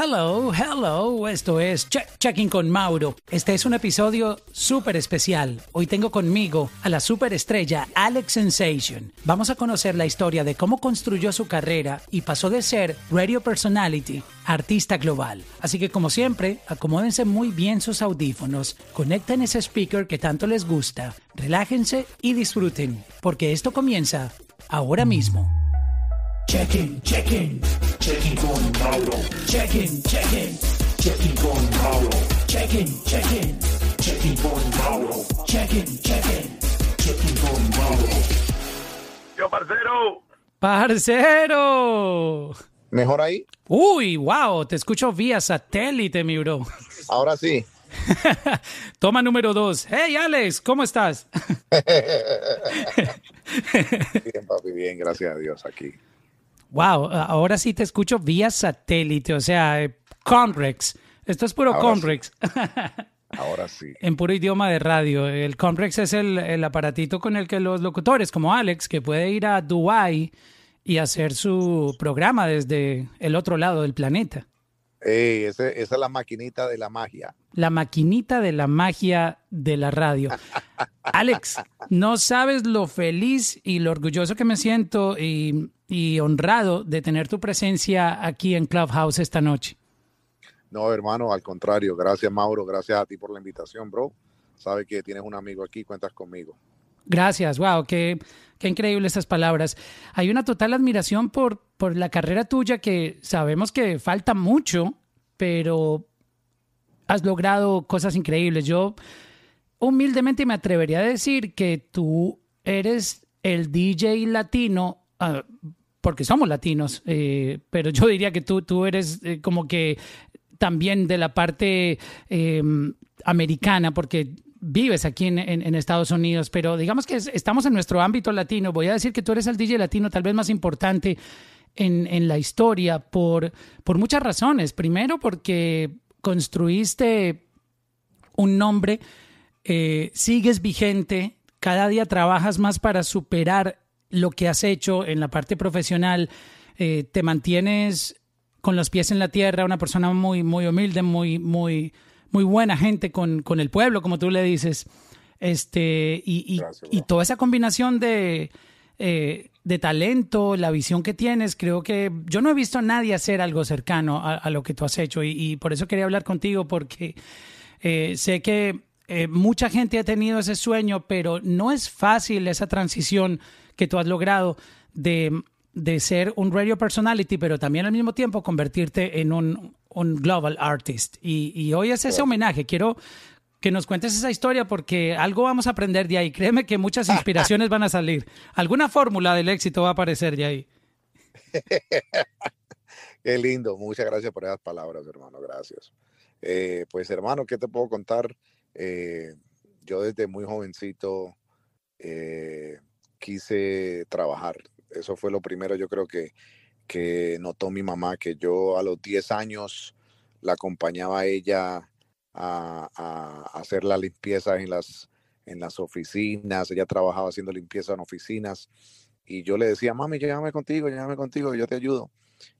Hello, hello, esto es Checking con Mauro. Este es un episodio súper especial. Hoy tengo conmigo a la superestrella Alex Sensation. Vamos a conocer la historia de cómo construyó su carrera y pasó de ser radio personality a artista global. Así que como siempre, acomódense muy bien sus audífonos, conecten ese speaker que tanto les gusta, relájense y disfruten, porque esto comienza ahora mismo. Check-in, check-in, check-in con Mauro. Check-in, check-in, check-in con Mauro. Check-in, check-in, check-in con Mauro. Check-in, check-in, check-in con Mauro. Yo, parcero. ¡Parcero! ¿Mejor ahí? Uy, wow, te escucho vía satélite, mi bro. Ahora sí. Toma número dos. Hey, Alex, ¿cómo estás? bien, papi, bien, gracias a Dios aquí. Wow, ahora sí te escucho vía satélite, o sea, eh, Conrex. Esto es puro Conrex. Ahora sí. en puro idioma de radio. El Conrex es el, aparatito con el que los locutores, como Alex, que puede ir a Dubai y hacer su programa desde el otro lado del planeta. Ey, esa es la maquinita de la magia. La maquinita de la magia de la radio. Alex, no sabes lo feliz y lo orgulloso que me siento y y honrado de tener tu presencia aquí en Clubhouse esta noche. No, hermano, al contrario. Gracias, Mauro. Gracias a ti por la invitación, bro. Sabes que tienes un amigo aquí, cuentas conmigo. Gracias, wow, qué, qué increíble estas palabras. Hay una total admiración por, por la carrera tuya que sabemos que falta mucho, pero has logrado cosas increíbles. Yo humildemente me atrevería a decir que tú eres el DJ latino ah, porque somos latinos, eh, pero yo diría que tú, tú eres eh, como que también de la parte em, americana, porque vives aquí en, Estados Unidos, pero digamos que estamos en nuestro ámbito latino. Voy a decir que tú eres el DJ latino tal vez más importante en, la historia por, por muchas razones. Primero, porque construiste un nombre, eh, sigues vigente, cada día trabajas más para superar lo que has hecho en la parte profesional, eh, te mantienes con los pies en la tierra, una persona muy, muy humilde, muy, muy, muy buena gente con, con el pueblo, como tú le dices. Este, y, y, toda esa combinación de, eh, de talento, la visión que tienes, creo que yo no he visto a nadie hacer algo cercano a, lo que tú has hecho. Y, por eso quería hablar contigo porque eh, sé que mucha gente ha tenido ese sueño, pero no es fácil esa transición que tú has logrado de, ser un radio personality, pero también al mismo tiempo convertirte en un, global artist. Y, hoy es ese homenaje. Quiero que nos cuentes esa historia porque algo vamos a aprender de ahí. Créeme que muchas inspiraciones van a salir. Alguna fórmula del éxito va a aparecer de ahí. Qué lindo. Muchas gracias por esas palabras, hermano. Gracias. Eh, pues, hermano, ¿qué te puedo contar? Eh, yo desde muy jovencito eh, quise trabajar. Eso fue lo primero, yo creo que, que notó mi mamá, que yo a los 10 años la acompañaba a ella a, hacer la limpieza en las, en las oficinas. Ella trabajaba haciendo limpieza en oficinas. Y yo le decía, mami, llévame contigo, llévame contigo, yo te ayudo.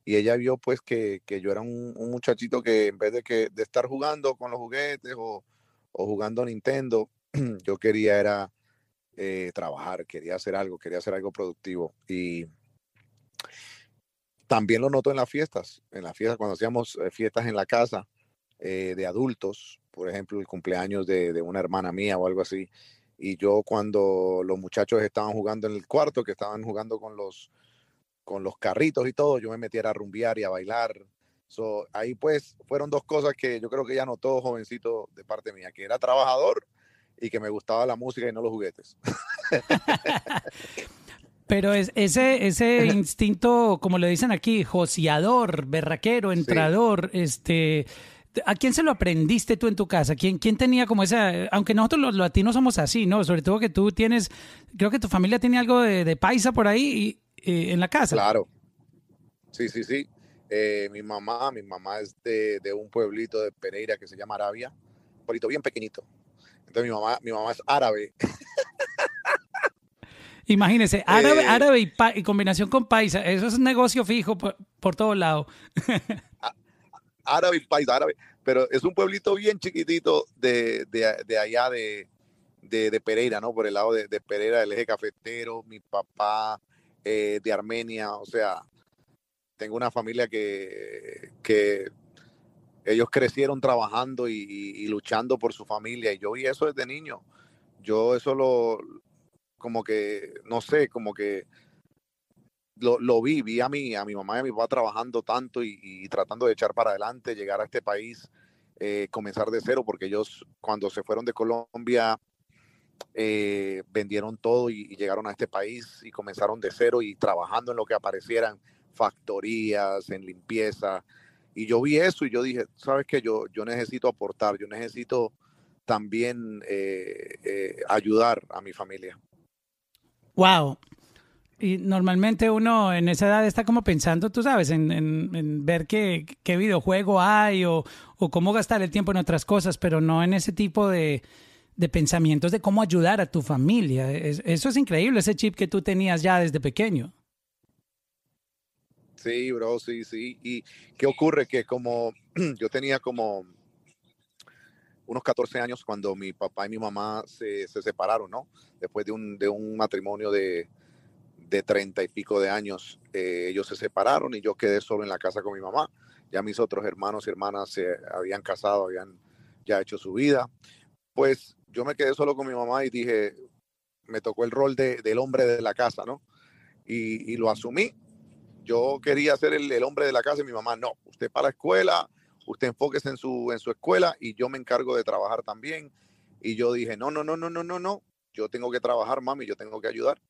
Y ella vio pues que, yo era un, muchachito que en vez de, que, de estar jugando con los juguetes o, o jugando Nintendo, yo quería era eh, trabajar, quería hacer algo, quería hacer algo productivo. Y también lo noto en las fiestas, en las fiestas, cuando hacíamos eh, fiestas en la casa eh, de adultos, por ejemplo, el cumpleaños de, una hermana mía o algo así. Y yo cuando los muchachos estaban jugando en el cuarto, que estaban jugando con los, con los carritos y todo, yo me metiera a rumbear y a bailar. So, ahí pues fueron dos cosas que yo creo que ya notó jovencito de parte mía, que era trabajador y que me gustaba la música y no los juguetes. Pero es, ese, ese instinto, como le dicen aquí, joseador, berraquero, entrador, este, ¿a quién se lo aprendiste tú en tu casa? ¿Quién, quién tenía como esa, aunque nosotros los latinos somos así, ¿no? Sobre todo que tú tienes, creo que tu familia tiene algo de, paisa por ahí y, en la casa. Claro. Sí, sí, sí. Eh, mi mamá, mi mamá es de, de, un pueblito de Pereira que se llama Arabia, un pueblito bien pequeñito. Entonces mi mamá, mi mamá es árabe. Imagínese, árabe, eh, árabe y, combinación con paisa, eso es un negocio fijo por, por todos lados. árabe país árabe, pero es un pueblito bien chiquitito de, de, allá de, de, Pereira, ¿no? Por el lado de, Pereira, del eje cafetero, mi papá eh, de Armenia, o sea, tengo una familia que, que ellos crecieron trabajando y, luchando por su familia y yo vi eso desde niño. Yo eso lo, como que, no sé, como que lo, lo vi, vi a mi, a mi mamá y a mi papá trabajando tanto y, tratando de echar para adelante, llegar a este país, eh, comenzar de cero, porque ellos cuando se fueron de Colombia eh, vendieron todo y, llegaron a este país y comenzaron de cero y trabajando en lo que aparecieran, factorías, en limpieza. Y yo vi eso y yo dije, sabes que yo, yo necesito aportar, yo necesito también eh, ayudar a mi familia. Wow, y normalmente uno en esa edad está como pensando, tú sabes, en, ver qué, videojuego hay o, cómo gastar el tiempo en otras cosas, pero no en ese tipo de, pensamientos de cómo ayudar a tu familia. eso es increíble, ese chip que tú tenías ya desde pequeño. Sí, bro, sí, sí. ¿Y qué ocurre? Que como yo tenía como unos 14 años cuando mi papá y mi mamá se, se separaron, ¿no? Después de un, de un matrimonio de, de treinta y pico de años, eh, ellos se separaron y yo quedé solo en la casa con mi mamá. Ya mis otros hermanos y hermanas se habían casado, habían ya hecho su vida. Pues yo me quedé solo con mi mamá y dije, me tocó el rol de, del hombre de la casa, ¿no? Y, lo asumí. Yo quería ser el, hombre de la casa y mi mamá, no, usted para la escuela, usted enfóquese en su, en su escuela y yo me encargo de trabajar también. Y yo dije, no, no, no, no, no, no, no, yo tengo que trabajar, mami, yo tengo que ayudar.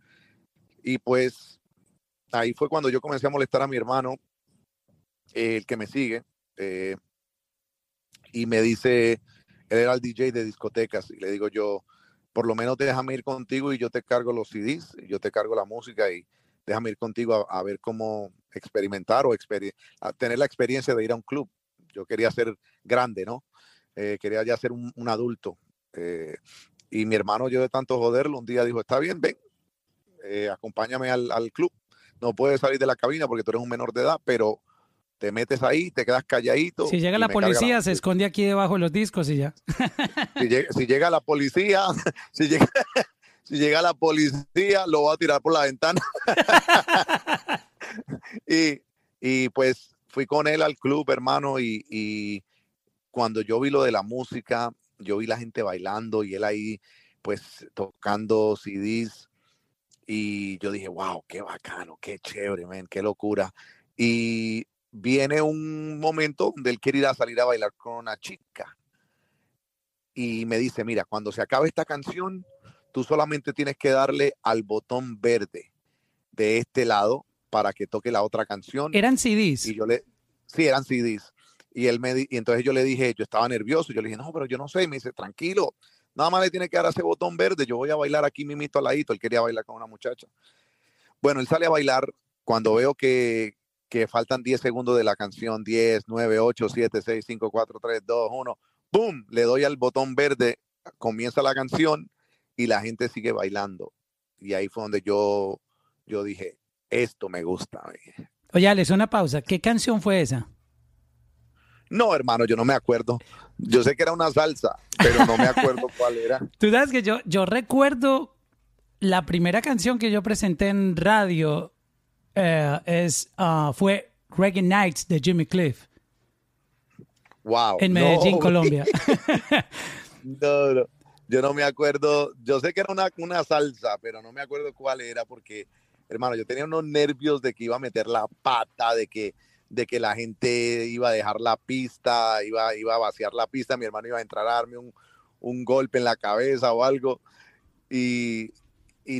Y pues ahí fue cuando yo comencé a molestar a mi hermano, el que me sigue, eh, y me dice, él era el DJ de discotecas, y le digo yo, por lo menos déjame ir contigo y yo te cargo los CDs, yo te cargo la música y déjame ir contigo a, ver cómo experimentar o tener la experiencia de ir a un club. Yo quería ser grande, ¿no? Eh, quería ya ser un, adulto. Eh, y mi hermano, yo de tanto joderlo, un día dijo, está bien, ven, eh, acompáñame al, club. No puedes salir de la cabina porque tú eres un menor de edad, pero te metes ahí, te quedas calladito. Si llega la policía, se esconde aquí debajo de los discos y ya. Si llega, la policía, si llega, si llega la policía, lo va a tirar por la ventana. y, pues fui con él al club, hermano, y, y, cuando yo vi lo de la música, yo vi la gente bailando y él ahí, pues tocando CDs, y yo dije, wow, qué bacano, qué chévere, man, qué locura. Y viene un momento donde él quiere ir a salir a bailar con una chica. Y me dice, mira, cuando se acabe esta canción, tú solamente tienes que darle al botón verde de este lado para que toque la otra canción. ¿Eran CDs? Y yo le, sí, eran CDs. Y él me, y entonces yo le dije, yo estaba nervioso, yo le dije, no, pero yo no sé. Y me dice, tranquilo, Nada más le tiene que dar ese botón verde. Yo voy a bailar aquí mimito al ladito. Él quería bailar con una muchacha. Bueno, él sale a bailar cuando veo que, que faltan 10 segundos de la canción. 10, 9, 8, 7, 6, 5, 4, 3, 2, 1. ¡Bum! Le doy al botón verde. Comienza la canción y la gente sigue bailando. Y ahí fue donde yo, yo dije, esto me gusta. Oye, Alex, una pausa. ¿Qué canción fue esa? No, hermano, yo no me acuerdo. Yo sé que era una salsa, pero no me acuerdo cuál era. Tú sabes que yo, yo recuerdo la primera canción que yo presenté en radio eh, es, uh, fue Reggae Nights de Jimmy Cliff. Wow. En Medellín, Colombia. no, no, yo no me acuerdo. Yo sé que era una, una salsa, pero no me acuerdo cuál era porque, hermano, yo tenía unos nervios de que iba a meter la pata, de que de que la gente iba a dejar la pista, iba, iba a vaciar la pista, mi hermano iba a entrar a darme un, golpe en la cabeza o algo. Y,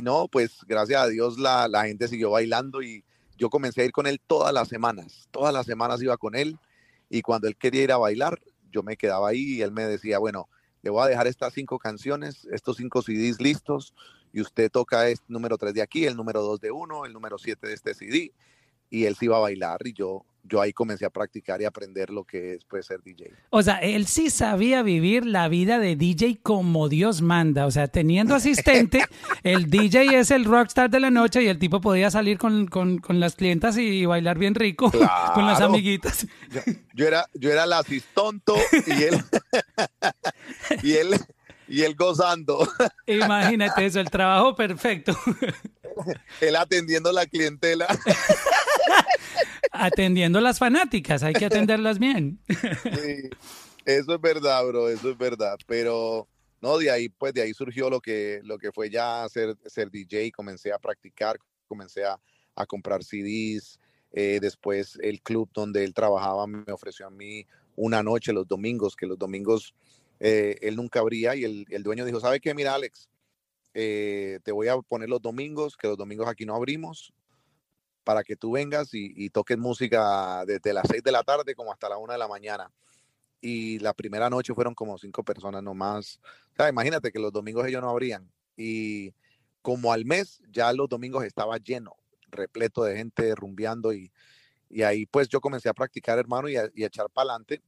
no, pues gracias a Dios la, la, gente siguió bailando y yo comencé a ir con él todas las semanas, todas las semanas iba con él y cuando él quería ir a bailar, yo me quedaba ahí y él me decía, bueno, le voy a dejar estas cinco canciones, estos cinco CDs listos y usted toca el este número tres de aquí, el número dos de uno, el número siete de este CD y él se iba a bailar y yo yo ahí comencé a practicar y aprender lo que es pues, ser DJ. O sea, él sí sabía vivir la vida de DJ como Dios manda. O sea, teniendo asistente, el DJ es el rockstar de la noche y el tipo podía salir con, con, con las clientas y bailar bien rico con las amiguitas. Yo, era, yo era el asistonto y él, y él, y él gozando. Imagínate eso, el trabajo perfecto. Él atendiendo la clientela atendiendo las fanáticas, hay que atenderlas bien. Sí, eso es verdad, bro, eso es verdad, pero no, de ahí, pues de ahí surgió lo que, lo que fue ya ser, ser DJ, comencé a practicar, comencé a, a comprar CDs, eh, después el club donde él trabajaba me ofreció a mí una noche los domingos, que los domingos eh, él nunca abría y el, el, dueño dijo, ¿sabe qué? Mira, Alex, eh, te voy a poner los domingos, que los domingos aquí no abrimos, para que tú vengas y, toques música desde las 6 de la tarde como hasta la 1 de la mañana. Y la primera noche fueron como cinco personas nomás. O sea, imagínate que los domingos ellos no abrían. Y como al mes, ya los domingos estaba lleno, repleto de gente rumbeando y, y ahí pues yo comencé a practicar, hermano, y a, echar para adelante.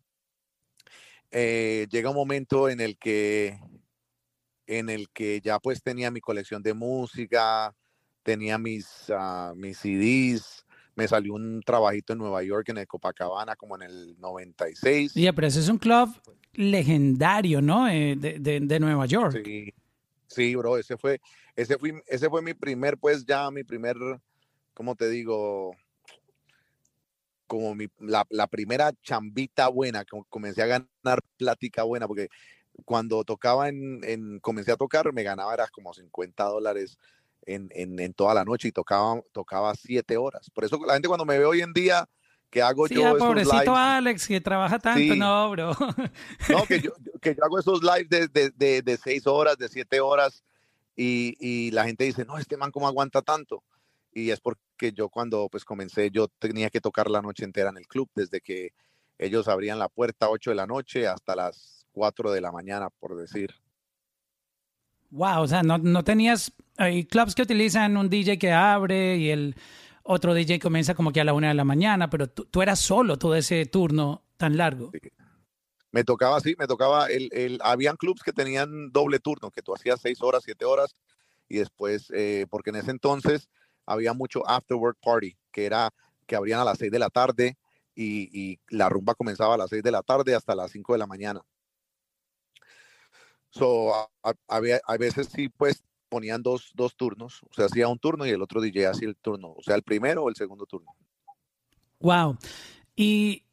Eh, llega un momento en el que en el que ya pues tenía mi colección de música, tenía mis, uh, mis CDs, me salió un trabajito en Nueva York, en el Copacabana, como en el 96. Sí, pero ese es un club legendario, ¿no? Eh, de, de, de, Nueva York. Sí, sí, bro, ese fue, ese fue, ese fue mi primer, pues ya mi primer, ¿cómo te digo? Como mi, la, la primera chambita buena, como comencé a ganar plática buena, porque cuando tocaba en, en, comencé a tocar, me ganaba era como 50 dólares en, en, en, toda la noche y tocaba, tocaba siete horas. Por eso la gente cuando me ve hoy en día que hago sí, yo... Ah, pobrecito Alex, que trabaja tanto, no, bro. No, que yo, que yo hago esos lives de, de, de, de, seis horas, de siete horas, y, y, la gente dice, no, este man cómo aguanta tanto. Y es porque yo cuando pues comencé, yo tenía que tocar la noche entera en el club, desde que ellos abrían la puerta a 8 de la noche hasta las 4 de la mañana, por decir. Wow, o sea, no, no tenías. Hay clubs que utilizan un DJ que abre y el otro DJ comienza como que a la una de la mañana, pero tú, tú eras solo todo ese turno tan largo. Me tocaba así, me tocaba. El, el, habían clubs que tenían doble turno, que tú hacías seis horas, siete horas, y después, eh, porque en ese entonces había mucho after work party, que era que abrían a las seis de la tarde y, y la rumba comenzaba a las seis de la tarde hasta las cinco de la mañana. So, a, a, a, veces sí, pues ponían dos, dos turnos, o sea, hacía un turno y el otro DJ hacía el turno, o sea, el primero o el segundo turno. Wow. Y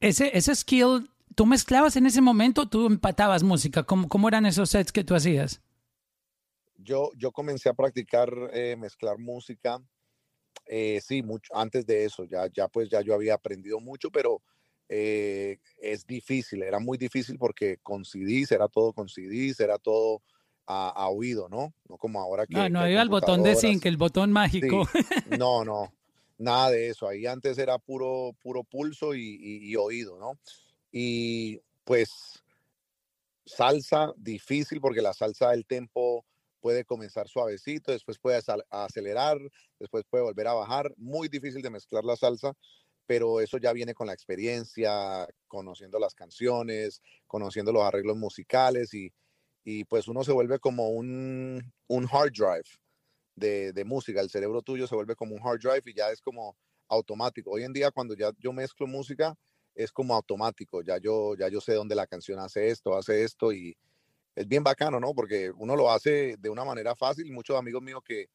ese, ese skill, ¿tú mezclabas en ese momento tú empatabas música? ¿Cómo, cómo eran esos sets que tú hacías? Yo, yo comencé a practicar eh, mezclar música, eh, sí, mucho antes de eso, ya, ya pues ya yo había aprendido mucho, pero eh, es difícil, era muy difícil porque con CDs, era todo con CDs, era todo a, a oído, ¿no? No como ahora que... No, no había el botón de sync, el botón mágico. Sí. No, no, nada de eso. Ahí antes era puro, puro pulso y, y, y oído, ¿no? Y pues salsa, difícil porque la salsa del tempo puede comenzar suavecito, después puede acelerar, después puede volver a bajar. Muy difícil de mezclar la salsa pero eso ya viene con la experiencia, conociendo las canciones, conociendo los arreglos musicales y, y pues uno se vuelve como un, un hard drive de, de, música, el cerebro tuyo se vuelve como un hard drive y ya es como automático. Hoy en día cuando ya yo mezclo música es como automático, ya yo, ya yo sé dónde la canción hace esto, hace esto y es bien bacano, ¿no? Porque uno lo hace de una manera fácil. Muchos amigos míos que,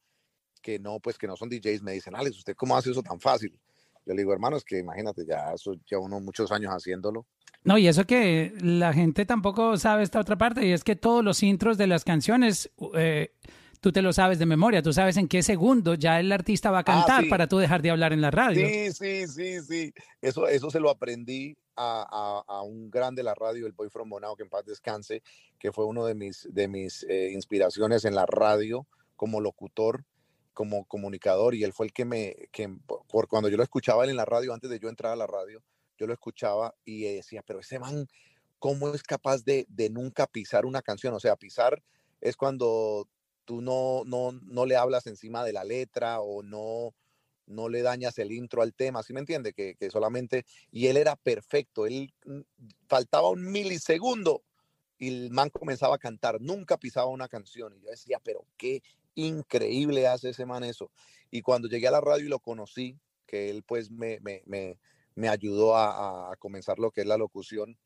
que no, pues que no son DJs me dicen, Alex, ¿usted cómo hace eso tan fácil? Yo le digo, hermano, es que imagínate, ya eso ya uno muchos años haciéndolo. No, y eso que la gente tampoco sabe esta otra parte, y es que todos los intros de las canciones, eh, tú te lo sabes de memoria, tú sabes en qué segundo ya el artista va a cantar ah, sí. para tú dejar de hablar en la radio. Sí, sí, sí, sí. Eso, eso se lo aprendí a, a, a un grande de la radio, el Boy From Bonao, que en paz descanse, que fue uno de mis, de mis eh, inspiraciones en la radio como locutor como comunicador y él fue el que me, que por cuando yo lo escuchaba él en la radio, antes de yo entrar a la radio, yo lo escuchaba y decía, pero ese man, ¿cómo es capaz de, de nunca pisar una canción? O sea, pisar es cuando tú no, no, no le hablas encima de la letra o no, no le dañas el intro al tema, ¿sí me entiende? Que, que solamente, y él era perfecto, él mm, faltaba un milisegundo y el man comenzaba a cantar, nunca pisaba una canción. Y yo decía, pero qué increíble hace ese man eso. Y cuando llegué a la radio y lo conocí, que él pues me, me, me, me ayudó a, a, comenzar lo que es la locución,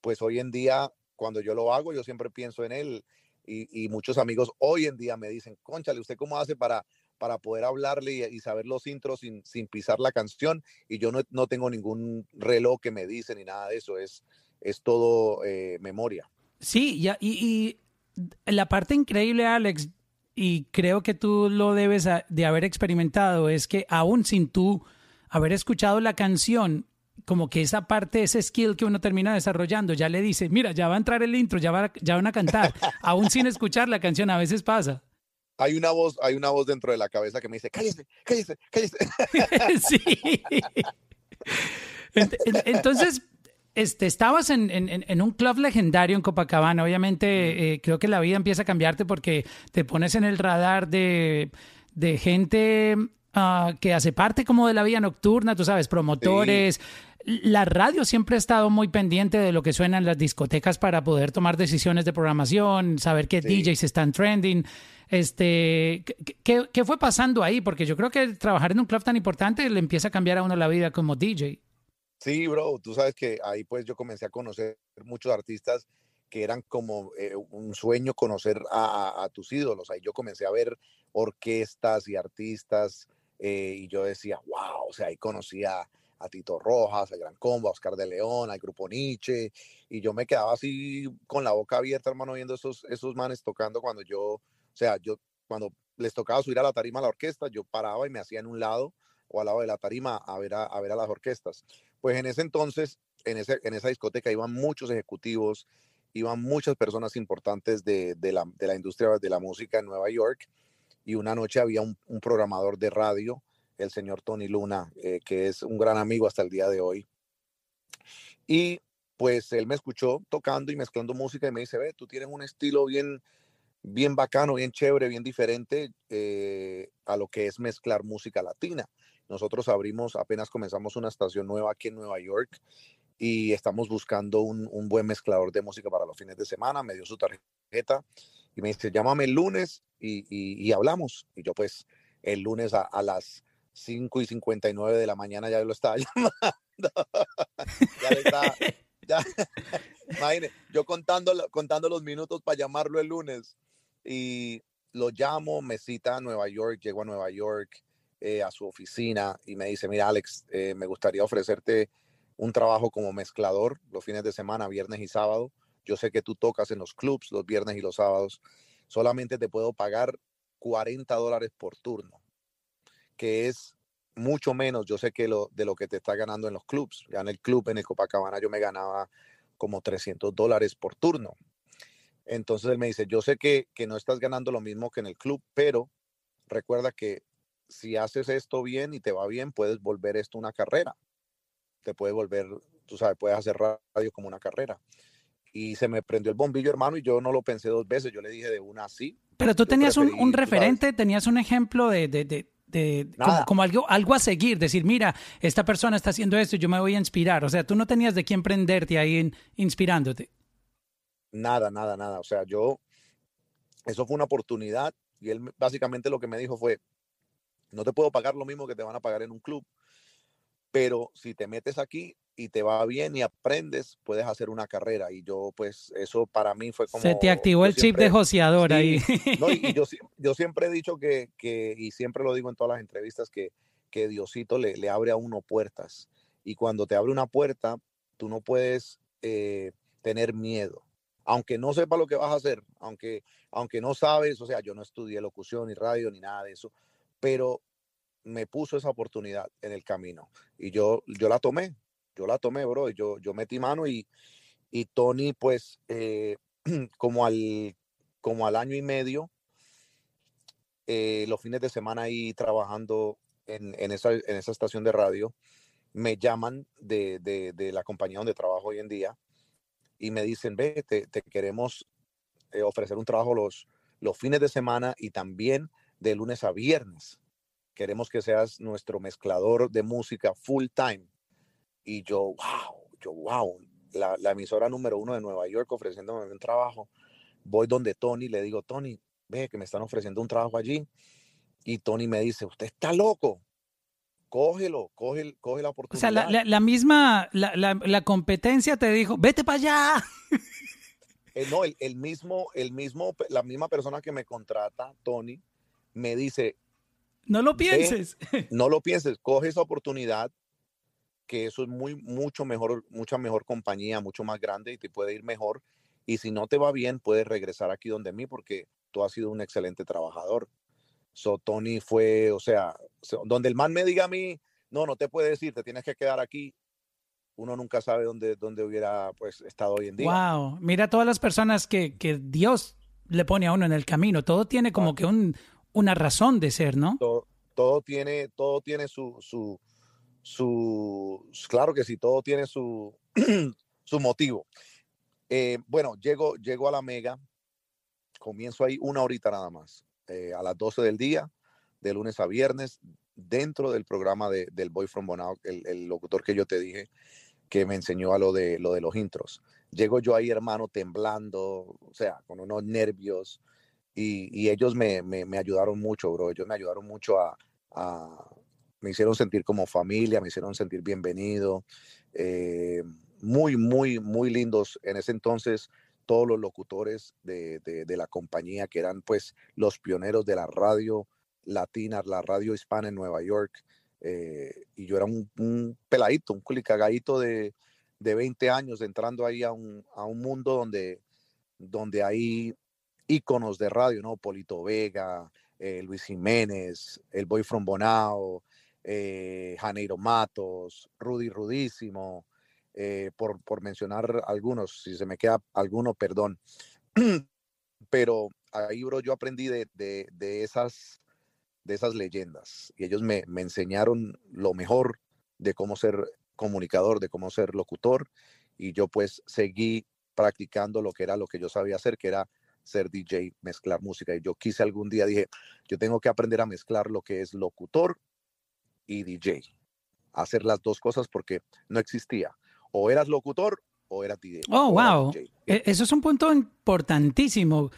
pues hoy en día, cuando yo lo hago, yo siempre pienso en él. Y, y muchos amigos hoy en día me dicen, conchale, ¿usted cómo hace para, para poder hablarle y, y saber los intros sin, sin, pisar la canción? Y yo no, no, tengo ningún reloj que me dice ni nada de eso, es, es todo eh, memoria. Sí, ya, y, y, la parte increíble, Alex, y creo que tú lo debes de haber experimentado, es que aún sin tú haber escuchado la canción, como que esa parte, ese skill que uno termina desarrollando, ya le dice, mira, ya va a entrar el intro, ya, va, ya van a cantar, aún sin escuchar la canción, a veces pasa. Hay una voz, hay una voz dentro de la cabeza que me dice, cállese, cállese, cállese. sí. Entonces, este, estabas en, en, en, un club legendario en Copacabana. Obviamente, eh, creo que la vida empieza a cambiarte porque te pones en el radar de, de gente uh, que hace parte como de la vida nocturna, tú sabes, promotores. Sí. La radio siempre ha estado muy pendiente de lo que suena en las discotecas para poder tomar decisiones de programación, saber qué sí. DJs están trending. Este, ¿qué, ¿Qué fue pasando ahí? Porque yo creo que trabajar en un club tan importante le empieza a cambiar a uno la vida como DJ. Sí, bro, tú sabes que ahí pues yo comencé a conocer muchos artistas que eran como eh, un sueño conocer a, tus ídolos. Ahí yo comencé a ver orquestas y artistas eh, y yo decía, wow, o sea, ahí conocí a, Tito Rojas, a Gran Combo, a Oscar de León, al Grupo Nietzsche, y yo me quedaba así con la boca abierta, hermano, viendo esos, esos manes tocando cuando yo, o sea, yo cuando les tocaba subir a la tarima a la orquesta, yo paraba y me hacía en un lado o al lado de la tarima a ver a ver a las orquestas. Pues en ese entonces, en, ese, en esa discoteca iban muchos ejecutivos, iban muchas personas importantes de, de, la, de la industria de la música en Nueva York. Y una noche había un, programador de radio, el señor Tony Luna, eh, que es un gran amigo hasta el día de hoy. Y pues él me escuchó tocando y mezclando música y me dice, ve, tú tienes un estilo bien, bien bacano, bien chévere, bien diferente eh, a lo que es mezclar música latina. Nosotros abrimos, apenas comenzamos una estación nueva aquí en Nueva York y estamos buscando un, un, buen mezclador de música para los fines de semana. Me dio su tarjeta y me dice, llámame el lunes y, y, y hablamos. Y yo pues el lunes a, a, las 5 y 59 de la mañana ya lo estaba llamando. ya le estaba, ya, imagine, yo contando, contando los minutos para llamarlo el lunes y lo llamo, me cita a Nueva York, llego a Nueva York eh, a su oficina y me dice, mira Alex, eh, me gustaría ofrecerte un trabajo como mezclador los fines de semana, viernes y sábado. Yo sé que tú tocas en los clubs los viernes y los sábados. Solamente te puedo pagar 40 dólares por turno, que es mucho menos, yo sé que lo, de lo que te está ganando en los clubs. Ya en el club, en el Copacabana, yo me ganaba como 300 dólares por turno. Entonces él me dice, yo sé que, que no estás ganando lo mismo que en el club, pero recuerda que si haces esto bien y te va bien, puedes volver esto una carrera. Te puedes volver, tú sabes, puedes hacer radio como una carrera. Y se me prendió el bombillo, hermano, y yo no lo pensé dos veces, yo le dije de una así. Pero tú tenías preferí, un, un, referente, ¿sabes? tenías un ejemplo de, de, de, de como, como, algo, algo a seguir, decir, mira, esta persona está haciendo esto, yo me voy a inspirar. O sea, tú no tenías de quién prenderte ahí en, inspirándote. Nada, nada, nada. O sea, yo, eso fue una oportunidad y él básicamente lo que me dijo fue, no te puedo pagar lo mismo que te van a pagar en un club, pero si te metes aquí y te va bien y aprendes, puedes hacer una carrera. Y yo, pues, eso para mí fue como... Se te activó el siempre, chip de joseador sí, ahí. No, y, yo, yo, siempre he dicho que, que, y siempre lo digo en todas las entrevistas, que, que Diosito le, le, abre a uno puertas. Y cuando te abre una puerta, tú no puedes eh, tener miedo. Aunque no sepa lo que vas a hacer, aunque, aunque no sabes, o sea, yo no estudié locución ni radio ni nada de eso, pero me puso esa oportunidad en el camino y yo, yo la tomé, yo la tomé, bro, yo, yo metí mano y, y Tony, pues, eh, como, al, como al año y medio, eh, los fines de semana ahí trabajando en, en, esa, en esa estación de radio, me llaman de, de, la compañía donde trabajo hoy en día y me dicen, ve, te, te queremos eh, ofrecer un trabajo los, los fines de semana y también de lunes a viernes, queremos que seas nuestro mezclador de música full time. Y yo, wow, yo, wow, la, la emisora número uno de Nueva York ofreciéndome un trabajo. Voy donde Tony, le digo, Tony, ve que me están ofreciendo un trabajo allí. Y Tony me dice, usted está loco, cógelo, coge, coge la oportunidad. O sea, la, la, misma, la, la, competencia te dijo, vete para allá. Eh, no, el, el, mismo, el mismo, la misma persona que me contrata, Tony, me dice, no lo pienses. no lo pienses, coge esa oportunidad, que eso es muy, mucho mejor, mucha mejor compañía, mucho más grande y te puede ir mejor. Y si no te va bien, puedes regresar aquí donde mí porque tú has sido un excelente trabajador. So, Tony fue, o sea, donde el man me diga a mí, no, no te puede decir, te tienes que quedar aquí, uno nunca sabe dónde, dónde hubiera pues estado hoy en día. Wow, mira todas las personas que, que Dios le pone a uno en el camino, todo tiene como que un, una razón de ser, ¿no? Todo, tiene, todo tiene su, su, su, claro que sí, todo tiene su, su motivo. Eh, bueno, llego, llego a la Mega, comienzo ahí una horita nada más, eh, a las 12 del día, de lunes a viernes, dentro del programa de, del Boy from Bonao, el, el, locutor que yo te dije que me enseñó a lo de, lo de los intros. Llego yo ahí, hermano, temblando, o sea, con unos nervios, y, ellos me, me, ayudaron mucho, bro. Ellos me ayudaron mucho a, me hicieron sentir como familia, me hicieron sentir bienvenido. Eh, muy, muy, muy lindos en ese entonces todos los locutores de, de, la compañía que eran pues los pioneros de la radio latina, la radio hispana en Nueva York. Eh, y yo era un, un peladito, un culicagadito de, de 20 años entrando ahí a un, a un mundo donde, donde hay íconos de radio, ¿no? Polito Vega, eh, Luis Jiménez, el Boy from Bonao, eh, Janeiro Matos, Rudy Rudísimo, eh, por, por, mencionar algunos, si se me queda alguno, perdón. Pero ahí, bro, yo aprendí de, de, de esas, de esas leyendas y ellos me, me enseñaron lo mejor de cómo ser comunicador, de cómo ser locutor y yo pues seguí practicando lo que era lo que yo sabía hacer, que era ser DJ, mezclar música. Y yo quise algún día, dije, yo tengo que aprender a mezclar lo que es locutor y DJ. Hacer las dos cosas porque no existía. O eras locutor o eras DJ. Oh, wow. E, eso es un punto importantísimo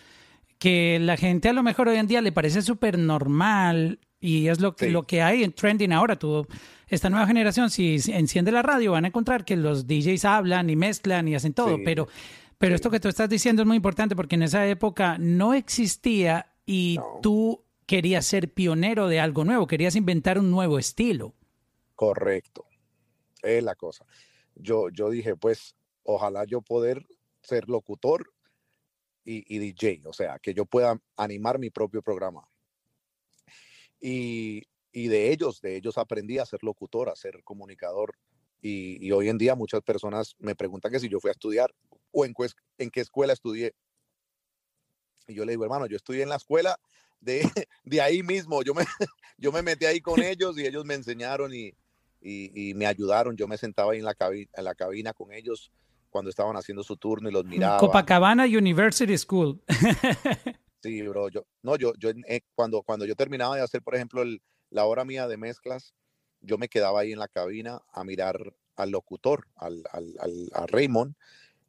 que la gente a lo mejor hoy en día le parece súper normal y es lo que, lo que hay en trending ahora. Tú, esta nueva generación, si enciende la radio, van a encontrar que los DJs hablan y mezclan y hacen todo, pero pero esto que tú estás diciendo es muy importante porque en esa época no existía y tú querías ser pionero de algo nuevo, querías inventar un nuevo estilo. Correcto, es la cosa. Yo, yo dije, pues, ojalá yo poder ser locutor y, y DJ, o sea, que yo pueda animar mi propio programa. Y, y de ellos, de ellos aprendí a ser locutor, a ser comunicador. Y, y, hoy en día muchas personas me preguntan que si yo fui a estudiar o en, en qué escuela estudié. Y yo le digo, hermano, yo estudié en la escuela de, de ahí mismo. Yo me, yo me metí ahí con ellos y ellos me enseñaron y, y, y me ayudaron. Yo me sentaba ahí en la, cabina, en la cabina con ellos cuando estaban haciendo su turno y los miraba. Copacabana University School. Sí, bro. Yo, no, yo, yo eh, cuando, cuando yo terminaba de hacer, por ejemplo, el, la hora mía de mezclas, yo me quedaba ahí en la cabina a mirar al locutor, al, al, al a Raymond,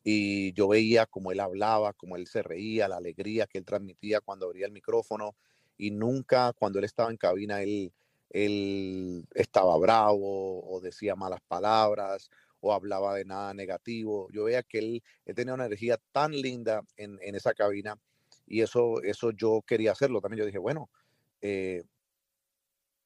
y yo veía cómo él hablaba, cómo él se reía, la alegría que él transmitía cuando abría el micrófono y nunca cuando él estaba en cabina él, él estaba bravo o decía malas palabras o hablaba de nada negativo. Yo veía que él, tenía una energía tan linda en, en, esa cabina y eso, eso yo quería hacerlo. También yo dije, bueno, eh,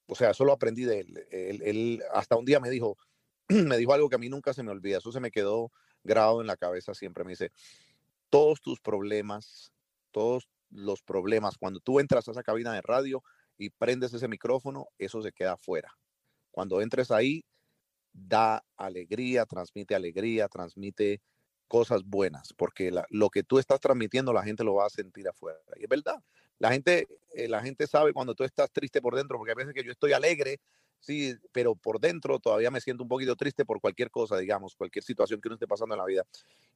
o sea, eso lo aprendí de él. él. Él hasta un día me dijo, me dijo algo que a mí nunca se me olvida, eso se me quedó grabado en la cabeza siempre. Me dice, todos tus problemas, todos los problemas, cuando tú entras a esa cabina de radio y prendes ese micrófono, eso se queda afuera. Cuando entres ahí, da alegría, transmite alegría, transmite cosas buenas, porque lo que tú estás transmitiendo la gente lo va a sentir afuera. Y es verdad, la gente, eh, la gente sabe cuando tú estás triste por dentro, porque a veces que yo estoy alegre sí, pero por dentro todavía me siento un poquito triste por cualquier cosa, digamos, cualquier situación que uno esté pasando en la vida.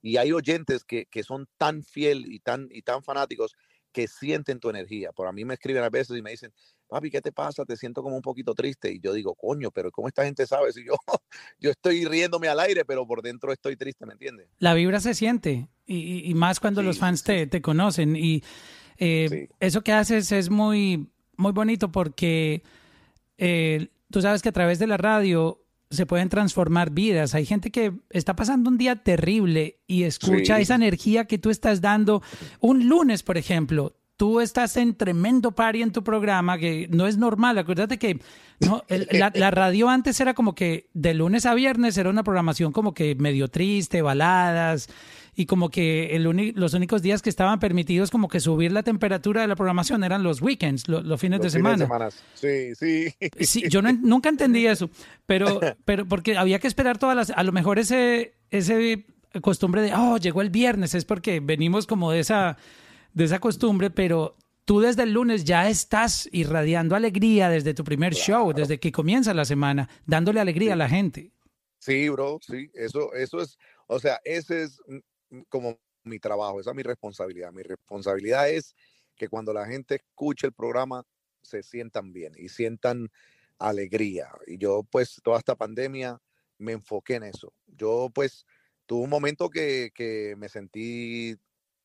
Y hay oyentes que, que son tan fiel y tan, y tan fanáticos que sienten tu energía. Por a mí me escriben a veces y me dicen, papi, ¿qué te pasa? Te siento como un poquito triste. Y yo digo, coño, pero ¿cómo esta gente sabe si yo, yo estoy riéndome al aire, pero por dentro estoy triste, ¿me entiendes? La vibra se siente y, más cuando los fans te, te, conocen. Y eh, eso que haces es muy, muy bonito porque eh, tú sabes que a través de la radio se pueden transformar vidas. Hay gente que está pasando un día terrible y escucha esa energía que tú estás dando. Un lunes, por ejemplo, tú estás en tremendo party en tu programa, que no es normal. Acuérdate que no, la, radio antes era como que de lunes a viernes era una programación como que medio triste, baladas, y como que el los únicos días que estaban permitidos como que subir la temperatura de la programación eran los weekends, los fines de semana. sí, sí. Sí, yo nunca entendí eso, pero, pero porque había que esperar todas las, a lo mejor ese, ese costumbre de, oh, llegó el viernes, es porque venimos como de esa, de esa costumbre, pero tú desde el lunes ya estás irradiando alegría desde tu primer show, desde que comienza la semana, dándole alegría a la gente. Sí, bro, sí, eso, eso es, o sea, ese es como mi trabajo, esa es mi responsabilidad. Mi responsabilidad es que cuando la gente escuche el programa se sientan bien y sientan alegría. Y yo pues toda esta pandemia me enfoqué en eso. Yo pues tuve un momento que, que me sentí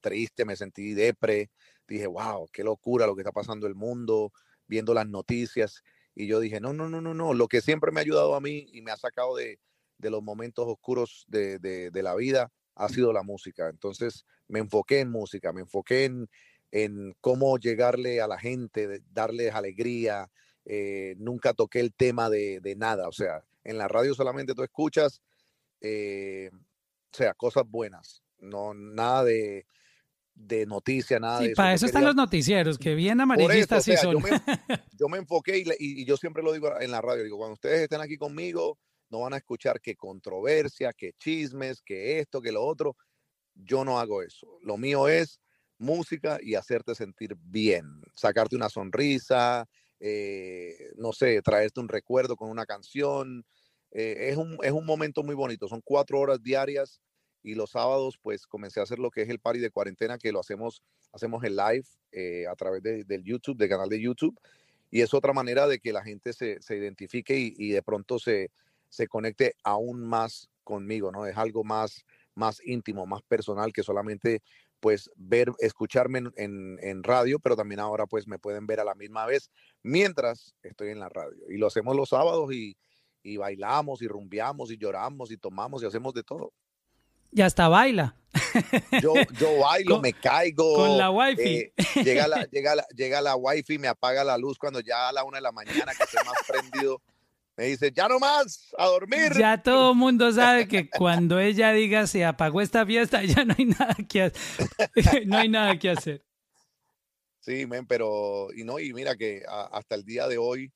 triste, me sentí depre, dije, wow, qué locura lo que está pasando el mundo, viendo las noticias. Y yo dije, no, no, no, no, no, lo que siempre me ha ayudado a mí y me ha sacado de, de los momentos oscuros de, de la vida ha sido la música. Entonces me enfoqué en música, me enfoqué en, en cómo llegarle a la gente, darles alegría. Eh, nunca toqué el tema de, de, nada, o sea, en la radio solamente tú escuchas, eh, o sea, cosas buenas, no nada de, de noticia, nada de eso. Para eso están los noticieros, que bien amarillistas sí son. Yo me, enfoqué y, y, yo siempre lo digo en la radio, digo, cuando ustedes estén aquí conmigo, no van a escuchar que controversia, que chismes, que esto, que lo otro. Yo no hago eso. Lo mío es música y hacerte sentir bien, sacarte una sonrisa, eh, no sé, traerte un recuerdo con una canción. Eh, es, un, es un momento muy bonito. Son cuatro horas diarias y los sábados pues comencé a hacer lo que es el party de cuarentena, que lo hacemos, hacemos el live eh, a través de, del YouTube, del canal de YouTube. Y es otra manera de que la gente se, se identifique y, y de pronto se, se conecte aún más conmigo, ¿no? Es algo más, más íntimo, más personal que solamente pues ver, escucharme en, en, radio, pero también ahora pues me pueden ver a la misma vez mientras estoy en la radio. Y lo hacemos los sábados y, y bailamos y rumbeamos y lloramos y tomamos y hacemos de todo. Y hasta baila. Yo, yo bailo, me caigo. Con la wifi. Eh, llega, la, llega, la, llega la wifi, me apaga la luz cuando ya a la una de la mañana que esté más prendido me dice, ya no más, a dormir. Ya todo el mundo sabe que cuando ella diga se apagó esta fiesta, ya no hay nada que hacer. no hay nada que hacer. Sí, men, pero, y no, y mira que hasta el día de hoy,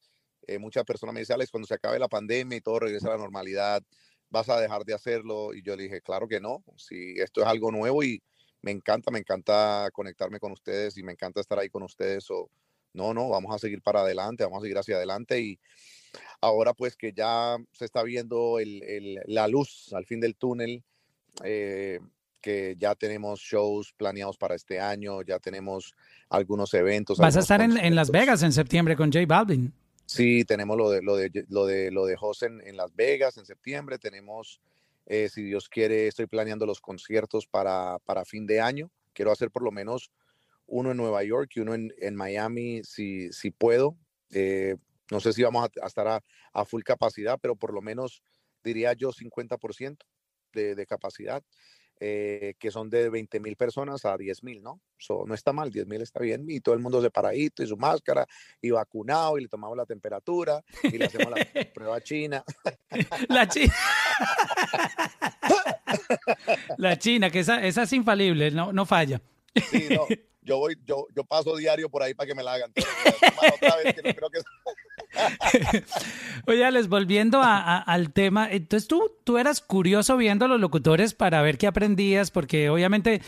eh, muchas personas me dicen, Alex, cuando se acabe la pandemia y todo regresa a la normalidad, vas a dejar de hacerlo. Y yo le dije, claro que no, si esto es algo nuevo y me encanta, me encanta conectarme con ustedes y me encanta estar ahí con ustedes. O, no, no, vamos a seguir para adelante, vamos a seguir hacia adelante y ahora pues que ya se está viendo el, la luz al fin del túnel, eh, que ya tenemos shows planeados para este año, ya tenemos algunos eventos. Vas a estar en, Las Vegas en septiembre con J Balvin. Sí, tenemos lo de lo de lo de lo de José en, Las Vegas en septiembre. Tenemos, eh, si Dios quiere, estoy planeando los conciertos para, para fin de año. Quiero hacer por lo menos uno en Nueva York y uno en, en Miami, si, si puedo. Eh, no sé si vamos a, estar a, full capacidad, pero por lo menos diría yo 50% de, de capacidad, eh, que son de 20 mil personas a 10 mil, ¿no? So, no está mal, 10 mil está bien, y todo el mundo separadito y su máscara y vacunado y le tomamos la temperatura y le hacemos la prueba china. La china. la china, que esa, esa es infalible, no, no falla. Sí, no, yo voy, yo, yo paso diario por ahí para que me la hagan. Oye, Alex, volviendo al tema, entonces tú, tú eras curioso viendo a los locutores para ver qué aprendías, porque obviamente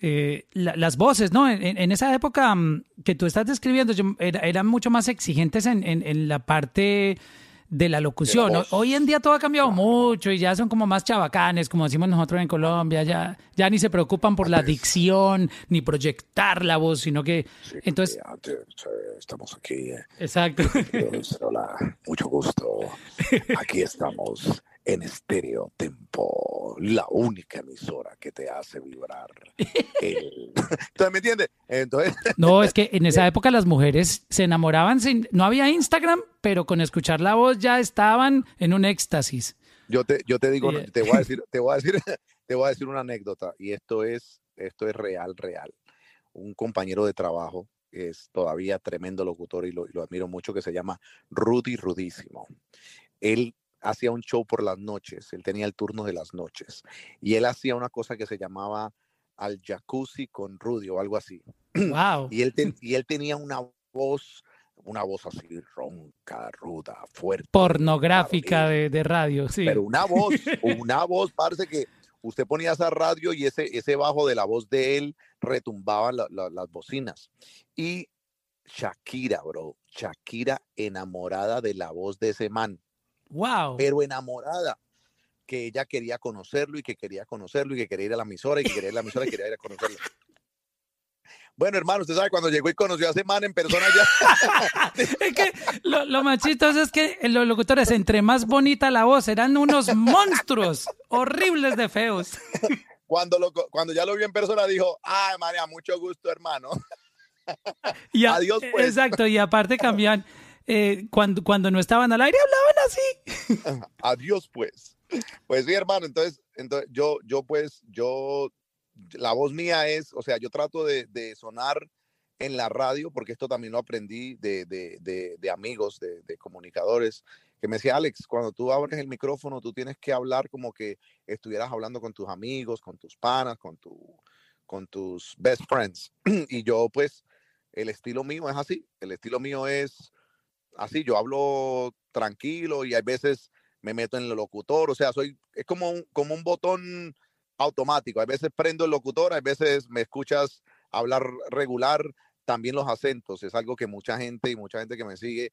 eh, las voces, ¿no? En, esa época mm, que tú estás describiendo, eran mucho más exigentes en, en, la parte de la locución. Hoy en día todo ha cambiado mucho y ya son como más chabacanes, como decimos nosotros en Colombia, ya, ya ni se preocupan por la dicción ni proyectar la voz, sino que Sí, entonces, antes, eh, estamos aquí. eh, exacto. Hola, mucho gusto. Aquí estamos en Estéreo Tempo, la única emisora que te hace vibrar. el- Entonces, ¿me entiendes? Entonces, No, es que en esa época las mujeres se enamoraban sin, no había Instagram, pero con escuchar la voz ya estaban en un éxtasis. yo te, yo te digo, te voy a decir, te voy a decir, te voy a decir una anécdota y esto es, esto es real, real. Un compañero de trabajo es todavía tremendo locutor y lo, y lo admiro mucho que se llama Rudy Rudísimo. Él hacía un show por las noches, él tenía el turno de las noches y él hacía una cosa que se llamaba al jacuzzi con Rudy o algo así. Wow. Y él, ten- y él tenía una voz, una voz así ronca, ruda, fuerte. Pornográfica de, de radio, sí. Pero una voz, una voz, parece que usted ponía esa radio y ese, ese bajo de la voz de él retumbaban la- la- las bocinas. Y Shakira, bro, Shakira enamorada de la voz de ese man, Wow. pero enamorada que ella quería conocerlo y que quería conocerlo y que quería ir a la emisora y que quería ir a la emisora y quería ir a conocerlo. Bueno, hermano, usted sabe, cuando llegó y conoció a ese man en persona ya, Es que lo, lo más chistoso es que los locutores, entre más bonita la voz, eran unos monstruos horribles de feos. cuando, lo, cuando ya lo vio en persona dijo, ay, María, mucho gusto, hermano. Y a- Adiós, pues. Exacto, y aparte cambian. Eh, cuando, cuando no estaban al aire hablaban así. Adiós, pues. Pues sí, hermano, entonces, entonces yo, yo pues, yo, la voz mía es, o sea, yo trato de, de sonar en la radio, porque esto también lo aprendí de, de, de, de amigos, de, comunicadores, que me decía, Alex, cuando tú abres el micrófono, tú tienes que hablar como que estuvieras hablando con tus amigos, con tus panas, con, tu, con tus best friends. y yo, pues, el estilo mío es así, el estilo mío es así, yo hablo tranquilo y hay veces me meto en el locutor, o sea, soy, es como un, como un botón automático, hay veces prendo el locutor, hay veces me escuchas hablar regular, también los acentos, es algo que mucha gente y mucha gente que me sigue,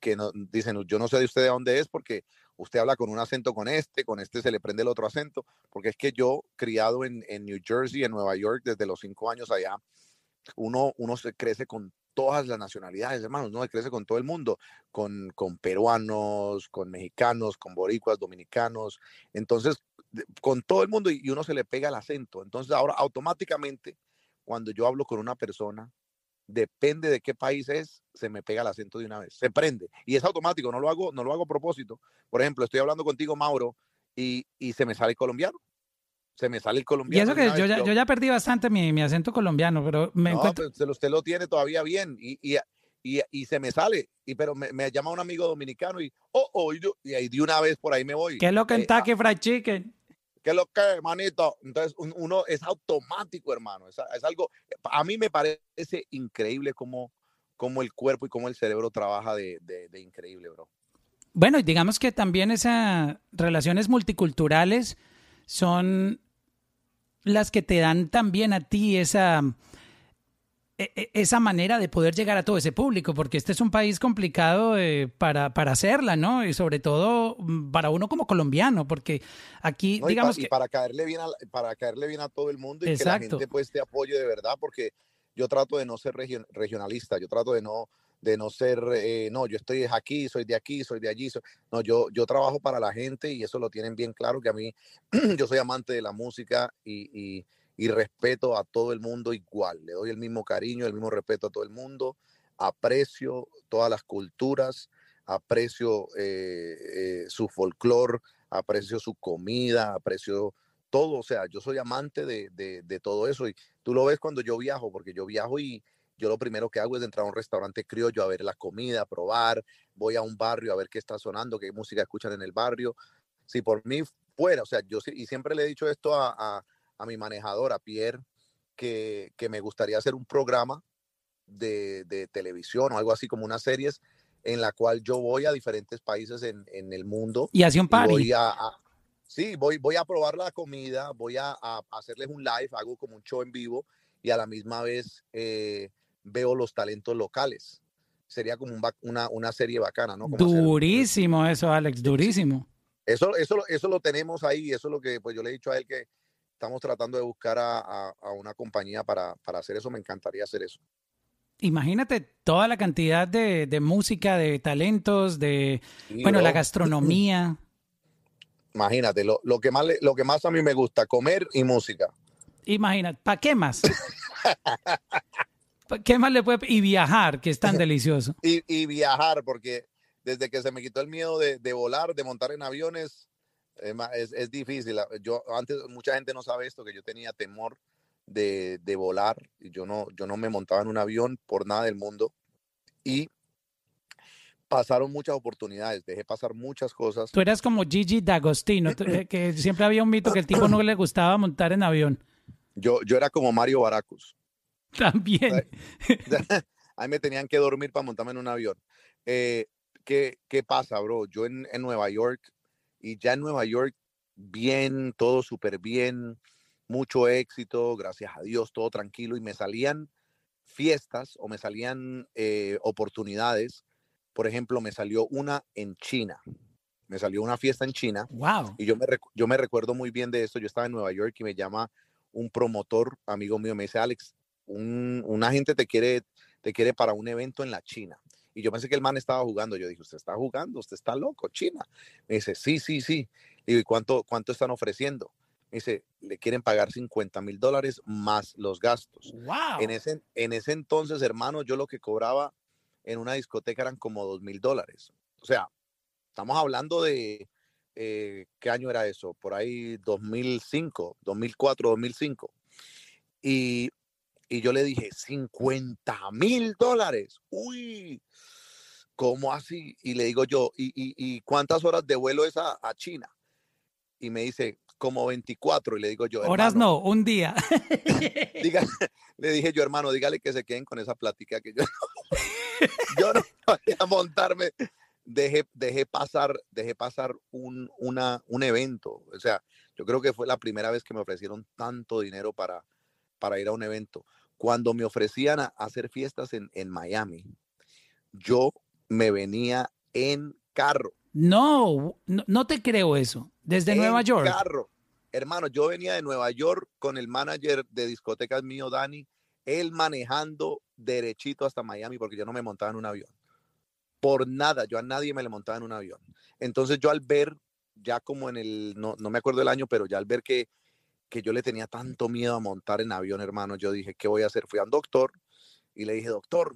que no, dicen, yo no sé de usted de dónde es, porque usted habla con un acento con este, con este se le prende el otro acento, porque es que yo, criado en, en New Jersey, en Nueva York, desde los cinco años allá, uno, uno se crece con todas las nacionalidades, hermanos, se crece con todo el mundo, con, con peruanos, con mexicanos, con boricuas, dominicanos, entonces, con todo el mundo y, y uno se le pega el acento. Entonces, ahora automáticamente, cuando yo hablo con una persona, depende de qué país es, se me pega el acento de una vez, se prende. Y es automático, no lo hago, no lo hago a propósito. Por ejemplo, estoy hablando contigo, Mauro, y, y se me sale colombiano. Se me sale el Y colombiano. eso de que yo ya, yo ya perdí bastante mi, mi acento colombiano, pero me No, encuentro. pero usted, lo tiene todavía bien y, y, y, y se me sale, y, pero me, me llama un amigo dominicano y, oh, oh, y, yo- y ahí de una vez por ahí me voy. ¿Qué es lo Eh, Kentucky Fried Chicken? ¿Qué es lo que, manito? Entonces, un- uno es automático, hermano. Es, es algo, a mí me parece increíble cómo, cómo el cuerpo y cómo el cerebro trabaja de, de, de increíble, bro. Bueno, y digamos que también esas relaciones multiculturales son las que te dan también a ti esa, e- e- esa manera de poder llegar a todo ese público, porque este es un país complicado eh, para, para hacerla, ¿no? Y sobre todo mm, para uno como colombiano, porque aquí, ¿no? Y, digamos y que... para caerle bien a, para caerle bien a todo el mundo y que la Exacto. gente pues te apoye de verdad, porque yo trato de no ser region- regionalista, yo trato de no de no ser, eh, no, yo estoy aquí, soy de aquí, soy de allí, soy- no, yo, yo trabajo para la gente y eso lo tienen bien claro, que a mí, yo soy amante de la música y, y- respeto a todo el mundo igual, le doy el mismo cariño, el mismo respeto a todo el mundo, aprecio todas las culturas, aprecio eh, eh, su folclore, aprecio su comida, aprecio todo, o sea, yo soy amante de, de- de todo eso y tú lo ves cuando yo viajo, porque yo viajo y yo lo primero que hago es entrar a un restaurante criollo a ver la comida, a probar, voy a un barrio a ver qué está sonando, qué música escuchan en el barrio. Si por mí fuera, o sea, yo sí- y siempre le he dicho esto a, a- a mi manejador, a Pierre, que, que me gustaría hacer un programa de, de televisión o algo así como unas series en la cual yo voy a diferentes países en, en el mundo Y hace un party. voy a, a- sí, voy, voy a probar la comida, voy a, a hacerles un live, hago como un show en vivo y a la misma vez eh, veo los talentos locales. sería como una, una serie bacana, ¿no? durísimo eso, Alex, durísimo. Eso, eso, eso lo tenemos ahí, eso es lo que pues yo le he dicho a él que estamos tratando de buscar a, una compañía para, hacer eso, me encantaría hacer eso. Imagínate toda la cantidad de, música, de talentos, de, bueno, la gastronomía. Imagínate, lo, lo, que más lo que más a mí me gusta, comer y música. Imagínate, ¿para qué más? ¿Qué más le puede...? Y viajar, que es tan delicioso. y, viajar, porque desde que se me quitó el miedo de, volar, de montar en aviones, es, es, difícil. Yo antes, mucha gente no sabe esto, que yo tenía temor de, de, volar y yo no, yo no me montaba en un avión por nada del mundo. Y pasaron muchas oportunidades, dejé pasar muchas cosas. Tú eras como Gigi D'Agostino, eh, que siempre había un mito que el tipo no le gustaba montar en avión. Yo, yo era como Mario Baracus. También. Ahí me tenían que dormir para montarme en un avión. Eh, ¿qué, ¿Qué pasa, bro? Yo en, en Nueva York, y ya en Nueva York, bien, todo súper bien, mucho éxito, gracias a Dios, todo tranquilo, y me salían fiestas o me salían eh, oportunidades. Por ejemplo, me salió una en China. Me salió una fiesta en China. Wow. Y yo me, yo me recuerdo muy bien de esto. Yo estaba en Nueva York y me llama un promotor, amigo mío, me dice, Alex, un, un agente te quiere, te quiere para un evento en la China. Y yo pensé que el man estaba jugando. Yo dije, usted está jugando, usted está loco, China. Me dice, sí, sí, sí. Y digo, ¿y cuánto, cuánto están ofreciendo? Me dice, le quieren pagar 50 mil dólares más los gastos. Wow. En ese, en ese entonces, hermano, yo lo que cobraba en una discoteca eran como 2 mil dólares. O sea, estamos hablando de, eh, ¿qué año era eso? Por ahí 2005, 2004, 2005. Y y yo le dije, 50 mil dólares. Uy, ¿cómo así? Y le digo yo, ¿y, cuántas horas de vuelo es a, China? Y me dice, como 24. Y le digo yo, horas no, un día. le dije yo, hermano, dígale que se queden con esa plática que yo no, yo no voy a montarme. Dejé, dejé pasar, dejé pasar un, una, un evento. O sea, yo creo que fue la primera vez que me ofrecieron tanto dinero para, para ir a un evento. Cuando me ofrecían a hacer fiestas en, Miami, yo me venía en carro. No, no, te creo eso. Desde Nueva York. Carro. Hermano, yo venía de Nueva York con el manager de discotecas mío, Dani, él manejando derechito hasta Miami porque yo no me montaba en un avión. Por nada, yo a nadie me le montaba en un avión. Entonces yo al ver, ya como en el, no, no me acuerdo el año, pero ya al ver que que yo le tenía tanto miedo a montar en avión, hermano, yo dije, ¿qué voy a hacer? Fui a un doctor y le dije, doctor,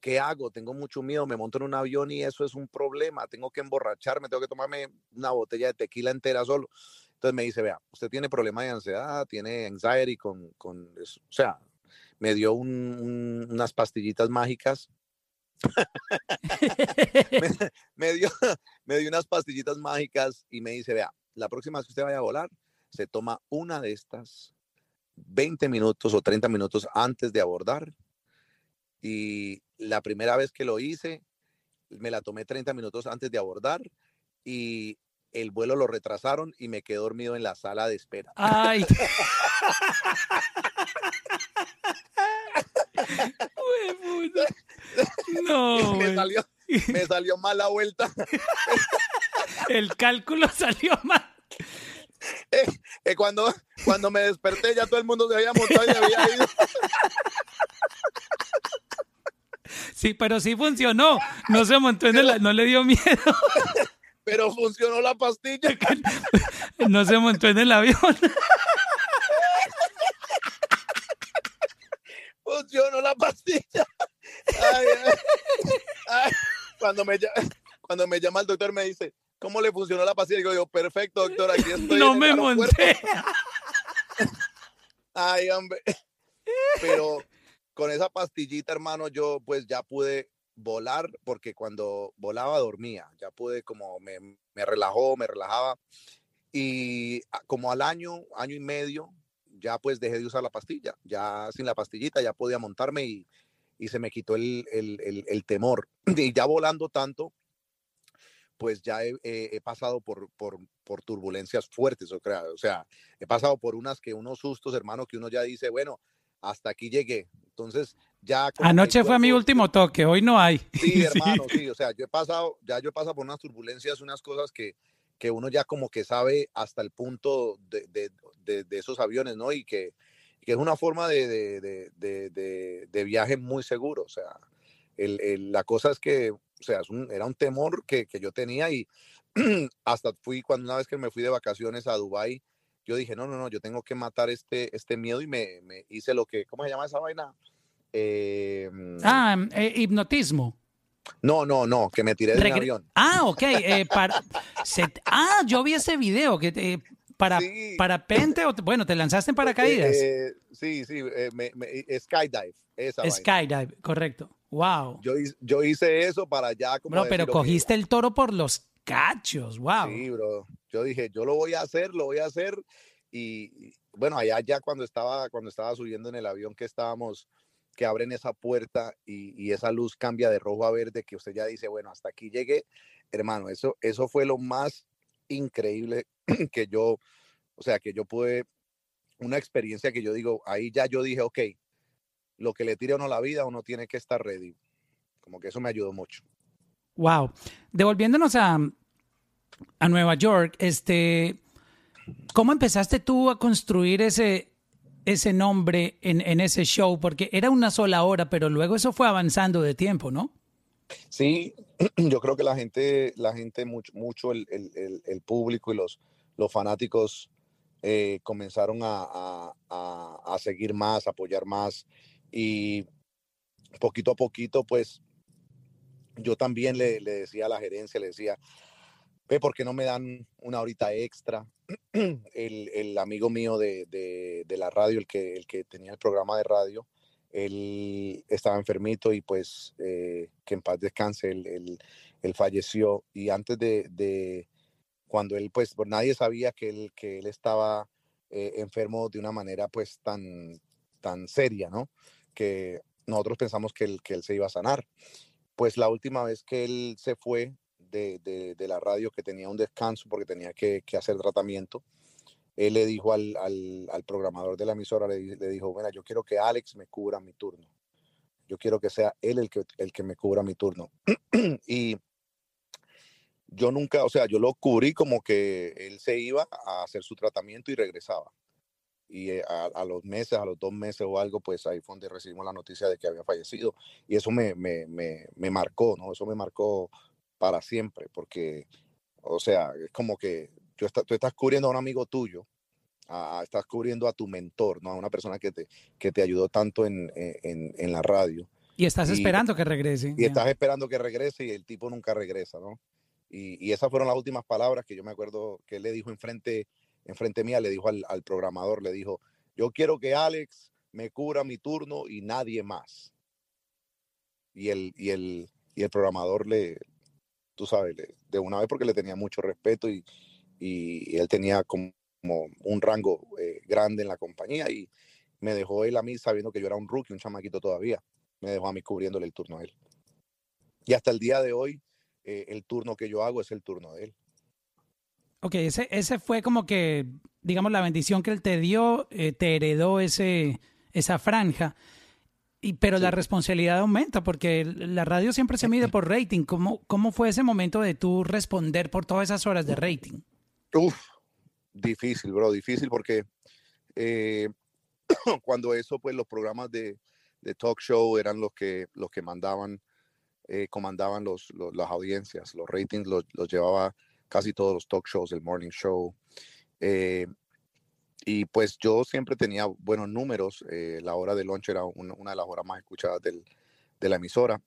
¿qué hago? Tengo mucho miedo, me monto en un avión y eso es un problema, tengo que emborracharme, tengo que tomarme una botella de tequila entera solo. Entonces me dice, vea, usted tiene problemas de ansiedad, tiene anxiety con, con eso. O sea, me dio unas pastillitas mágicas. me, dio, me dio unas pastillitas mágicas y me dice, vea, la próxima vez que usted vaya a volar, se toma una de estas 20 minutos o 30 minutos antes de abordar. Y la primera vez que lo hice, me la tomé 30 minutos antes de abordar y el vuelo lo retrasaron y me quedé dormido en la sala de espera. Ay. no. Me salió, me salió mal la vuelta. El cálculo salió mal. Eh, eh, cuando, cuando me desperté ya todo el mundo se había montado y había ido. Sí, pero sí funcionó. No se montó en el, no le dio miedo. Pero funcionó la pastilla. No se montó en el avión. Funcionó la pastilla. Cuando, me, cuando me llama el doctor me dice, ¿Cómo le funcionó la pastilla? Digo yo, perfecto, doctor, aquí estoy. No me monté. Ay, hombre. Pero con esa pastillita, hermano, yo pues ya pude volar, porque cuando volaba dormía, ya pude como me, me relajó, me relajaba. Y como al año, año y medio, ya pues dejé de usar la pastilla. Ya sin la pastillita ya podía montarme y, y se me quitó el, el, el, el temor. Y ya volando tanto, pues ya he, pasado por, por, por, turbulencias fuertes, o sea, he pasado por unas que unos sustos, hermano, que uno ya dice, bueno, hasta aquí llegué. Entonces, ya... Anoche fue mi último toque, hoy no hay. Sí, hermano, sí. o sea, yo he pasado, ya yo he pasado por unas turbulencias, unas cosas que, que uno ya como que sabe hasta el punto de, de, de, esos aviones, ¿no? Y que, que es una forma de, de, viaje muy seguro, o sea, el, la cosa es que, o sea, era un temor que, que yo tenía y hasta fui cuando una vez que me fui de vacaciones a Dubai yo dije, no, no, no, yo tengo que matar este, este miedo y me, me hice lo que, ¿cómo se llama esa vaina? Eh, ah, eh, hipnotismo. No, no, no, que me tiré del avión. Ah, ok. Eh, para, ah, yo vi ese video que para para pente o bueno, te lanzaste en paracaídas. sí, sí, skydive. Esa skydive, correcto. Wow. Yo, yo hice eso para ya como. No, pero cogiste el toro por los cachos, wow. Sí, bro. Yo dije, yo lo voy a hacer, lo voy a hacer. Y, bueno, allá ya cuando estaba, cuando estaba subiendo en el avión que estábamos, que abren esa puerta y, esa luz cambia de rojo a verde, que usted ya dice, bueno, hasta aquí llegué, hermano, eso, eso fue lo más increíble que yo, o sea, que yo pude, una experiencia que yo digo, ahí ya yo dije, ok, lo que le tire a uno la vida, uno tiene que estar ready. Como que eso me ayudó mucho. Wow. Devolviéndonos a, a Nueva York, este, ¿cómo empezaste tú a construir ese, ese nombre en, en, ese show? Porque era una sola hora, pero luego eso fue avanzando de tiempo, ¿no? Sí, yo creo que la gente, la gente mucho, mucho el, el, el público y los, los fanáticos eh, comenzaron a, a, a, seguir más, apoyar más y poquito a poquito, pues yo también le, le decía a la gerencia, le decía, ve, ¿por qué no me dan una horita extra? el, el, amigo mío de, de, de, la radio, el que, el que tenía el programa de radio, él estaba enfermito y pues eh, que en paz descanse, él, él, falleció. Y antes de, de, cuando él, pues, nadie sabía que él, que él estaba eh, enfermo de una manera pues tan, tan seria, ¿no? Que nosotros pensamos que él, que él se iba a sanar pues la última vez que él se fue de, de, la radio, que tenía un descanso porque tenía que hacer tratamiento, él le dijo al, al, al programador de la emisora, le, dijo, bueno, yo quiero que Alex me cubra mi turno. Yo quiero que sea él el que, el que me cubra mi turno. y yo nunca, o sea, yo lo cubrí como que él se iba a hacer su tratamiento y regresaba y eh, a, los meses, a los dos meses o algo, pues ahí fue donde recibimos la noticia de que había fallecido. Y eso me, me, me, me marcó, ¿no? Eso me marcó para siempre, porque, o sea, es como que tú, tú estás cubriendo a un amigo tuyo, estás cubriendo a tu mentor, ¿no? A una persona que te, que te ayudó tanto en, en, en la radio. Y estás esperando que regrese. Y estás esperando que regrese y el tipo nunca regresa, ¿no? Y, y, esas fueron las últimas palabras que yo me acuerdo que él le dijo enfrente enfrente mía, le dijo al, al, programador, le dijo, yo quiero que Alex me cubra mi turno y nadie más. Y el, y el, y el programador le, tú sabes, de una vez porque le tenía mucho respeto y, y, él tenía como, un rango eh, grande en la compañía y me dejó él a mí sabiendo que yo era un rookie, un chamaquito todavía, me dejó a mí cubriéndole el turno a él. Y hasta el día de hoy, eh, el turno que yo hago es el turno de él. Ok, ese, ese fue como que, digamos, la bendición que él te dio, eh, te heredó ese, esa franja. Y, pero la responsabilidad aumenta porque la radio siempre se mide por rating. ¿Cómo, ¿Cómo fue ese momento de tú responder por todas esas horas de rating? Uf, difícil, bro, difícil porque eh, cuando eso, pues los programas de, talk show eran los que, los que mandaban, eh, comandaban los, las audiencias, los ratings los, los llevaba casi todos los talk shows, el morning show. Eh, y pues yo siempre tenía buenos números. La hora de lunch era una, de las horas más escuchadas de la emisora.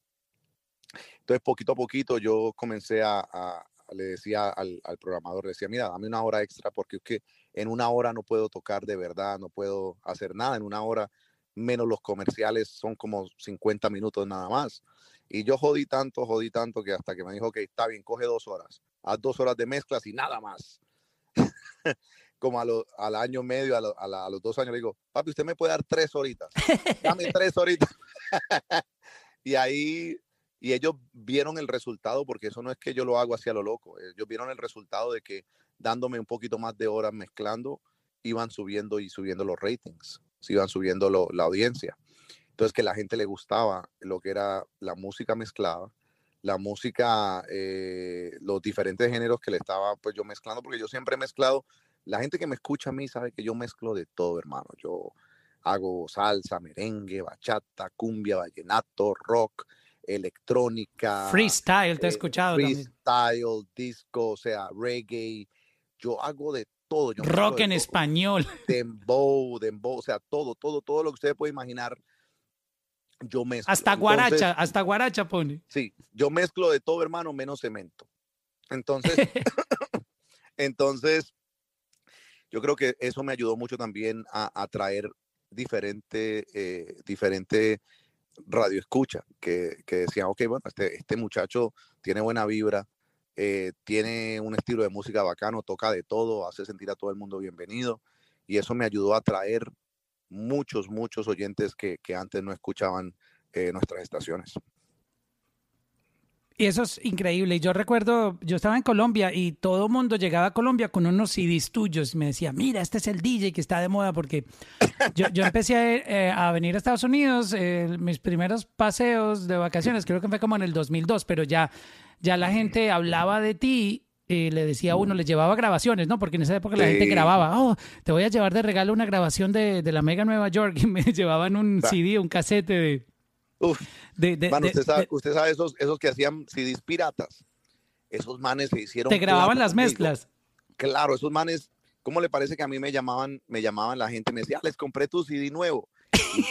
Entonces, poquito a poquito yo comencé a, le decía al, al, programador, le decía, mira, dame una hora extra porque es que en una hora no puedo tocar de verdad, no puedo hacer nada. En una hora, menos los comerciales, son como 50 minutos nada más. Y yo jodí tanto, jodí tanto que hasta que me dijo, que está bien, coge dos horas a dos horas de mezclas y nada más. Como a lo, al año medio, a, a, los dos años, le digo, papi, usted me puede dar tres horitas. Dame tres horitas. y ahí, y ellos vieron el resultado, porque eso no es que yo lo hago hacia lo loco. Ellos vieron el resultado de que dándome un poquito más de horas mezclando, iban subiendo y subiendo los ratings, se iban subiendo la audiencia. Entonces que la gente le gustaba lo que era la música mezclada, la música, eh, los diferentes géneros que le estaba pues yo mezclando, porque yo siempre he mezclado, la gente que me escucha a mí sabe que yo mezclo de todo, hermano. Yo hago salsa, merengue, bachata, cumbia, vallenato, rock, electrónica. Freestyle, te he eh, escuchado. Freestyle, disco, o sea, reggae. Yo hago de todo. rock en español. Dembow, dembow, o sea, todo, todo, todo lo que usted puede imaginar. Yo mezclo. Hasta guaracha, hasta guaracha pone. Sí, yo mezclo de todo, hermano, menos cemento. Entonces, entonces, yo creo que eso me ayudó mucho también a, a traer diferente, eh, diferente radio escucha, que, que decían, ok, bueno, este, este muchacho tiene buena vibra, eh, tiene un estilo de música bacano, toca de todo, hace sentir a todo el mundo bienvenido, y eso me ayudó a traer muchos, muchos oyentes que, que antes no escuchaban eh, nuestras estaciones. Y eso es increíble. Yo recuerdo, yo estaba en Colombia y todo mundo llegaba a Colombia con unos CDs tuyos y me decía, mira, este es el DJ que está de moda porque yo, yo empecé a, eh, a, venir a Estados Unidos, eh, mis primeros paseos de vacaciones, creo que fue como en el 2002, pero ya, ya la gente hablaba de ti y le decía a uno, le llevaba grabaciones, ¿no? Porque en esa época la gente grababa, oh, te voy a llevar de regalo una grabación de, de la Mega Nueva York y me llevaban un CD, un casete de Uf, usted, sabe, usted sabe esos, esos que hacían CDs piratas. Esos manes se hicieron. Te grababan las mezclas. Claro, esos manes, ¿cómo le parece que a mí me llamaban, me llamaban la gente, me decía, les compré tu CD nuevo? Y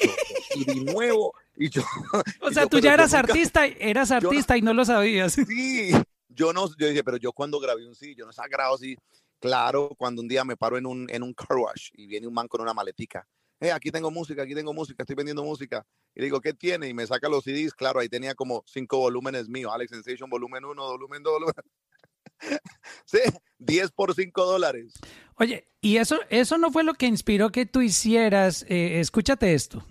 CD nuevo. Y yo, o sea, tú ya eras artista, eras artista y no lo sabías. Sí, yo no, yo dije, pero yo cuando grabé un CD, yo no estaba grabado así. Claro, cuando un día me paro en un, en un car wash y viene un man con una maletica eh, aquí tengo música, aquí tengo música, estoy vendiendo música. Y digo, ¿qué tiene? Y me saca los CDs. Claro, ahí tenía como cinco volúmenes míos. Alex Sensation, volumen 1, volumen 2, volumen... sí, 10 por 5 dólares. Oye, y eso, eso no fue lo que inspiró que tú hicieras, eh, escúchate esto.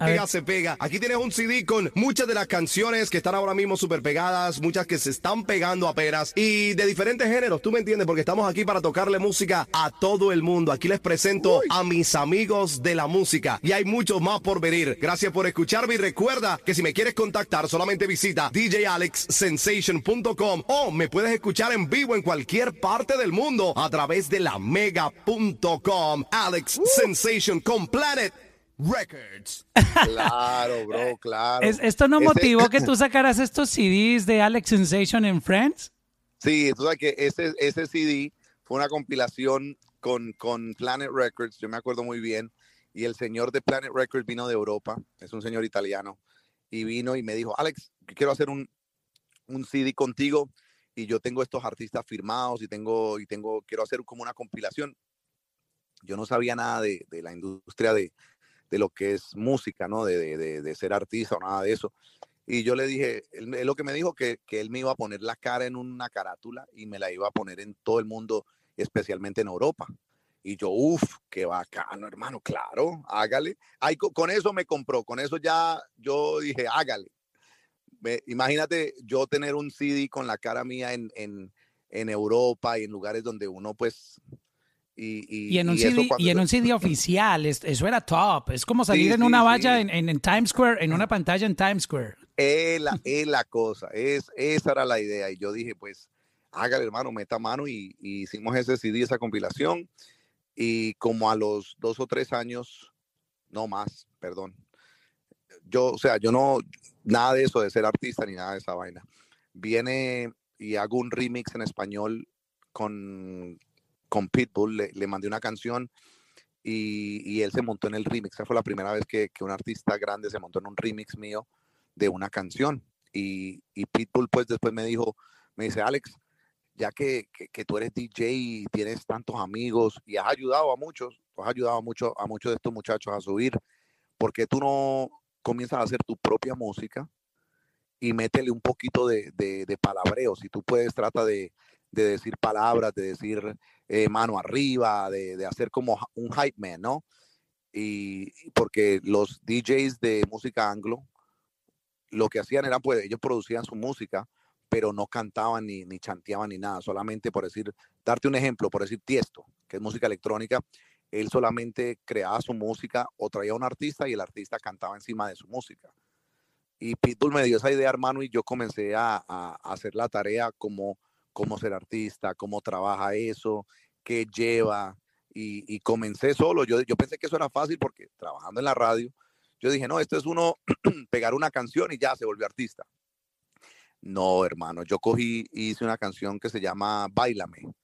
Pega se pega. Aquí tienes un CD con muchas de las canciones que están ahora mismo súper pegadas, muchas que se están pegando a peras y de diferentes géneros, tú me entiendes, porque estamos aquí para tocarle música a todo el mundo. Aquí les presento a mis amigos de la música y hay muchos más por venir. Gracias por escucharme y recuerda que si me quieres contactar solamente visita djalexsensation.com o me puedes escuchar en vivo en cualquier parte del mundo a través de la mega.com. Alex Sensation con Planet Records. Claro, bro, claro. ¿Esto no motivó que tú sacaras estos CDs de Alex Sensation en Friends? Sí, tú sabes que ese, ese CD fue una compilación con, con Planet Records, yo me acuerdo muy bien, y el señor de Planet Records vino de Europa, es un señor italiano, y vino y me dijo, Alex, quiero hacer un, un CD contigo, y yo tengo estos artistas firmados, y tengo, y tengo, quiero hacer como una compilación. Yo no sabía nada de, de la industria de, de lo que es música, ¿no? De, de, de, ser artista o nada de eso. Y yo le dije, él, lo que me dijo que, que, él me iba a poner la cara en una carátula y me la iba a poner en todo el mundo, especialmente en Europa. Y yo, uff, qué bacano, hermano, claro, hágale. Ahí, con eso me compró, con eso ya yo dije, hágale. Me, imagínate yo tener un CD con la cara mía en, en, en Europa y en lugares donde uno pues y, en un, CD, y en un CD oficial, eso era top. Es como salir en una valla en, en, Times Square, en una pantalla en Times Square. Es la, es la cosa, es, esa era la idea. Y yo dije, pues, hágale, hermano, meta mano. Y, y, hicimos ese CD, esa compilación. Y como a los dos o tres años, no más, perdón. Yo, o sea, yo no, nada de eso de ser artista ni nada de esa vaina. Viene y hago un remix en español con con Pitbull, le, mandé una canción y, él se montó en el remix. Esa fue la primera vez que, un artista grande se montó en un remix mío de una canción. Y, Pitbull pues después me dijo, me dice, Alex, ya que, tú eres DJ y tienes tantos amigos y has ayudado a muchos, has ayudado a, mucho, a muchos de estos muchachos a subir, porque tú no comienzas a hacer tu propia música y métele un poquito de, de, de palabreo? Si tú puedes, trata de, de decir palabras, de decir eh, mano arriba, de, hacer como un hype man, ¿no? Y porque los DJs de música anglo, lo que hacían era, pues, ellos producían su música, pero no cantaban ni, ni chanteaban ni nada, solamente por decir, darte un ejemplo, por decir Tiesto, que es música electrónica, él solamente creaba su música o traía a un artista y el artista cantaba encima de su música. Y Pitbull me dio esa idea, hermano, y yo comencé a, a hacer la tarea como cómo ser artista, cómo trabaja eso, qué lleva, y, comencé solo. Yo, yo pensé que eso era fácil porque trabajando en la radio, yo dije, no, esto es uno pegar una canción y ya se volvió artista. No, hermano, yo cogí y hice una canción que se llama Bailame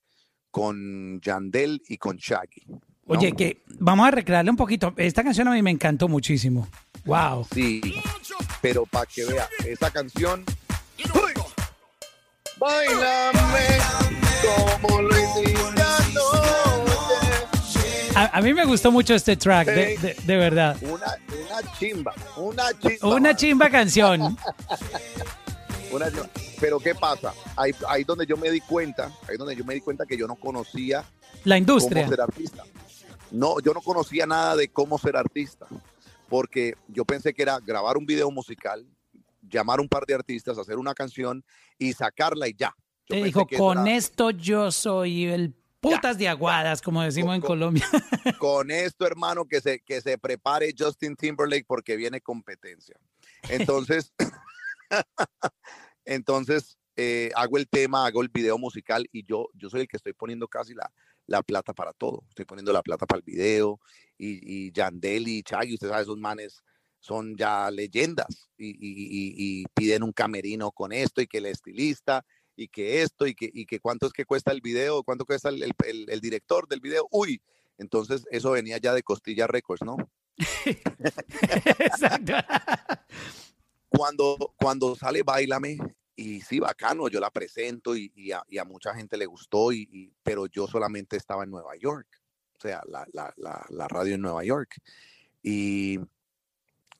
con Yandel y con Shaggy. Oye, que vamos a recrearle un poquito. Esta canción a mí me encantó muchísimo. Wow. Sí, pero para que vea, esa canción. Bailame como lo a, mí me gustó mucho este track, de, verdad. Una, chimba, una chimba. Una chimba canción. Pero ¿qué pasa? Ahí, ahí donde yo me di cuenta, ahí donde yo me di cuenta que yo no conocía la industria. Cómo ser artista. No, yo no conocía nada de cómo ser artista, porque yo pensé que era grabar un video musical, llamar a un par de artistas, hacer una canción y sacarla y ya. Te dijo, con esto yo soy el Putas de aguadas, como decimos en Colombia. Con esto, hermano, que se, que se prepare Justin Timberlake porque viene competencia. Entonces, entonces eh, hago el tema, hago el video musical y yo, yo soy el que estoy poniendo casi la, la plata para todo. Estoy poniendo la plata para el video y, y Yandel y Chagui, usted sabe, esos manes son ya leyendas y, y, piden un camerino con esto y que el estilista y que esto y que, y que cuánto es que cuesta el video, cuánto cuesta el, el, director del video. Uy, entonces eso venía ya de Costilla Records, ¿no? Exacto. cuando, cuando sale Bailame, y sí, bacano, yo la presento y, y, a, mucha gente le gustó, y, pero yo solamente estaba en Nueva York, o sea, la, la, la, la radio en Nueva York. Y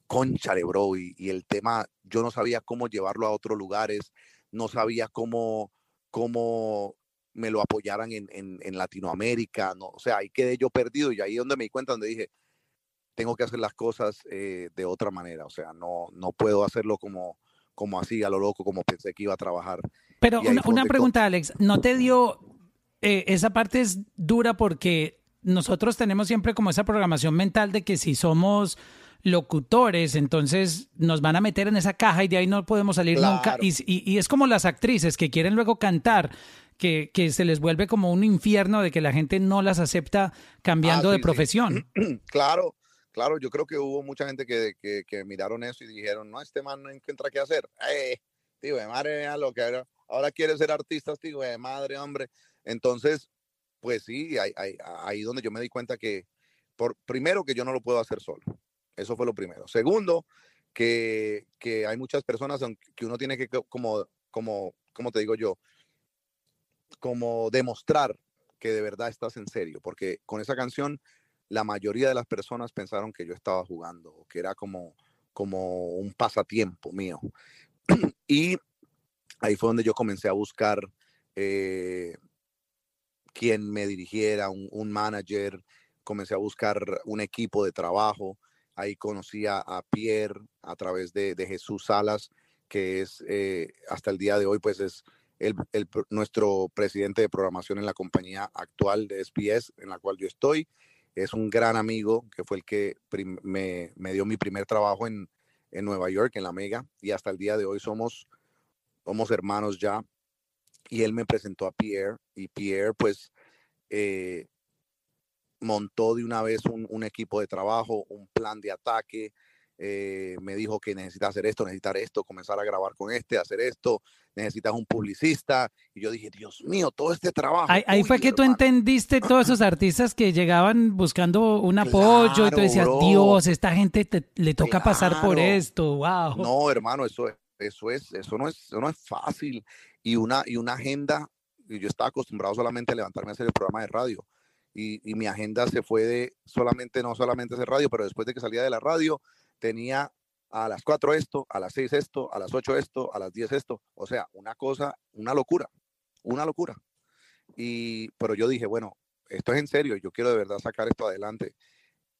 conchale, bro, y, y, el tema, yo no sabía cómo llevarlo a otros lugares, no sabía cómo, cómo me lo apoyaran en, en, Latinoamérica, no, o sea, ahí quedé yo perdido y ahí es donde me di cuenta, donde dije, tengo que hacer las cosas eh, de otra manera, o sea, no, no puedo hacerlo como, como así, a lo loco, como pensé que iba a trabajar. Pero una, pregunta, Alex, ¿no te dio, eh, esa parte es dura porque nosotros tenemos siempre como esa programación mental de que si somos locutores, entonces nos van a meter en esa caja y de ahí no podemos salir nunca. Y, es como las actrices que quieren luego cantar, que, se les vuelve como un infierno de que la gente no las acepta cambiando ah, de profesión. Claro, claro, yo creo que hubo mucha gente que, que, miraron eso y dijeron, no, este man no encuentra qué hacer. Eh, tío, de madre, lo que ahora, ahora quiere ser artista, tío, de madre, hombre. Entonces, pues sí, ahí, ahí, ahí donde yo me di cuenta que, por, primero que yo no lo puedo hacer solo. Eso fue lo primero. Segundo, que, que hay muchas personas que uno tiene que, como, como, como te digo yo, como demostrar que de verdad estás en serio, porque con esa canción la mayoría de las personas pensaron que yo estaba jugando, que era como, como un pasatiempo mío. y ahí fue donde yo comencé a buscar eh, quien me dirigiera, un, un, manager, comencé a buscar un equipo de trabajo Ahí conocí a, Pierre a través de, Jesús Salas, que es eh, hasta el día de hoy, pues es el, nuestro presidente de programación en la compañía actual de SBS, en la cual yo estoy. Es un gran amigo que fue el que me, dio mi primer trabajo en, Nueva York, en la Mega, y hasta el día de hoy somos, somos hermanos ya. Y él me presentó a Pierre, y Pierre, pues, eh, montó de una vez un, equipo de trabajo, un plan de ataque, eh, me dijo que necesita hacer esto, necesitar esto, comenzar a grabar con este, hacer esto, necesitas un publicista. Y yo dije, Dios mío, todo este trabajo. Ahí, fue que tú entendiste todos esos artistas que llegaban buscando un apoyo y tú decías, Dios, esta gente le toca pasar por esto, wow. No, hermano, eso, eso, es, eso, no es, eso no es fácil. Y una, y una agenda, yo estaba acostumbrado solamente a levantarme a hacer el programa de radio y, mi agenda se fue de solamente, no solamente hacer radio, pero después de que salía de la radio, tenía a las 4 esto, a las 6 esto, a las 8 esto, a las 10 esto. O sea, una cosa, una locura, una locura. Y, pero yo dije, bueno, esto es en serio, yo quiero de verdad sacar esto adelante.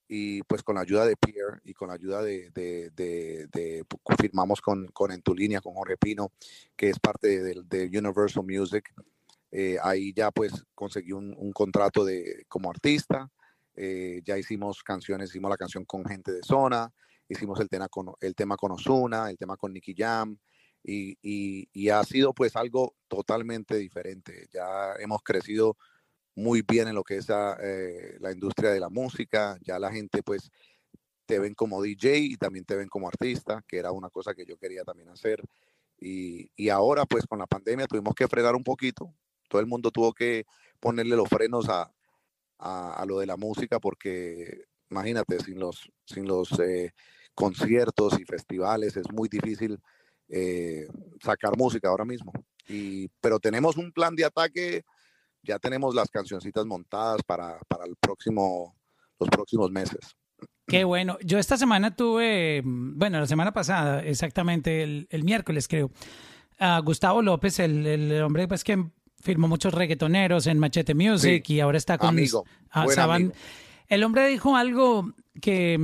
Y pues con la ayuda de Pierre y con la ayuda de, de, firmamos con, con En Tu Línea, con Jorge que es parte de, Universal Music, eh, ahí ya pues conseguí un, contrato de, como artista eh, ya hicimos canciones, hicimos la canción con gente de zona, hicimos el tema con, el tema con Osuna, el tema con Nicky Jam, y, y, ha sido pues algo totalmente diferente. Ya hemos crecido muy bien en lo que es la, eh, industria de la música, ya la gente pues te ven como DJ y también te ven como artista, que era una cosa que yo quería también hacer. Y, y, ahora, pues con la pandemia tuvimos que frenar un poquito. Todo el mundo tuvo que ponerle los frenos a, a, lo de la música porque, imagínate, sin los, sin los eh, conciertos y festivales es muy difícil eh, sacar música ahora mismo. Y, pero tenemos un plan de ataque, ya tenemos las cancioncitas montadas para, para el próximo, los próximos meses. Qué bueno. Yo esta semana tuve, bueno, la semana pasada, exactamente, el, el miércoles creo, a Gustavo López, el, el, hombre pues que firmó muchos reggaetoneros en Machete Music y ahora está con amigo, amigo. El hombre dijo algo que,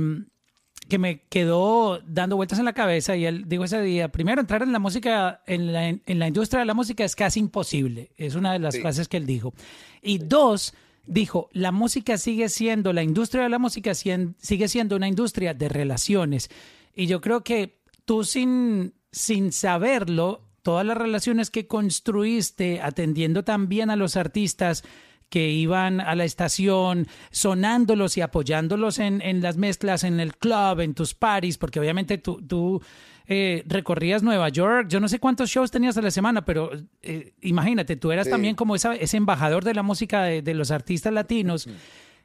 que me quedó dando vueltas en la cabeza y él dijo ese día, primero entrar en la música, en la, en la industria de la música es casi imposible. Es una de las frases que él dijo. Y dos, dijo, la música sigue siendo, la industria de la música sigue siendo una industria de relaciones. Y yo creo que tú sin, sin saberlo, todas las relaciones que construiste atendiendo también a los artistas que iban a la estación sonándolos y apoyándolos en, en las mezclas, en el club, en tus parties, porque obviamente tú, tú eh, recorrías Nueva York, yo no sé cuántos shows tenías a la semana, pero eh, imagínate, tú eras también como esa, ese embajador de la música de, los artistas latinos.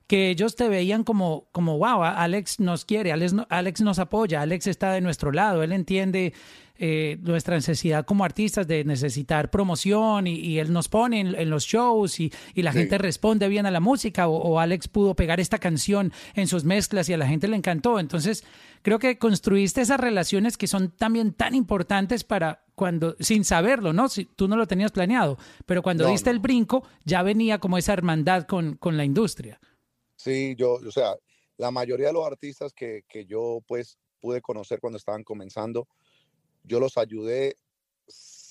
que ellos te veían como, como wow, Alex nos quiere, Alex, Alex nos apoya, Alex está de nuestro lado, él entiende eh, nuestra necesidad como artistas de necesitar promoción y, él nos pone en, los shows y, la gente responde bien a la música o, Alex pudo pegar esta canción en sus mezclas y a la gente le encantó. Entonces, creo que construiste esas relaciones que son también tan importantes para cuando, sin saberlo, ¿no? Si tú no lo tenías planeado, pero cuando diste el brinco ya venía como esa hermandad con, con la industria. Sí, yo, o sea, la mayoría de los artistas que, que yo pues pude conocer cuando estaban comenzando, yo los ayudé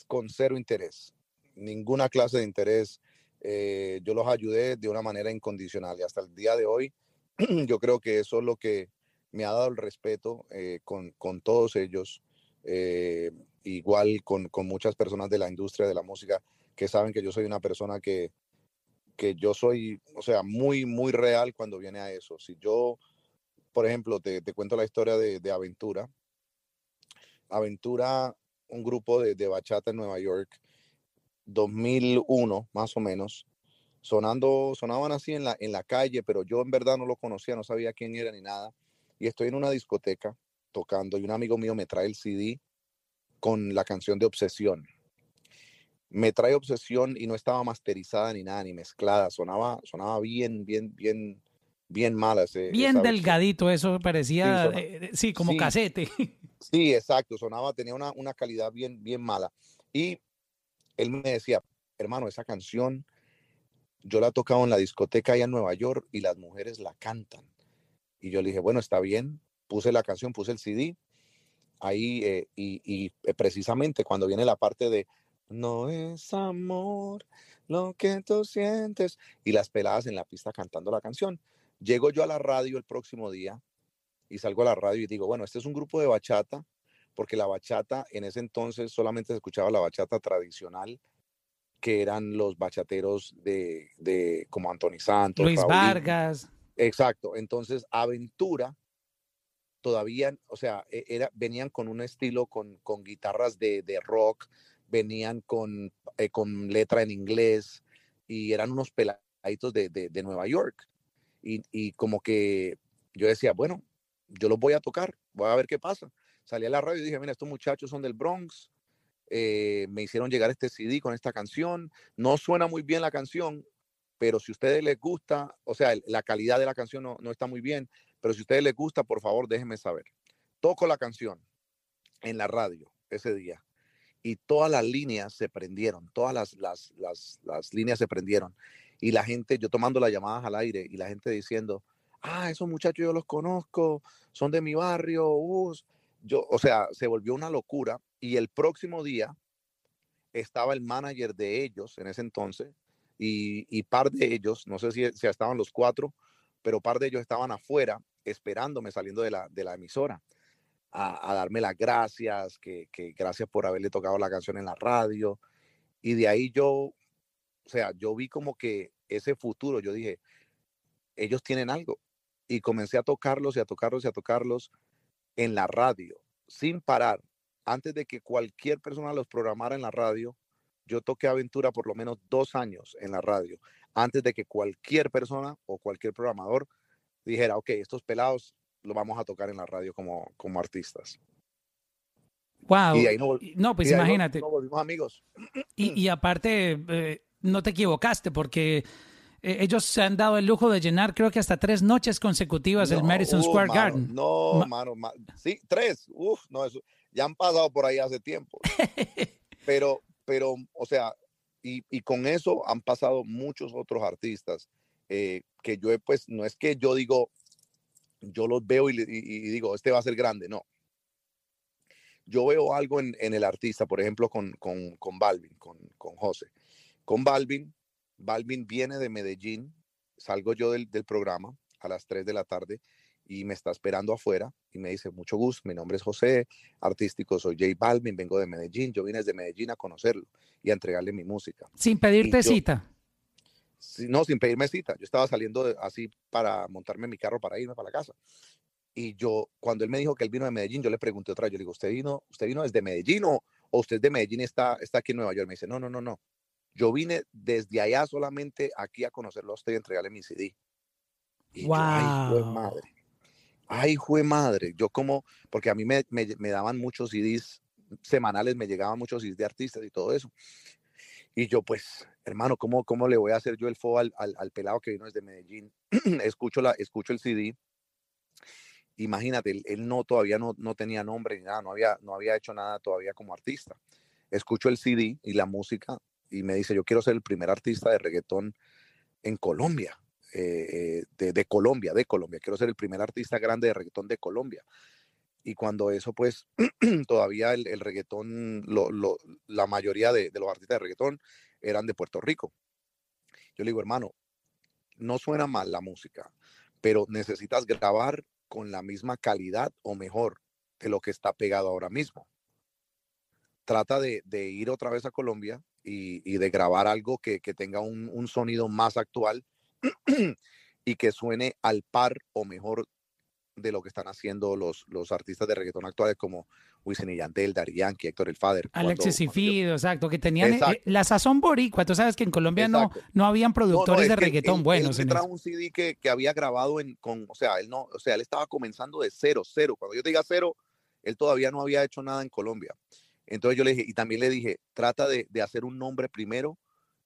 con cero interés, ninguna clase de interés. Eh, yo los ayudé de una manera incondicional y hasta el día de hoy yo creo que eso es lo que me ha dado el respeto eh, con, con, todos ellos, eh, igual con, con, muchas personas de la industria de la música que saben que yo soy una persona que, que yo soy, o sea, muy, muy real cuando viene a eso. Si yo, por ejemplo, te, te cuento la historia de, de Aventura, Aventura, un grupo de, bachata en Nueva York, 2001 más o menos, sonando, sonaban así en la, en la calle, pero yo en verdad no lo conocía, no sabía quién era ni nada. Y estoy en una discoteca tocando y un amigo mío me trae el CD con la canción de Obsesión. Me trae Obsesión y no estaba masterizada ni nada, ni mezclada, sonaba, sonaba bien, bien, bien, bien mala. bien delgadito, eso parecía, sí, como casete. Sí, exacto, sonaba, tenía una, una calidad bien, bien mala. Y él me decía, hermano, esa canción yo la he tocado en la discoteca allá en Nueva York y las mujeres la cantan. Y yo le dije, bueno, está bien, puse la canción, puse el CD ahí eh, y, y eh, precisamente cuando viene la parte de no es amor lo que tú sientes y las peladas en la pista cantando la canción. Llego yo a la radio el próximo día y salgo a la radio y digo, bueno, este es un grupo de bachata, porque la bachata en ese entonces solamente se escuchaba la bachata tradicional, que eran los bachateros de, de como Anthony Santos. Luis Vargas. Exacto, entonces Aventura todavía, o sea, e, era, venían con un estilo, con, con guitarras de, de rock, venían con, eh, con letra en inglés y eran unos peladitos de, de, de Nueva York. Y, como que yo decía, bueno, yo los voy a tocar, voy a ver qué pasa. Salí a la radio y dije, mira, estos muchachos son del Bronx, eh, me hicieron llegar este CD con esta canción, no suena muy bien la canción, pero si a ustedes les gusta, o sea, la calidad de la canción no, no está muy bien, pero si a ustedes les gusta, por favor, déjenme saber. Toco la canción en la radio ese día y todas las líneas se prendieron, todas las, las, las, las líneas se prendieron. Y la gente, yo tomando las llamadas al aire y la gente diciendo, ah, esos muchachos yo los conozco, son de mi barrio, uh, yo, o sea, se volvió una locura y el próximo día estaba el manager de ellos en ese entonces y, y par de ellos, no sé si, si estaban los cuatro, pero par de ellos estaban afuera esperándome saliendo de la, de la emisora a, darme las gracias, que, que gracias por haberle tocado la canción en la radio. Y de ahí yo, o sea, yo vi como que ese futuro, yo dije, ellos tienen algo. Y comencé a tocarlos y a tocarlos y a tocarlos en la radio, sin parar. Antes de que cualquier persona los programara en la radio, yo toqué Aventura por lo menos dos años en la radio, antes de que cualquier persona o cualquier programador dijera, ok, estos pelados los vamos a tocar en la radio como, como artistas. Wow. no, pues imagínate. volvimos amigos. Y, aparte, eh, no te equivocaste porque eh, ellos se han dado el lujo de llenar, creo que hasta tres noches consecutivas el Madison Square Garden. No, mano, sí, tres. Uf, no, eso. Ya han pasado por ahí hace tiempo. pero, pero, o sea, y, y, con eso han pasado muchos otros artistas eh, que yo, pues, no es que yo digo, yo los veo y, digo, este va a ser grande, no. Yo veo algo en, el artista, por ejemplo, con, con, con Balvin, con, con José. Con Balvin, Balvin viene de Medellín, salgo yo del, del, programa a las 3 de la tarde y me está esperando afuera y me dice, mucho gusto, mi nombre es José, artístico, soy J Balvin, vengo de Medellín, yo vine desde Medellín a conocerlo y a entregarle mi música. Sin pedirte cita no, sin pedirme cita. Yo estaba saliendo así para montarme en mi carro para irme para la casa. Y yo, cuando él me dijo que él vino de Medellín, yo le pregunté otra vez, yo le digo, ¿usted vino, usted vino desde Medellín o, usted de Medellín está, está aquí en Nueva York? Me dice, no, no, no, no. Yo vine desde allá solamente aquí a conocerlo a usted y entregarle mi CD. Y wow. yo, ay, fue madre. Ay, fue madre. Yo como, porque a mí me, me, me daban muchos CDs semanales, me llegaban muchos CDs de artistas y todo eso. Y yo, pues, hermano, ¿cómo, cómo le voy a hacer yo el fo al, al, pelado que vino desde Medellín? escucho, la, escucho el CD. Imagínate, él, no todavía no, no, tenía nombre ni nada, no había, no había hecho nada todavía como artista. Escucho el CD y la música y me dice, yo quiero ser el primer artista de reggaetón en Colombia, eh, de, de, Colombia, de Colombia. Quiero ser el primer artista grande de reggaetón de Colombia. Y cuando eso, pues, todavía el, el reggaetón, la mayoría de, los artistas de reggaetón eran de Puerto Rico. Yo le digo, hermano, no suena mal la música, pero necesitas grabar con la misma calidad o mejor de lo que está pegado ahora mismo. Trata de ir otra vez a Colombia y, y de grabar algo que, que tenga un, un sonido más actual y que suene al par o mejor de lo que están haciendo los, los artistas de reggaetón actuales como Wisin y Yandel, Daddy Yankee, Héctor El Fader. Alexis y Fido, exacto, que tenían eh, la sazón boricua. Tú sabes que en Colombia no, no habían productores de reggaetón buenos. Él, trajo un CD que, que, había grabado en, con, o sea, él no, o sea, él estaba comenzando de cero, cero. Cuando yo te diga cero, él todavía no había hecho nada en Colombia. Entonces yo le dije, y también le dije, trata de, de hacer un nombre primero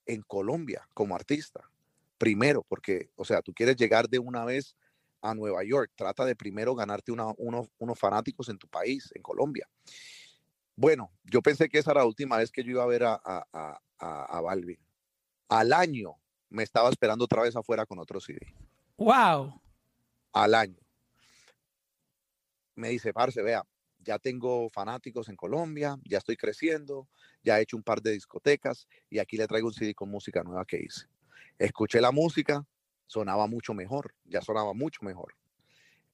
en Colombia como artista. Primero, porque, o sea, tú quieres llegar de una vez a Nueva York. Trata de primero ganarte unos, unos fanáticos en tu país, en Colombia. Bueno, yo pensé que esa era la última vez que yo iba a ver a, a, a, a Balvin. Al año me estaba esperando otra vez afuera con otro CD. ¡Wow! Al año. Me dice, parce, vea, ya tengo fanáticos en Colombia, ya estoy creciendo, ya he hecho un par de discotecas y aquí le traigo un CD con música nueva que hice. Escuché la música, sonaba mucho mejor, ya sonaba mucho mejor.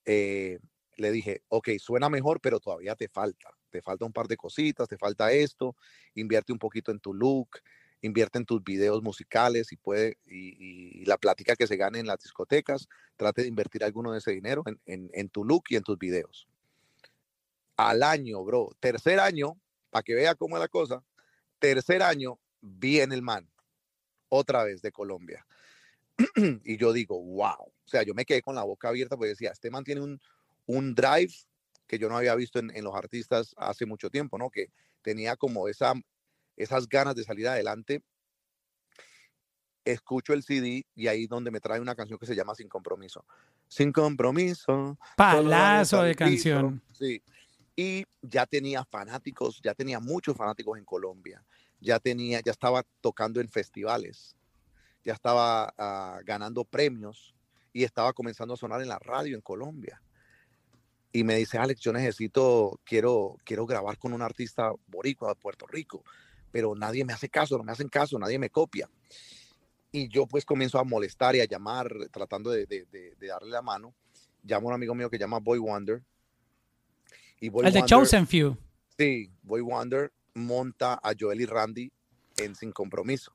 Eh, le dije, ok, suena mejor, pero todavía te falta, te falta un par de cositas, te falta esto, invierte un poquito en tu look, invierte en tus videos musicales y puede, y, la plática que se gane en las discotecas, trate de invertir alguno de ese dinero en, en tu look y en tus videos. Al año, bro, tercer año, para que vea cómo es la cosa, tercer año, viene el man, otra vez de Colombia. y yo digo, wow. O sea, yo me quedé con la boca abierta porque decía, este man tiene un, un drive que yo no había visto en, en, los artistas hace mucho tiempo, ¿no? Que tenía como esa, esas ganas de salir adelante. Escucho el CD y ahí donde me trae una canción que se llama Sin Compromiso. Sin Compromiso. Palazo de canción. Sí. Y ya tenía fanáticos, ya tenía muchos fanáticos en Colombia. Ya tenía, ya estaba tocando en festivales ya estaba uh, ganando premios y estaba comenzando a sonar en la radio en Colombia. Y me dice, Alex, yo necesito, quiero, quiero grabar con un artista boricua de Puerto Rico, pero nadie me hace caso, no me hacen caso, nadie me copia. Y yo pues comienzo a molestar y a llamar, tratando de darle la mano. Llamo a un amigo mío que llama Boy Wonder. Y Boy El de Chosen Few. Sí, Boy Wonder monta a Joel y Randy en Sin Compromiso.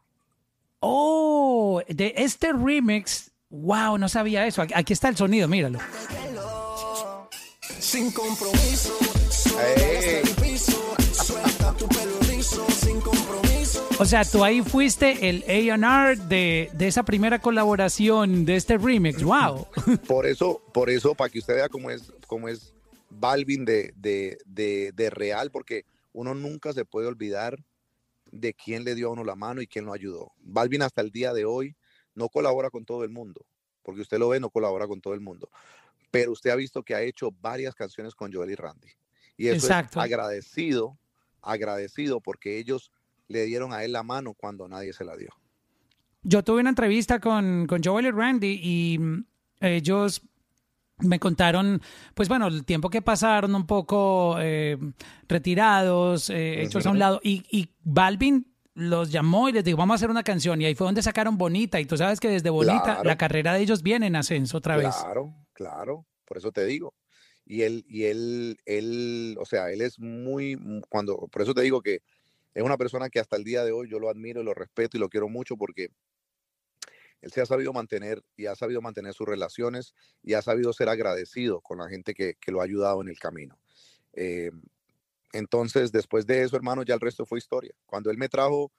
Oh, de este remix. Wow, no sabía eso. Aquí- está el sonido, míralo. Sin compromiso, suelta tu pelo rizo, sin compromiso. O sea, tú ahí fuiste el A&R de, de esa primera colaboración de este remix. Wow. Por eso, por eso, para que usted vea cómo es, cómo es Balvin de, de, de, de real, porque uno nunca se puede olvidar de quién le dio a uno la mano y quién lo ayudó. Balvin hasta el día de hoy no colabora con todo el mundo, porque usted lo ve, no colabora con todo el mundo. Pero usted ha visto que ha hecho varias canciones con Joel y Randy. Y eso Exacto. es agradecido, agradecido porque ellos le dieron a él la mano cuando nadie se la dio. Yo tuve una entrevista con, con Joel y Randy y mm, ellos me contaron, pues bueno, el tiempo que pasaron un poco eh, retirados, eh, hechos a un lado. Y, y Balvin los llamó y les dijo, vamos a hacer una canción. Y ahí fue donde sacaron Bonita. Y tú sabes que desde Bonita Claro. la carrera de ellos viene en ascenso otra vez. Claro, claro, por eso te digo. Y él, y él, él, o sea, él es muy, mu- cuando, por eso te digo que es una persona que hasta el día de hoy yo lo admiro y lo respeto y lo quiero mucho porque él se ha sabido mantener y ha sabido mantener sus relaciones y ha sabido ser agradecido con la gente que, que lo ha ayudado en el camino. Eh, entonces, después de eso, hermano, ya el resto fue historia. Cuando él me trajo,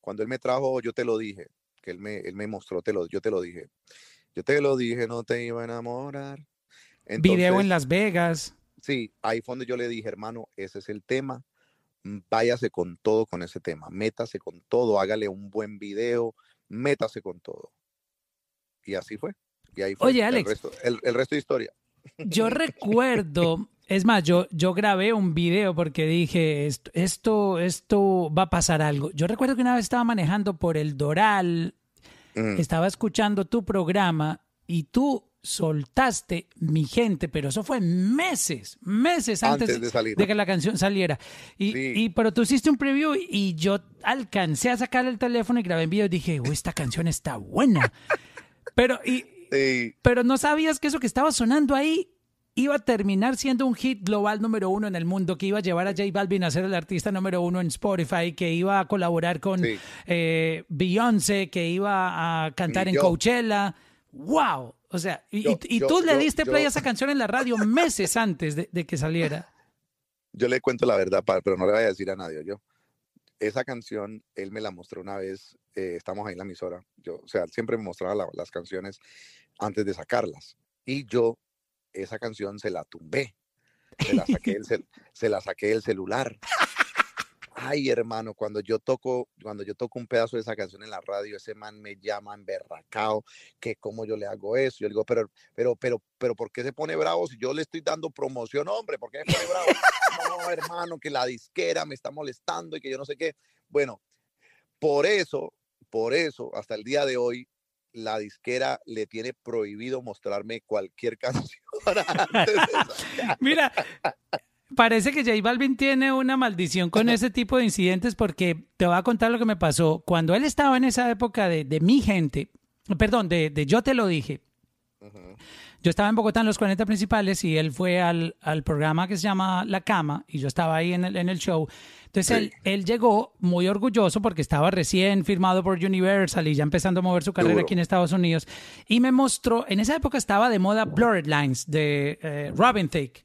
cuando él me trajo, yo te lo dije, que él me, él me mostró, te lo, yo te lo dije. Yo te lo dije, no te iba a enamorar. Video en Las Vegas. Sí, ahí fue donde yo le dije, hermano, ese es el tema. mm, Váyase con todo con ese tema. Métase con todo, hágale un buen video, métase con todo. Y así fue. Y ahí fue. Oye, el Alex. resto- el, el resto de historia. Yo recuerdo, es más, yo, yo grabé un video porque dije, esto, esto, esto va a pasar algo. Yo recuerdo que una vez estaba manejando por el Doral, Mm, estaba escuchando tu programa y tú soltaste mi gente, pero eso fue meses, meses antes, Antes de salir. que la canción saliera. Y, Sí. y- pero tú hiciste un preview y yo alcancé a sacar el teléfono y grabé en video y dije, "Uy, esta canción está buena. Pero, y, Sí, pero no sabías que eso que estaba sonando ahí iba a terminar siendo un hit global número uno en el mundo, que iba a llevar a J Balvin a ser el artista número uno en Spotify, que iba a colaborar con Sí. eh, Beyoncé, que iba a cantar Y en yo. Coachella. ¡Wow! O sea, y, Yo- y- yo- tú le diste play a esa canción en la radio meses antes de, de que saliera. yo le cuento la verdad, pero no le voy a decir a nadie. Yo, esa canción, él me la mostró una vez, eh, estamos ahí en la emisora. Yo, o sea, siempre me mostraba la- las canciones antes de sacarlas. Y yo, esa canción se la tumbé. Se la saqué cel- se la saqué del celular. Ay, hermano, cuando yo toco, cuando yo toco un pedazo de esa canción en la radio, ese man me llama emberracao, que cómo yo le hago eso. Yo le digo, pero, pero, pero, pero, ¿por qué se pone bravo si yo le estoy dando promoción, hombre? ¿Por qué se pone bravo? No, hermano, que la disquera me está molestando y que yo no sé qué. Bueno, por eso, por eso, hasta el día de hoy, la disquera le tiene prohibido mostrarme cualquier canción antes de. Mira, parece que J Balvin tiene una maldición con ese tipo de incidentes porque te voy a contar lo que me pasó. Cuando él estaba en esa época de, de mi gente, perdón, de, de yo te lo dije, yo estaba en Bogotá en los 40 principales y él fue al, al programa que se llama La Cama y yo estaba ahí en el, en el show. Entonces Sí. él, él llegó muy orgulloso porque estaba recién firmado por Universal y ya empezando a mover su carrera Duro. aquí en Estados Unidos. Y me mostró, en esa época estaba de moda Blurred Lines de eh, Robin Thicke.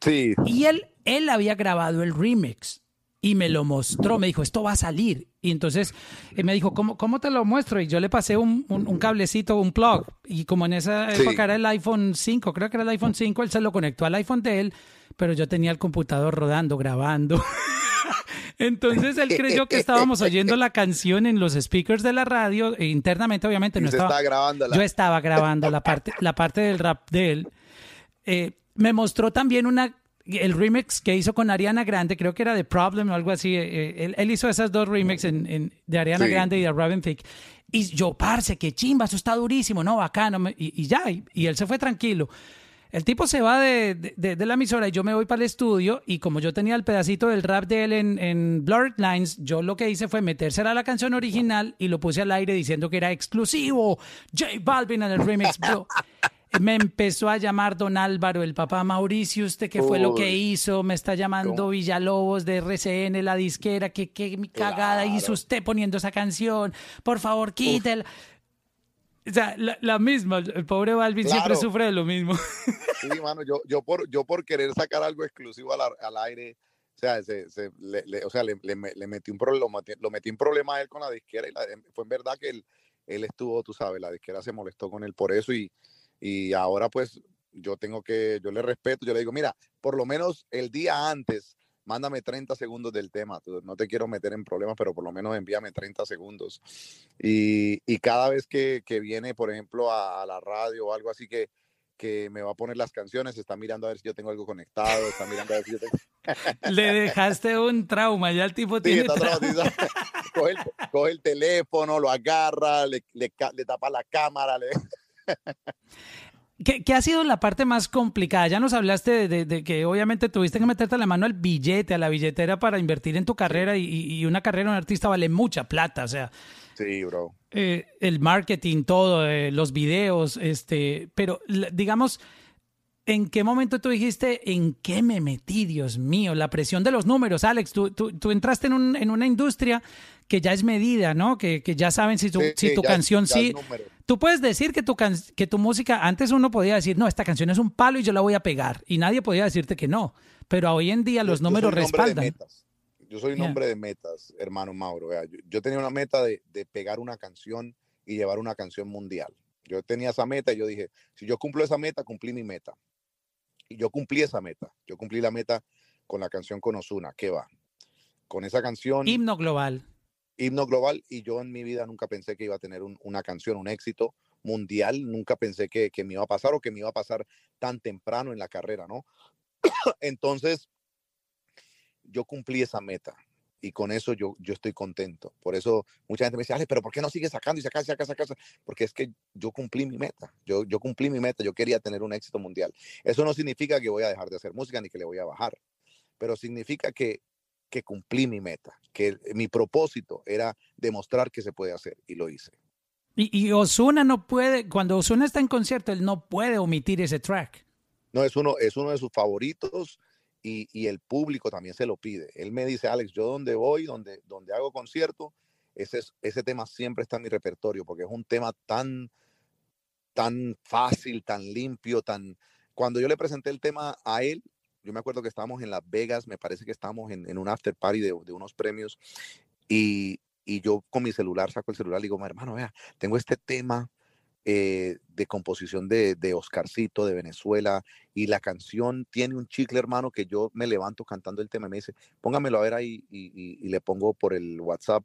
Sí, Y él, él había grabado el remix y me lo mostró, me dijo, esto va a salir. Y entonces eh, me dijo, ¿cómo, ¿cómo te lo muestro? Y yo le pasé un, un, un cablecito, un plug. Y como en esa Sí. época era el iPhone 5, creo que era el iPhone 5, él se lo conectó al iPhone de él, pero yo tenía el computador rodando, grabando. Entonces él creyó que estábamos oyendo la canción en los speakers de la radio, e internamente obviamente no estaba. grabando. Yo estaba grabando la parte, la parte del rap de él. Eh, me mostró también una el remix que hizo con Ariana Grande, creo que era de Problem o algo así. eh, él, él hizo esas dos remixes en, en- de Ariana Sí. Grande y de Robin Thicke. Y yo, parce, qué chimba, eso está durísimo, no, bacano. Y, y ya, y, y él se fue tranquilo. El tipo se va de, de- de la emisora y yo me voy para el estudio y como yo tenía el pedacito del rap de él en, en Blurred Lines, yo lo que hice fue metérsela a la canción original y lo puse al aire diciendo que era exclusivo. J Balvin en el remix, bro. Me empezó a llamar Don Álvaro, el papá Mauricio, usted qué fue lo que hizo, me está llamando ¿Cómo? Villalobos de RCN, la disquera, que qué cagada hizo Claro. usted poniendo esa canción, por favor quítela. O sea, la, la misma, el pobre Balvin siempre sufre de lo mismo. Sí, mano, yo, yo, por, yo por querer sacar algo exclusivo al, al aire, o sea, se, se- le, le- o sea, le, le me- le metí un problema, lo metí, en problema a él con la disquera y la- fue en verdad que él, él estuvo, tú sabes, la disquera se molestó con él por eso y, y ahora pues yo tengo que, yo le respeto, yo le digo, mira, por lo menos el día antes, mándame 30 segundos del tema, no te quiero meter en problemas, pero por lo menos envíame 30 segundos. Y, y cada vez que, que viene, por ejemplo, a, a la radio o algo así que, que me va a poner las canciones, está mirando a ver si yo tengo algo conectado, está mirando a ver si yo tengo... Le dejaste un trauma, ya el tipo Sí, tiene está trauma. coge, el, coge el teléfono, lo agarra, le, le, le tapa la cámara, le... ¿Qué, qué ha sido la parte más complicada? Ya nos hablaste de, de- de que obviamente tuviste que meterte la mano al billete, a la billetera para invertir en tu carrera y, y una carrera de un artista vale mucha plata, o sea, Sí, bro. eh, el marketing, todo, eh, los videos, este, pero digamos, ¿en qué momento tú dijiste, en qué me metí, Dios mío? La presión de los números, Alex, tú, tú, tú entraste en, un- en una industria que ya es medida, ¿no? Que, que ya saben si tu, Sí, si tu ya- canción ya sí... Tú puedes decir que tu, can- que tu música, antes uno podía decir, no, esta canción es un palo y yo la voy a pegar, y nadie podía decirte que no, pero hoy en día los Yo- números respaldan. Yo soy un Yeah. hombre de metas, hermano Mauro. Yo, yo tenía una meta de, de pegar una canción y llevar una canción mundial. Yo tenía esa meta y yo dije, si yo cumplo esa meta, cumplí mi meta. Y yo cumplí esa meta. Yo cumplí la meta con la canción con Ozuna, ¿qué va? Con esa canción, Himno global. Himno global, y yo en mi vida nunca pensé que iba a tener un- una canción, un éxito mundial. Nunca pensé que, que me iba a pasar o que me iba a pasar tan temprano en la carrera, ¿no? Entonces, yo cumplí esa meta y con eso yo, yo estoy contento. Por eso mucha gente me dice, pero ¿por qué no sigues sacando y sacas, sacas, sacas? Porque es que yo cumplí mi meta. Yo, yo cumplí mi meta. Yo quería tener un éxito mundial. Eso no significa que voy a dejar de hacer música ni que le voy a bajar, pero significa que, que cumplí mi meta, que mi propósito era demostrar que se puede hacer y lo hice. Y, y Osuna no puede, cuando Osuna está en concierto, él no puede omitir ese track. No, es uno, es uno de sus favoritos y, y el público también se lo pide. Él me dice, Alex, yo donde voy, donde, donde hago concierto, ese, es- ese tema siempre está en mi repertorio porque es un tema tan, tan fácil, tan limpio, tan... Cuando yo le presenté el tema a él, yo me acuerdo que estábamos en Las Vegas, me parece que estábamos en, en un after party de, de unos premios y, y yo con mi celular saco el celular y digo, hermano, vea, tengo este tema eh, de composición de, de Oscarcito de Venezuela y la canción tiene un chicle, hermano, que yo me levanto cantando el tema y me dice, póngamelo a ver ahí y, le pongo por el WhatsApp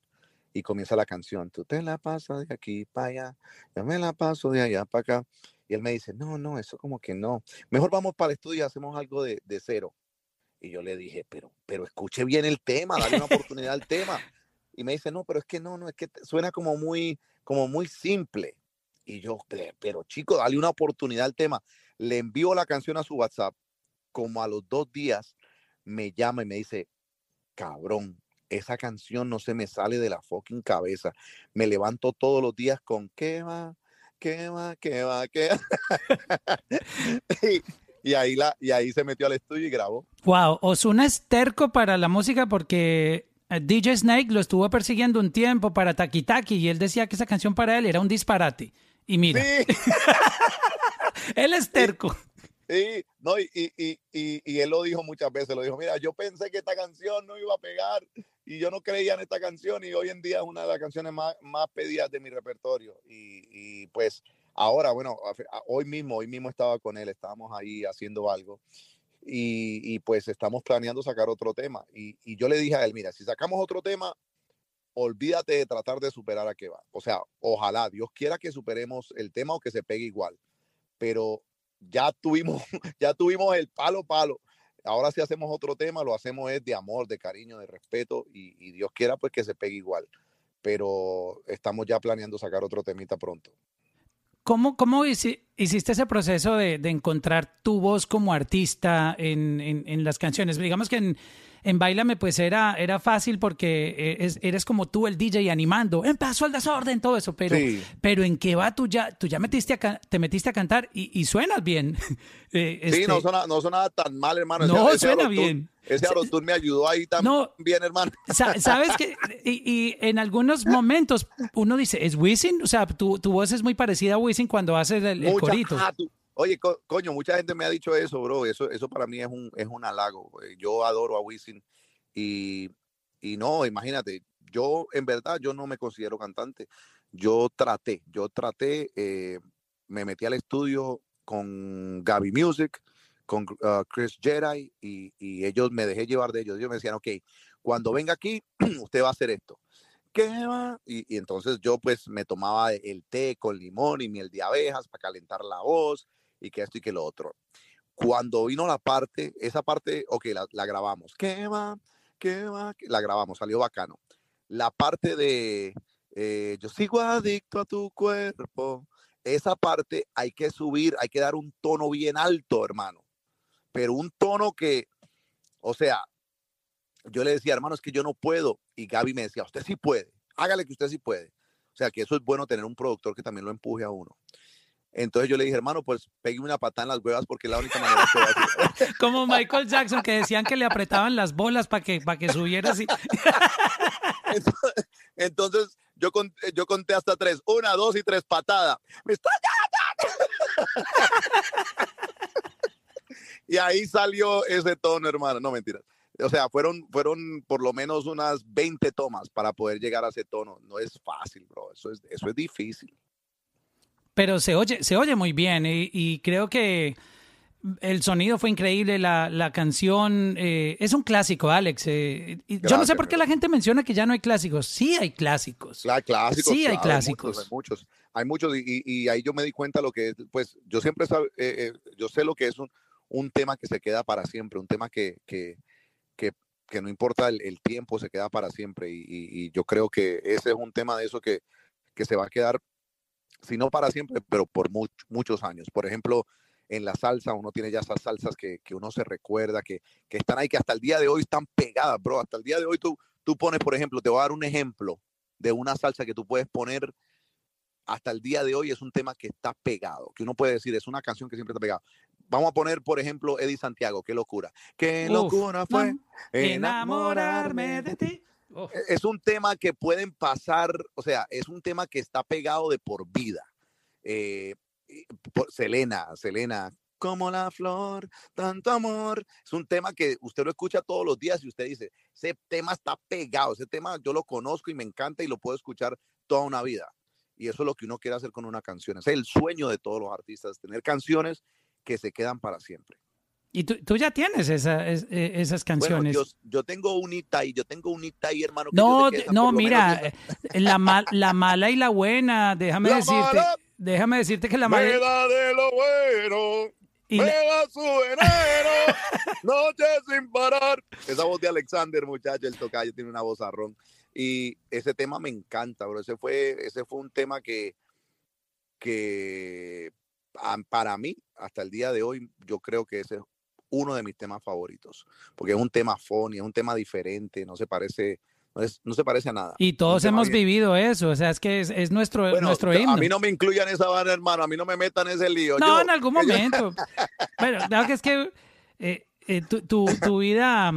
y comienza la canción, tú te la pasas de aquí para allá, yo me la paso de allá para acá. Y él me dice, no, no, eso como que no, mejor vamos para el estudio y hacemos algo de, de cero. Y yo le dije, pero, pero escuche bien el tema, dale una oportunidad al tema. Y me dice, no, pero es que no, no, es que suena como muy, como muy simple. Y yo, "Pe- pero chico, dale una oportunidad al tema. Le envío la canción a su WhatsApp. Como a los dos días me llama y me dice, cabrón, esa canción no se me sale de la fucking cabeza. Me levanto todos los días con, ¿qué va? ¿Qué va? ¿Qué va? ¿Qué va?" y, y ahí la, y ahí se metió al estudio y grabó. Wow, Osuna es terco para la música porque eh, DJ Snake lo estuvo persiguiendo un tiempo para Taki Taki y él decía que esa canción para él era un disparate. Y mira, Sí. él es terco. Sí, no, y, y, y, y, y él lo dijo muchas veces, lo dijo, mira, yo pensé que esta canción no iba a pegar y yo no creía en esta canción y hoy en día es una de las canciones más, más pedidas de mi repertorio. Y, y pues ahora, bueno, hoy mismo, hoy mismo estaba con él, estábamos ahí haciendo algo y, y pues estamos planeando sacar otro tema. Y, y yo le dije a él, mira, si sacamos otro tema, olvídate de tratar de superar a que va. O sea, ojalá Dios quiera que superemos el tema o que se pegue igual. Pero ya tuvimos, ya tuvimos el palo palo. Ahora si hacemos otro tema, lo hacemos es de amor, de cariño, de respeto y, y Dios quiera pues que se pegue igual. Pero estamos ya planeando sacar otro temita pronto. ¿Cómo, cómo hici- hiciste ese proceso de, de encontrar tu voz como artista en, en- en las canciones? Digamos que en, en Bailame pues era, era fácil porque eh, es- eres como tú el DJ animando, empezó el desorden, todo eso, pero, Sí. pero en qué va tú ya, tú ya metiste a, te metiste a cantar y, y suenas bien. Eh, Sí, este, no suena, no sonaba tan mal, hermano. No, suena autotune- bien. Ese Se- autotune me ayudó ahí también, No. hermano. Sa- Sabes que, y, y en algunos momentos uno dice, ¿es Wisin? O sea, tu, tu voz es muy parecida a Wisin cuando haces el, el Mucha- corito. ah, oye, co- coño, mucha gente me ha dicho eso, bro. Eso, eso para mí es un, es un halago. eh, Yo adoro a Wisin y, y no, imagínate, yo en verdad yo no me considero cantante. Yo traté, yo traté, eh, me metí al estudio con Gaby Music, con uh, Chris Jedi y, y ellos me dejé llevar de ellos. Ellos me decían, ok, cuando venga aquí, usted va a hacer esto. ¿Qué va? Y, y entonces yo pues me tomaba el té con limón y miel de abejas para calentar la voz y que esto y que lo otro. Cuando vino la parte, esa parte, ok, la, la grabamos. ¿Qué va? ¿Qué va? La grabamos, salió bacano. La parte de eh, yo sigo adicto a tu cuerpo, esa parte hay que subir, hay que dar un tono bien alto, hermano. Pero un tono que, o sea, yo le decía, hermano, es que yo no puedo. Y Gaby me decía, usted sí puede, hágale que usted sí puede. O sea, que eso es bueno tener un productor que también lo empuje a uno. Entonces yo le dije, hermano, pues pegue una patada en las huevas porque es la única manera que voy a hacer. Como Michael Jackson, que decían que le apretaban las bolas para que, para que subiera así. Entonces, entonces yo, conté, yo conté hasta tres. Una, dos y tres patadas. ¡Me está y ahí salió ese tono, hermano. No, mentiras. O sea, fueron, fueron por lo menos unas 20 tomas para poder llegar a ese tono. No es fácil, bro. Eso es, eso es difícil. Pero se oye, se oye muy bien y, y creo que el sonido fue increíble, la, la canción eh, es un clásico, Alex. eh, y yo no sé por qué la gente menciona que ya no hay clásicos. Sí hay clásicos. Clásicos. Sí, hay claro, clásicos. Hay muchos, hay muchos, hay muchos y, y- ahí yo me di cuenta lo que es, pues yo siempre sab- eh, eh, yo sé lo que es un, un tema que se queda para siempre, un tema que, que, que, que no importa el, el tiempo, se queda para siempre y, y- y yo creo que ese es un tema de eso que, que se va a quedar, si no para siempre, pero por much- muchos años. Por ejemplo, en la salsa uno tiene ya esas salsas que, que uno se recuerda, que, que están ahí, que hasta el día de hoy están pegadas, bro. Hasta el día de hoy tú, tú pones, por ejemplo, te voy a dar un ejemplo de una salsa que tú puedes poner hasta el día de hoy es un tema que está pegado, que uno puede decir, es una canción que siempre está pegada. Vamos a poner, por ejemplo, Eddie Santiago, qué locura. Qué Uf, locura fue enamorarme de ti. E, Es un tema que pueden pasar, o sea, es un tema que está pegado de por vida. Eh, por- Selena, Selena, como la flor, tanto amor. Es un tema que usted lo escucha todos los días y usted dice, ese tema está pegado, ese tema yo lo conozco y me encanta y lo puedo escuchar toda una vida. Y eso es lo que uno quiere hacer con una canción. Es el sueño de todos los artistas, tener canciones que se quedan para siempre. Y tú, tú ya tienes esa- es- eh, esas Bueno, canciones. yo, yo tengo un ahí, yo tengo un ahí, hermano. que no, no, menos mira, eh, la, mal- la mala y la buena, déjame La decirte, mala. déjame decirte que la mala de lo bueno, y la- su veneno, noche sin parar. Esa voz de Alexander, muchacho, el tocayo tiene una voz arrón. Y ese tema me encanta, bro. Ese fue, ese fue un tema que, que para mí, hasta el día de hoy, yo creo que ese es uno de mis temas favoritos. Porque es un tema funny, es un tema diferente, no se parece, no, es- no se parece a nada. y todos hemos bien. vivido eso, o sea, es que es, es nuestro, Bueno, nuestro a mí no me incluyan esa banda, hermano. A mí no me metan ese lío. No, Yo- en algún momento. bueno, claro que es que eh, eh, tu, tu, tu vida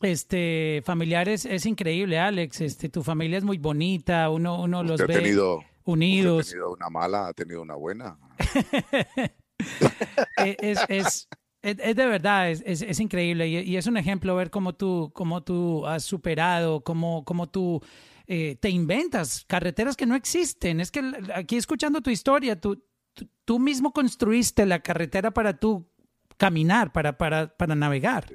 este, familiar es, es increíble, Alex. Este, tu familia es muy bonita, uno, uno los ve ha tenido, usted ha unidos. tenido una mala, ha tenido una buena. Eh, es, es, es, es de verdad, es, es, increíble y, y es un ejemplo ver cómo tú, cómo tú has superado, cómo, cómo tú eh, te inventas carreteras que no existen. Es que aquí escuchando tu historia, tú, tú, tú mismo construiste la carretera para tú caminar, para, para, para navegar.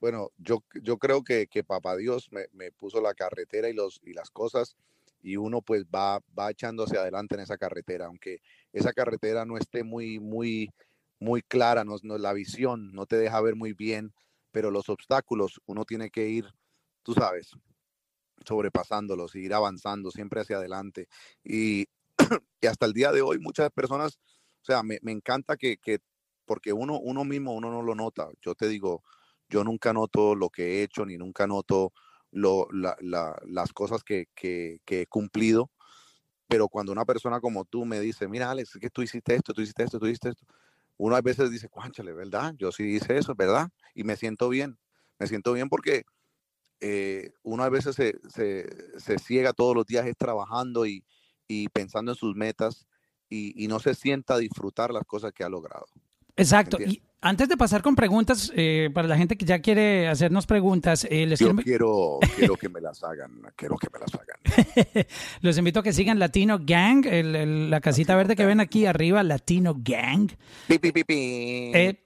Bueno, yo, yo creo que, que Papá Dios me, me puso la carretera y, los, y las cosas y uno pues va, va echando hacia adelante en esa carretera, aunque esa carretera no esté muy, muy, muy clara, no, no- la visión no te deja ver muy bien, pero los obstáculos uno tiene que ir, tú sabes, sobrepasándolos, ir avanzando siempre hacia adelante. Y y hasta el día de hoy muchas personas, o sea, me, me encanta que, que, porque uno, uno mismo, uno no lo nota. Yo te digo, yo nunca noto lo que he hecho, ni nunca noto lo, la, la, las cosas que, que, he cumplido, pero cuando una persona como tú me dice, mira Alex, que tú hiciste esto, tú hiciste esto, tú hiciste esto, uno a veces dice, cuánchale, ¿verdad? Yo sí hice eso, ¿verdad? Y me siento bien, me siento bien porque eh, uno a veces se, se, se, ciega todos los días es trabajando y, y pensando en sus metas y, y, no se sienta a disfrutar las cosas que ha logrado. Exacto. Y antes de pasar con preguntas, eh, para la gente que ya quiere hacernos preguntas, eh, les Yo quiero, quiero que me las hagan, quiero que me las hagan. Los invito a que sigan Latino Gang, el, el, la casita verde que ven aquí arriba, Latino Gang. Pi, pi, pi, eh,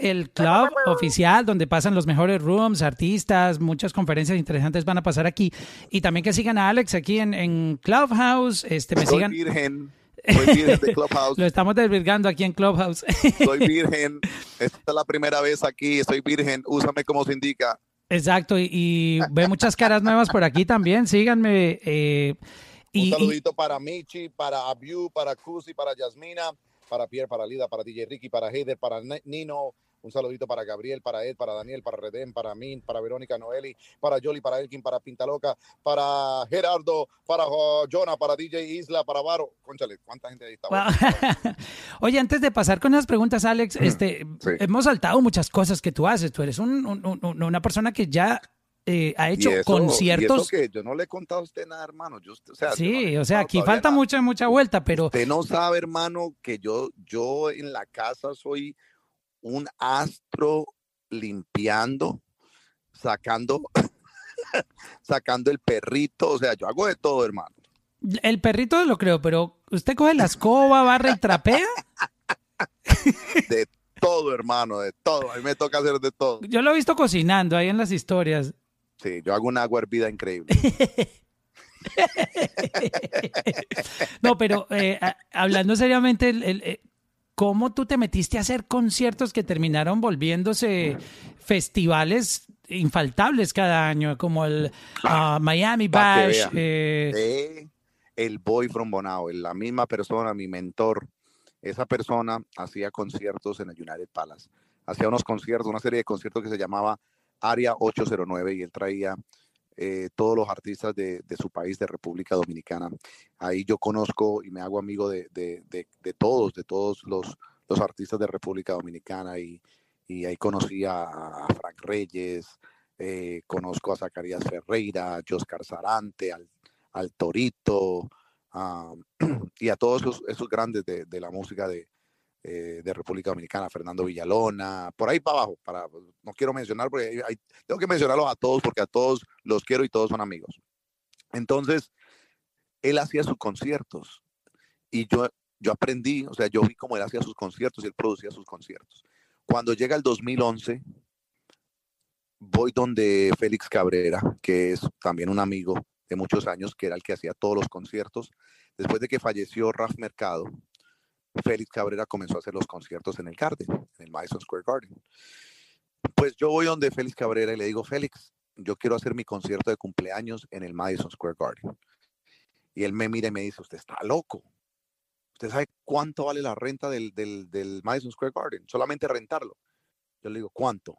el club oficial donde pasan los mejores rooms, artistas, muchas conferencias interesantes van a pasar aquí. Y también que sigan a Alex aquí en, en Clubhouse. Este, me Soy sigan. virgen. Soy virgen de Clubhouse. Lo estamos desvirgando aquí en Clubhouse. Soy virgen. Esta es la primera vez aquí. Soy virgen. Úsame como se indica. Exacto. Y, y ve muchas caras nuevas por aquí también. Síganme. Eh, y, Un saludito y, para Michi, para Abiu, para Cusi, para Yasmina, para Pierre, para Lida, para DJ Ricky, para Heider, para Nino. Un saludito para Gabriel, para Ed, para Daniel, para Redén, para mí, para Verónica Noeli, para Jolly, para Elkin, para Pintaloca, para Gerardo, para Jonah, para DJ Isla, para Varo. Conchale, ¿cuánta gente ahí está? Wow. Oye, antes de pasar con las preguntas, Alex, este, sí. hemos saltado muchas cosas que tú haces. Tú eres un, un, un, una persona que ya eh, ha hecho eso, conciertos. Y eso que yo no le he contado a usted nada, hermano. Yo, o sea, sí, no o sea, aquí falta nada. mucha, mucha vuelta, pero. Usted no sabe, hermano, que yo, yo en la casa soy un astro limpiando, sacando, sacando el perrito. O sea, yo hago de todo, hermano. El perrito lo creo, pero ¿usted coge la escoba, barra y trapea? de todo, hermano, de todo. A mí me toca hacer de todo. Yo lo he visto cocinando ahí en las historias. Sí, yo hago una agua hervida increíble. no, pero eh, hablando seriamente, el, el, ¿cómo tú te metiste a hacer conciertos que terminaron volviéndose festivales infaltables cada año, como el uh, Miami Bash? Eh... El Boy from Bonao, la misma persona, mi mentor, esa persona hacía conciertos en el United Palace. Hacía unos conciertos, una serie de conciertos que se llamaba Área 809 y él traía eh, todos los artistas de, su país, de República Dominicana. Ahí yo conozco y me hago amigo de, todos, de todos los, artistas de República Dominicana y, ahí conocí a, Frank Reyes, eh, conozco a Zacarías Ferreira, a Joscar Sarante, al, Torito y a todos esos, esos grandes de, la música de, eh, de República Dominicana, Fernando Villalona, por ahí para abajo, para, no quiero mencionar, porque hay, tengo que mencionarlos a todos porque a todos los quiero y todos son amigos. Entonces, él hacía sus conciertos y yo, yo aprendí, o sea, yo vi cómo él hacía sus conciertos y él producía sus conciertos. Cuando llega el 2011, voy donde Félix Cabrera, que es también un amigo de muchos años, que era el que hacía todos los conciertos. Después de que falleció Raf Mercado, Félix Cabrera comenzó a hacer los conciertos en el Garden, en el Madison Square Garden. Pues yo voy donde Félix Cabrera y le digo, Félix, yo quiero hacer mi concierto de cumpleaños en el Madison Square Garden. Y él me mira y me dice, usted está loco. ¿Usted sabe cuánto vale la renta del, del, del Madison Square Garden? Solamente rentarlo. Yo le digo, ¿cuánto?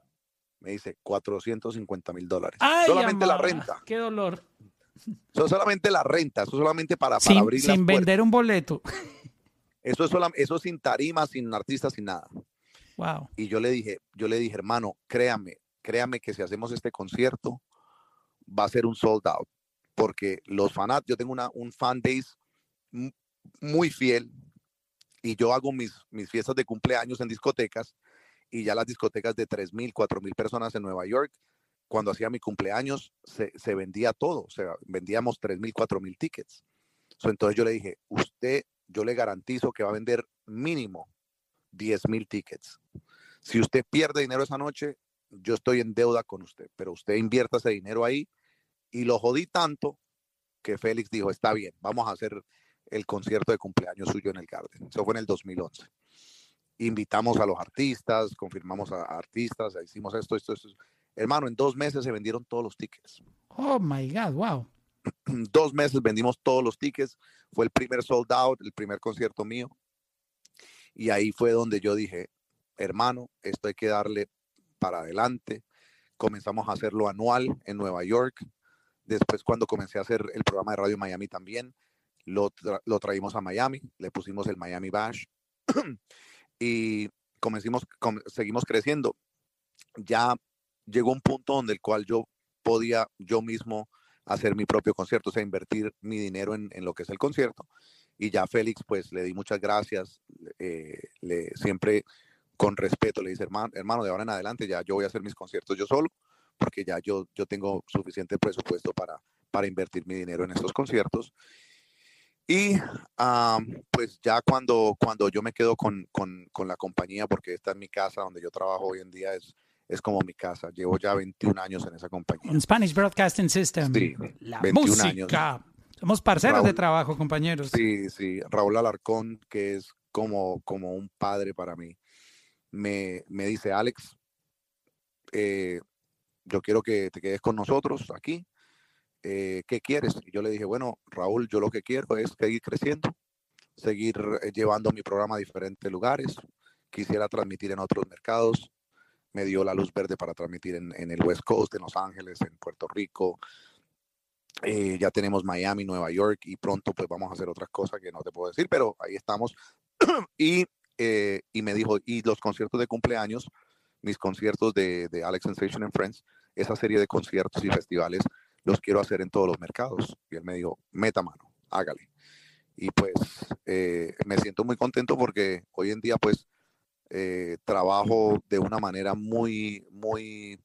Me dice, 450 mil dólares. Solamente la renta. Qué dolor. Eso es solamente la renta, eso solamente para, sin, para abrir Sin vender un boleto. Eso es, sola, eso sin tarima, sin artista, sin nada. Wow. Y yo le dije, yo le dije, hermano, créame, créame que si hacemos este concierto va a ser un sold out. Porque los fanáticos, yo tengo una, un fan base muy fiel y yo hago mis, mis fiestas de cumpleaños en discotecas y ya las discotecas de 3 mil, 4 mil personas en Nueva York cuando hacía mi cumpleaños se, se, vendía todo, o sea, vendíamos 3 mil, 4 mil tickets. So, entonces yo le dije, usted, yo le garantizo que va a vender mínimo 10 mil tickets. Si usted pierde dinero esa noche, yo estoy en deuda con usted, pero usted invierta ese dinero ahí y lo jodí tanto que Félix dijo, está bien, vamos a hacer el concierto de cumpleaños suyo en el Garden. Eso fue en el 2011. Invitamos a los artistas, confirmamos a artistas, hicimos esto, esto, esto. Hermano, en dos meses se vendieron todos los tickets. Oh my God, wow. dos meses vendimos todos los tickets. Fue el primer sold out, el primer concierto mío. Y ahí fue donde yo dije, hermano, esto hay que darle para adelante. Comenzamos a hacerlo anual en Nueva York. Después cuando comencé a hacer el programa de Radio Miami también, lo, lo traímos a Miami, le pusimos el Miami Bash y comenzamos, com- seguimos creciendo. Ya llegó un punto donde el cual yo podía yo mismo hacer mi propio concierto, o sea, invertir mi dinero en, en lo que es el concierto. Y ya Félix, pues le di muchas gracias, eh, le, siempre con respeto le dice, hermano, hermano, de ahora en adelante ya yo voy a hacer mis conciertos yo solo, porque ya yo, yo tengo suficiente presupuesto para, para invertir mi dinero en estos conciertos. Y am, pues ya cuando, cuando yo me quedo con, con, con la compañía, porque esta es mi casa, donde yo trabajo hoy en día, es, es como mi casa. Llevo ya 21 años en esa compañía. En Spanish Broadcasting System. Sí, La 21 música. Somos parceros de trabajo, compañeros. Sí, sí, Raúl Alarcón, que es como, como un padre para mí, me, me dice, Alex, eh, yo quiero que te quedes con nosotros aquí. eh, ¿Qué quieres? Y yo le dije, bueno, Raúl, yo lo que quiero es seguir creciendo, seguir eh, llevando mi programa a diferentes lugares. Quisiera transmitir en otros mercados. Me dio la luz verde para transmitir en, el West Coast, en Los Ángeles, en Puerto Rico, eh, ya tenemos Miami, Nueva York y pronto pues vamos a hacer otras cosas que no te puedo decir, pero ahí estamos. y, eh, y me dijo, y los conciertos de cumpleaños, mis conciertos de, de Alex Sensation and Friends, esa serie de conciertos y festivales, los quiero hacer en todos los mercados. Y él me dijo, meta mano, hágale. Y pues eh, me siento muy contento porque hoy en día pues eh, trabajo de una manera muy, muy,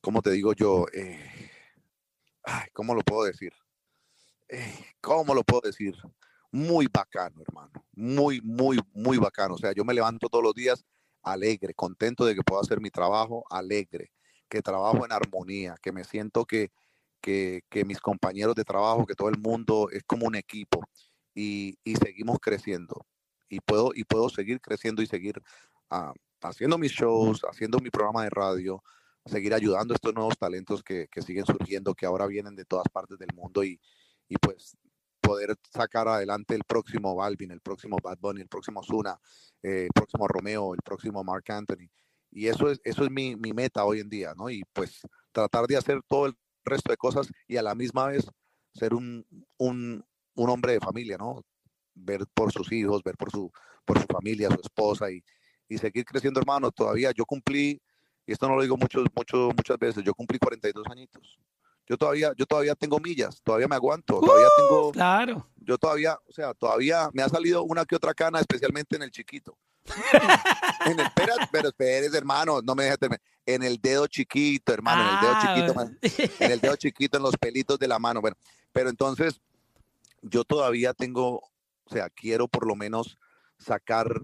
¿cómo te digo yo? Eh, ¿cómo lo puedo decir? Eh, ¿Cómo lo puedo decir? Muy bacano, hermano. Muy, muy, muy bacano. O sea, yo me levanto todos los días alegre, contento de que puedo hacer mi trabajo, alegre, que trabajo en armonía, que me siento que, que, que mis compañeros de trabajo, que todo el mundo es como un equipo y, y seguimos creciendo. Y puedo, y puedo seguir creciendo y seguir ah, haciendo mis shows, haciendo mi programa de radio, seguir ayudando a estos nuevos talentos que, que siguen surgiendo, que ahora vienen de todas partes del mundo y, y pues poder sacar adelante el próximo Balvin, el próximo Bad Bunny, el próximo Zuna, eh, el próximo Romeo, el próximo Mark Anthony. Y eso es, eso es mi, mi meta hoy en día, ¿no? Y pues tratar de hacer todo el resto de cosas y a la misma vez ser un, un, un hombre de familia, ¿no? Ver por sus hijos, ver por su, por su familia, su esposa y, y seguir creciendo, hermano. Todavía yo cumplí, y esto no lo digo mucho, mucho, muchas veces, yo cumplí 42 añitos. Yo todavía, yo todavía tengo millas, todavía me aguanto, todavía tengo, Claro. yo todavía, o sea, todavía me ha salido una que otra cana, especialmente en el chiquito. en el, espera, pero esperes, hermano, no me dejes terminar. En el dedo chiquito, hermano, en el dedo chiquito, Ah, man, en el dedo chiquito, en los pelitos de la mano. Bueno, pero entonces yo todavía tengo, o sea, quiero por lo menos sacar,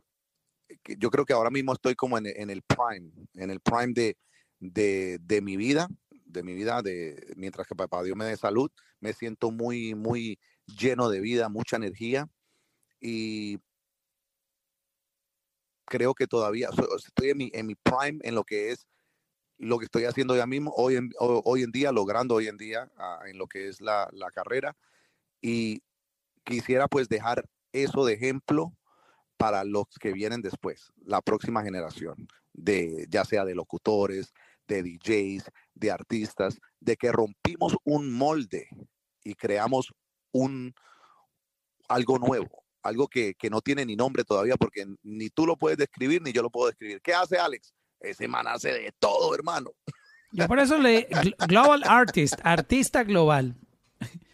que yo creo que ahora mismo estoy como en, en el prime, en el prime de, de, de mi vida, de mi vida, de mientras que papá Dios me dé salud, me siento muy, muy lleno de vida, mucha energía y creo que todavía estoy en mi, en mi prime en lo que es lo que estoy haciendo ya mismo, hoy en, ho- hoy en día, logrando hoy en día ah, en lo que es la, la carrera. Y quisiera pues dejar eso de ejemplo para los que vienen después, la próxima generación, de, ya sea de locutores, de DJs, de artistas, de que rompimos un molde y creamos un algo nuevo, algo que, que no tiene ni nombre todavía, porque ni tú lo puedes describir, ni yo lo puedo describir. ¿Qué hace Alex? Ese man hace de todo, hermano. Yo por eso le gl- Global Artist, artista global.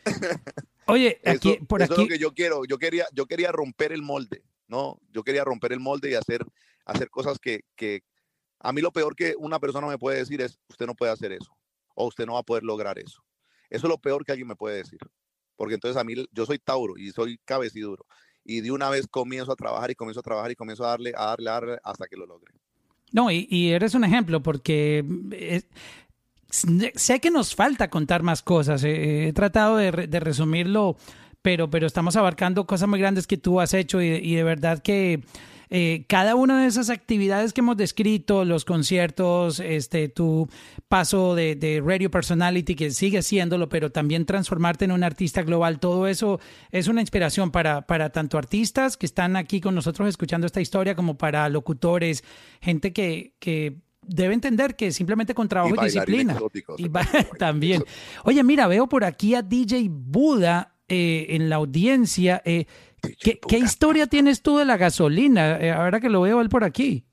Oye, aquí, eso, por eso es aquí, lo que yo quiero. Yo quería, yo quería romper el molde, ¿no? Yo quería romper el molde y hacer, hacer cosas que, que a mí lo peor que una persona me puede decir es, usted no puede hacer eso, o usted no va a poder lograr eso. Eso es lo peor que alguien me puede decir. Porque entonces a mí, yo soy Tauro y soy cabeciduro. Y de una vez comienzo a trabajar y comienzo a trabajar y comienzo a darle, a darle, a darle hasta que lo logre. no, y, y eres un ejemplo porque eh, sé que nos falta contar más cosas. eh, He tratado de, re- de resumirlo, pero, pero estamos abarcando cosas muy grandes que tú has hecho y, de verdad que eh, cada una de esas actividades que hemos descrito, los conciertos, este, tu paso de, de radio personality, que sigue siéndolo, pero también transformarte en un artista global, todo eso es una inspiración para, para tanto artistas que están aquí con nosotros escuchando esta historia, como para locutores, gente que, que debe entender que simplemente con trabajo y, disciplina. exóticos, Y también. Oye, mira, veo por aquí a DJ Buda eh, en la audiencia. Eh, ¿qué, qué Buda. historia tienes tú de la gasolina? Eh, ahora que lo veo él por aquí.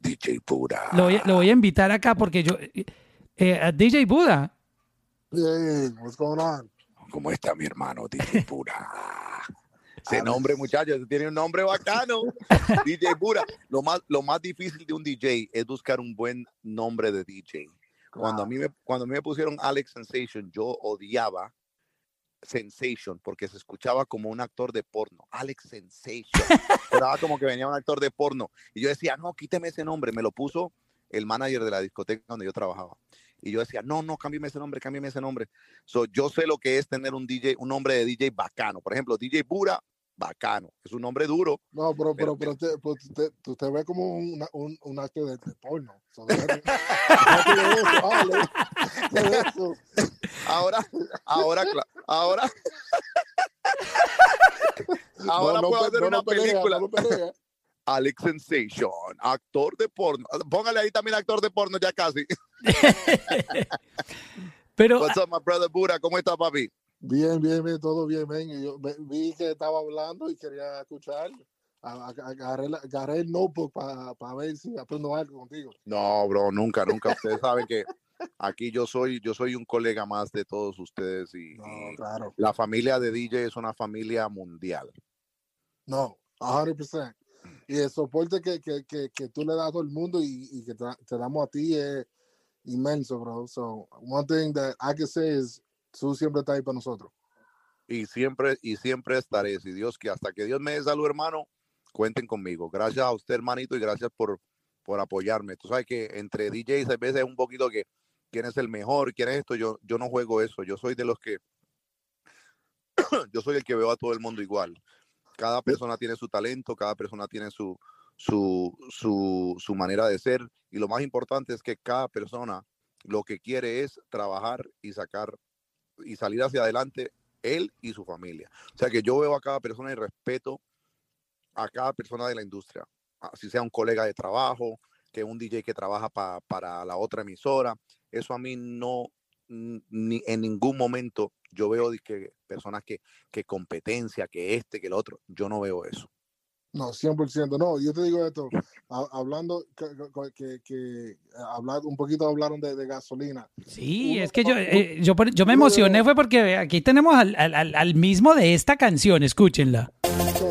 DJ Pura. Lo voy, lo voy a invitar acá porque yo... a DJ Buda. Hey, what's going on? ¿Cómo está mi hermano DJ Pura? Ese nombre, muchachos, ese tiene un nombre bacano. DJ Pura. Lo más, lo más difícil de un DJ es buscar un buen nombre de DJ. Cuando a mí me, cuando a mí me pusieron Alex Sensation, yo odiaba Sensation porque se escuchaba como un actor de porno. Alex Sensation. Sonaba como que venía un actor de porno. Y yo decía, no, quíteme ese nombre. Me lo puso el manager de la discoteca donde yo trabajaba. Y yo decía, no, no, cámbiame ese nombre, cámbiame ese nombre. So, yo sé lo que es tener un DJ, un nombre de DJ bacano. Por ejemplo, DJ Pura, bacano. Es un nombre duro. No, pero, Pero- pero, pero, te, pues, te- tú te ves como una- un, un actor de, de porno. So, déjate- déjate eso. Ahora, ahora, ahora. Ahora No, no puedo hacer no una película. pelea. Alex Sensation, actor de porno. Póngale ahí también actor de porno ya casi. Pero What's up, my brother Buda? ¿Cómo está, papi? Bien, bien, bien, todo bien, ven. Y Yo vi que estaba hablando y quería escuchar. Agarré, agarré el notebook para ver si aprendo algo contigo. No, bro, nunca, nunca. Ustedes saben que aquí yo soy, yo soy un colega más de todos ustedes y, No, y claro. la familia de DJ es una familia mundial. No, 100%. Y el soporte que, que, que, que tú le das a todo el mundo y, y que te, te damos a ti es inmenso, bro. So, one thing that I can say is, tú siempre estás ahí para nosotros. Y siempre, y siempre estaré. Si Dios que hasta que Dios me dé salud, hermano, cuenten conmigo. Gracias a usted, hermanito, y gracias por, por apoyarme. Tú sabes que entre DJs a veces es un poquito que quién es el mejor, quién es esto. Yo, yo no juego eso. Yo soy de los que yo soy el que veo a todo el mundo igual. Cada persona tiene su talento, cada persona tiene su, su, su manera de ser. Y lo más importante es que cada persona lo que quiere es trabajar y sacar y salir hacia adelante él y su familia. O sea que yo veo a cada persona y respeto a cada persona de la industria, así sea un colega de trabajo, que un DJ que trabaja pa- para la otra emisora. Eso a mí no, ni en ningún momento yo veo que personas que, que competencia, que este, que el otro, yo no veo eso. No, 100%. No, yo te digo esto, ha- hablando, que, que, que- que, hablar, un poquito hablaron de, de gasolina. sí, Uno- es que yo, eh, yo, por- yo me emocioné fue porque aquí tenemos al, al- al- mismo de esta canción, escúchenla. So,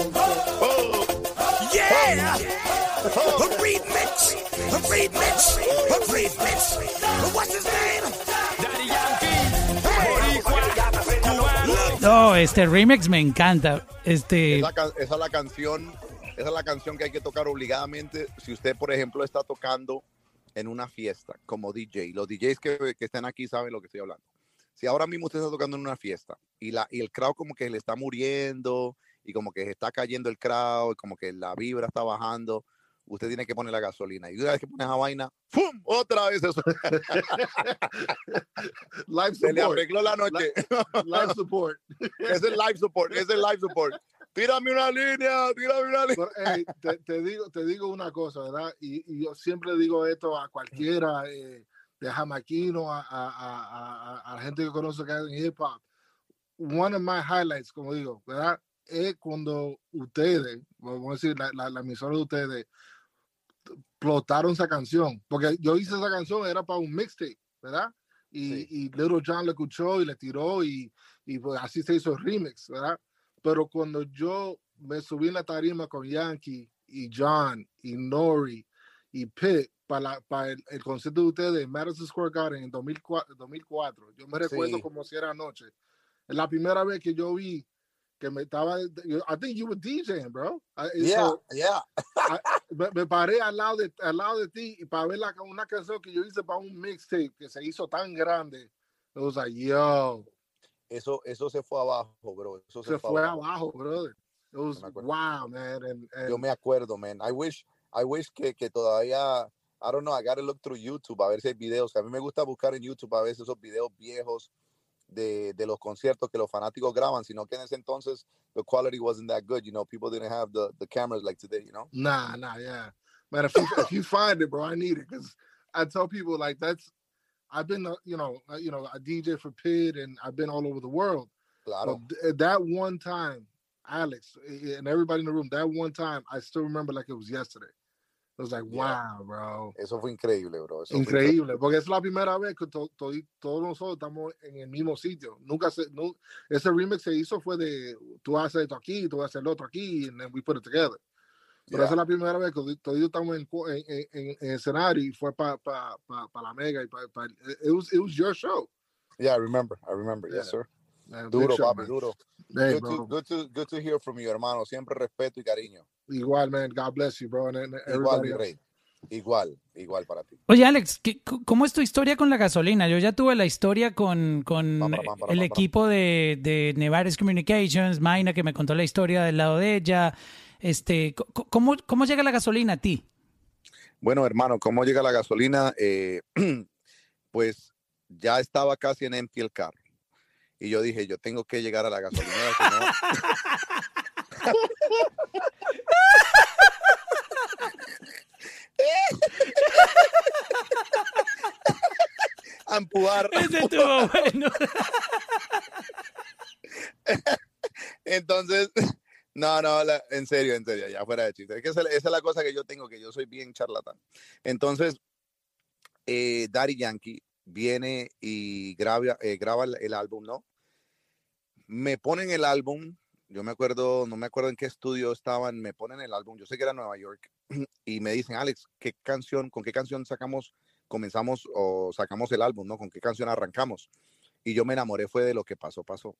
Yeah! A remix! A remix! A remix! What's his name? No, este remix me encta. Este, Esa, esa es la canción, esa es la canción que hay que tocar obligadamente. Si usted, por ejemplo, está tocando en una fiesta como DJ, los DJs que, que estén aquí saben lo que estoy hablando. Si ahora mismo usted está tocando en una fiesta y, la, y el crowd como que le está muriendo y como que está cayendo el crowd y como que la vibra está bajando, usted tiene que poner la gasolina. Y una vez que pone esa vaina, ¡pum! Otra vez eso. life Se le support. arregló la noche. Life support. es el live support, es el live support. Tírame una línea, tírame una línea. Pero, hey, te, te digo, te digo una cosa, ¿verdad? Y, y yo siempre digo esto a cualquiera, eh, de jamaquino, a, a, a, a- gente que conoce que en hip hop. One of my highlights, como digo, ¿verdad? Es cuando ustedes, vamos a decir, la, la, la emisora de ustedes, explotaron esa canción. Porque yo hice esa canción, era para un mixtape, ¿verdad? Y, Sí. y Little John le escuchó y le tiró y, y pues así se hizo el remix, ¿verdad? Pero cuando yo me subí en la tarima con Yankee y John y Nori y Pitt para, la- para el, el concierto de ustedes en Madison Square Garden en 2004, 2004 yo me recuerdo Sí. como si era anoche. La primera vez que yo vi que me estaba, I think you were DJing, bro. I- Yeah, so, yeah. me, me paré al lado, de, al lado de ti y para ver la, una canción que yo hice para un mixtape que se hizo tan grande. It was like, yo, Eso, eso se fue abajo, bro. Eso se, se fue abajo, brother. It was me wow, man. And, and Yo me acuerdo, man. I wish, I wish que, que todavía, I don't know, I gotta look through YouTube a ver si hay videos. A mí me gusta buscar en YouTube a veces esos videos viejos de, de los conciertos que los fanáticos graban, sino que en ese entonces the quality wasn't that good. You know, people didn't have the, the cameras like today, you know? Nah, nah, yeah. Man, if you, if you find it, bro, I need it because I tell people like that's. I've been, uh, you know, uh, you know, a DJ for Pid, and I've been all over the world. Claro. But th- that one time, Alex eh, and everybody in the room, that one time, I still remember like it was yesterday. It was like, Yeah. wow, bro. Eso fue increíble, bro. Eso Increíble, porque es la primera vez que to- to- todos nosotros estamos en el mismo sitio. Nunca se, nu- ese remix se hizo fue de tú haces esto aquí, tú haces el otro aquí, and then we put it together. Pero Yeah. esa es la primera vez que todos estamos en, en, en, en- en escenario y fue para pa, pa, pa la mega y para pa, it was it was your show. Yeah, I remember. I remember. Yes, Yeah. sir. man. Duro, show, papi, man. duro. Hey, Good bro. to, good, to, good to hear from you, hermano. Siempre respeto y cariño. Igual, man. God bless you, bro. And, and Igual, mi rey. Igual, igual para ti. Oye, Alex, ¿qué- cu- ¿cómo es tu historia con la gasolina? Yo ya tuve la historia con, con el equipo de, de Nevares Communications, Maina, que me contó la historia del lado de ella. Este, ¿cómo, ¿Cómo llega la gasolina a ti? Bueno, hermano, ¿cómo llega la gasolina? Eh, pues ya estaba casi en empty el carro. Y yo dije, yo tengo que llegar a la gasolinera, no- a empujar. Ese estuvo bueno. Entonces, no, no, la- en serio, en serio, ya fuera de chiste. Es que esa, esa es la cosa que yo tengo, que yo soy bien charlatán. Entonces, eh, Daddy Yankee viene y graba, eh, graba el, el álbum, ¿no? Me ponen el álbum, yo me acuerdo, no me acuerdo en qué estudio estaban, me ponen el álbum, yo sé que era Nueva York, y me dicen, Alex, ¿qué canción, con qué canción sacamos, comenzamos o sacamos el álbum, ¿no? ¿Con qué canción arrancamos? Y yo me enamoré fue de lo que pasó, pasó.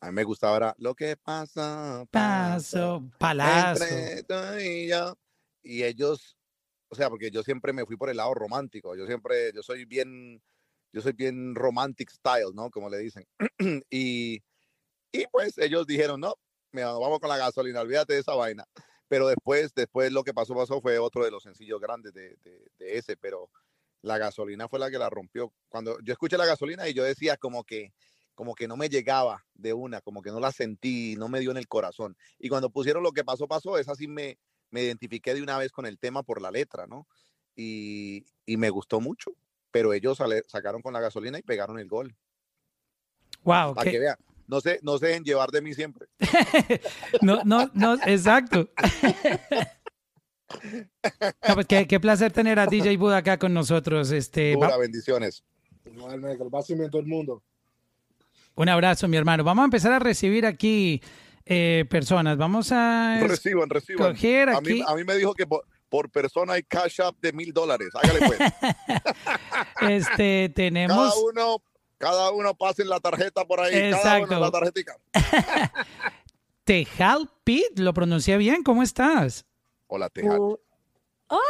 A mí me gustaba era lo que pasa, Paso, palazo. entre tú y yo. Y ellos, o sea, porque yo siempre me fui por el lado romántico. Yo siempre, yo soy bien, yo soy bien romantic style, ¿no? Como le dicen. y, y pues ellos dijeron, no, mira, vamos con la gasolina, olvídate de esa vaina. Pero después, después lo que pasó, pasó fue otro de los sencillos grandes de, de, de ese, pero la gasolina fue la que la rompió. Cuando yo escuché la gasolina y yo decía como que, como que no me llegaba de una, como que no la sentí, no me dio en el corazón. Y cuando pusieron lo que pasó, pasó, es así me, me identifiqué de una vez con el tema por la letra, ¿no? Y, y me gustó mucho, pero ellos sale- sacaron con la gasolina y pegaron el gol. Wow, Para que vean, no se, no se dejen llevar de mí siempre. No, no, no, exacto. No, pues qué, qué placer tener a DJ Buda acá con nosotros. Este, va- bendiciones. Igual, man, que lo pasen bien todo el mundo. un abrazo, mi hermano. Vamos a empezar a recibir aquí eh, personas. Vamos a Reciban, reciban. A aquí. mí, a mí me dijo que por, por persona hay cash up de mil dólares. Hágale pues. Este, cada tenemos. uno, cada uno pasen la tarjeta por ahí. Cada Exacto. uno la tarjetica. Tejal Pit, lo pronuncié bien. ¿Cómo estás? Hola, Tejal. Uh, Hola,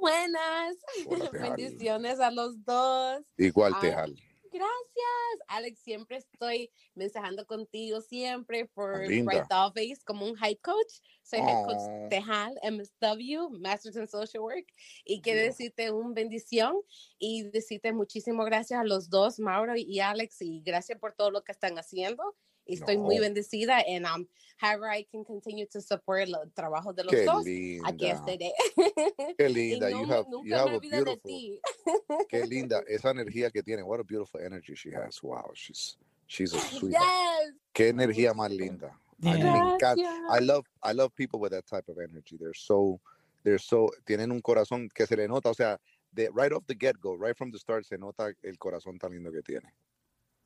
buenas. Hola. Bendiciones a los dos. Igual, Tejal. Gracias, Alex. Siempre estoy mensajando contigo, siempre por Linda. Bright Dollface como un hype coach. Soy head Oh. coach Tejal, MSW, Masters in Social Work. Y quiero Yeah. decirte un bendición y decirte muchísimas gracias a los dos, Mauro y Alex, y gracias por todo lo que están haciendo. Estoy muy No. bendecida. And um, however I can continue to support el trabajo de los Qué dos. linda. Aquí estaré. Qué linda. no You have, you have a beautiful. ti. Qué linda esa energía que tiene. What a beautiful energy she has. Wow, she's she's a sweetheart. Yes. Qué energía más linda. Me Yeah. encanta. I Gracias. love I love people with that type of energy. They're so they're so tienen un corazón que se le nota, o sea, de right off the get go, right from the start se nota el corazón tan lindo que tiene.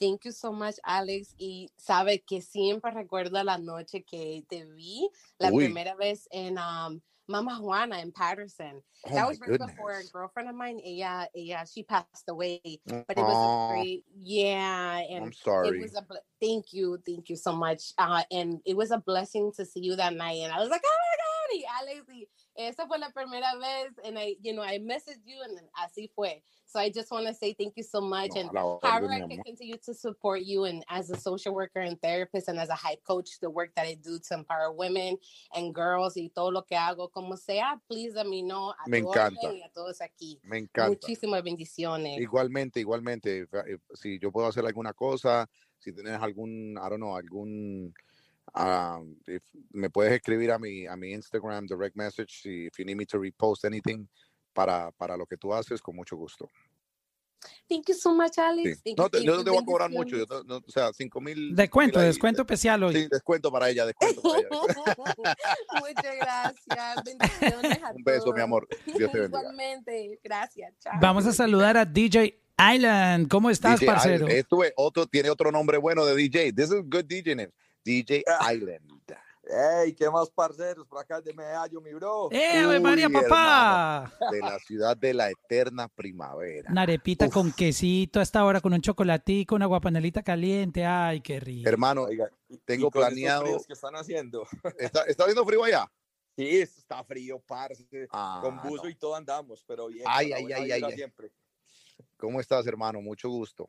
Thank you so much, Alex. Y sabe que siempre recuerdo la noche que te vi la Uy. primera vez en um, Mama Juana in Patterson. Oh that was right before a girlfriend of mine. Ella, ella, she passed away. But it was great, yeah. And I'm it sorry. was a thank you, thank you so much. Uh, and it was a blessing to see you that night. And I was like, oh my god, Alex, esa fue la primera vez, and I, you know, I messaged you, and así fue. So I just want to say thank you so much, No, and however I can continue to support you, and as a social worker and therapist, and as a hype coach, the work that I do to empower women and girls y todo lo que hago, como sea, please let me know. A Me encanta. y a todos aquí. Me encanta. Muchísimas bendiciones. Igualmente, igualmente. eh, Si yo puedo hacer alguna cosa, si tienes algún, I don't know, algún, ah, if- me puedes escribir a mi, a mi Instagram direct message si if you need me to repost anything para, para lo que tú haces, con mucho gusto. Thank you so much, Sí. Alex. Thank No, you, te- yo no te voy a cobrar mucho, yo no- o sea, cinco mil. Descuento, mil descuento especial hoy. Sí, descuento para ella, descuento para ella. Muchas gracias. Bendiciones a Un beso, mi amor. Dios te bendiga. Igualmente. Gracias. Chao. Vamos a saludar a DJ Island. ¿Cómo estás, DJ parcero? Island. Estuve otro, tiene otro nombre bueno de DJ. This is good DJ name. DJ Ah. Island. Ey, ¿qué más, parceros? Por acá de Medallo, mi bro. ¡Eh, María, papá! De la ciudad de la eterna primavera. Una arepita Uf. con quesito hasta ahora, con un chocolatico, una guapanelita caliente. Ay, qué rico. Hermano, Oiga, tengo planeado- que están haciendo? ¿está, está haciendo frío allá? Sí, esto está frío, parce. Ah, con buzo no. y todo andamos, pero bien. Ay, ay, ay, ay, ay. Siempre. ¿Cómo estás, hermano? Mucho gusto.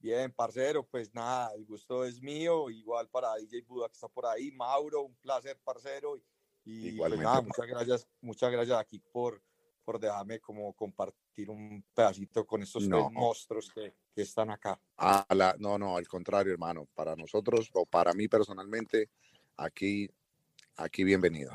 Bien, parcero, pues nada, el gusto es mío, igual para DJ Buda que está por ahí, Mauro, un placer, parcero, y, y pues nada, muchas gracias, muchas gracias aquí por, por dejarme como compartir un pedacito con estos No. tres monstruos que, que están acá. A la- no, no, al contrario, hermano. Para nosotros, o para mí personalmente, aquí, aquí bienvenido.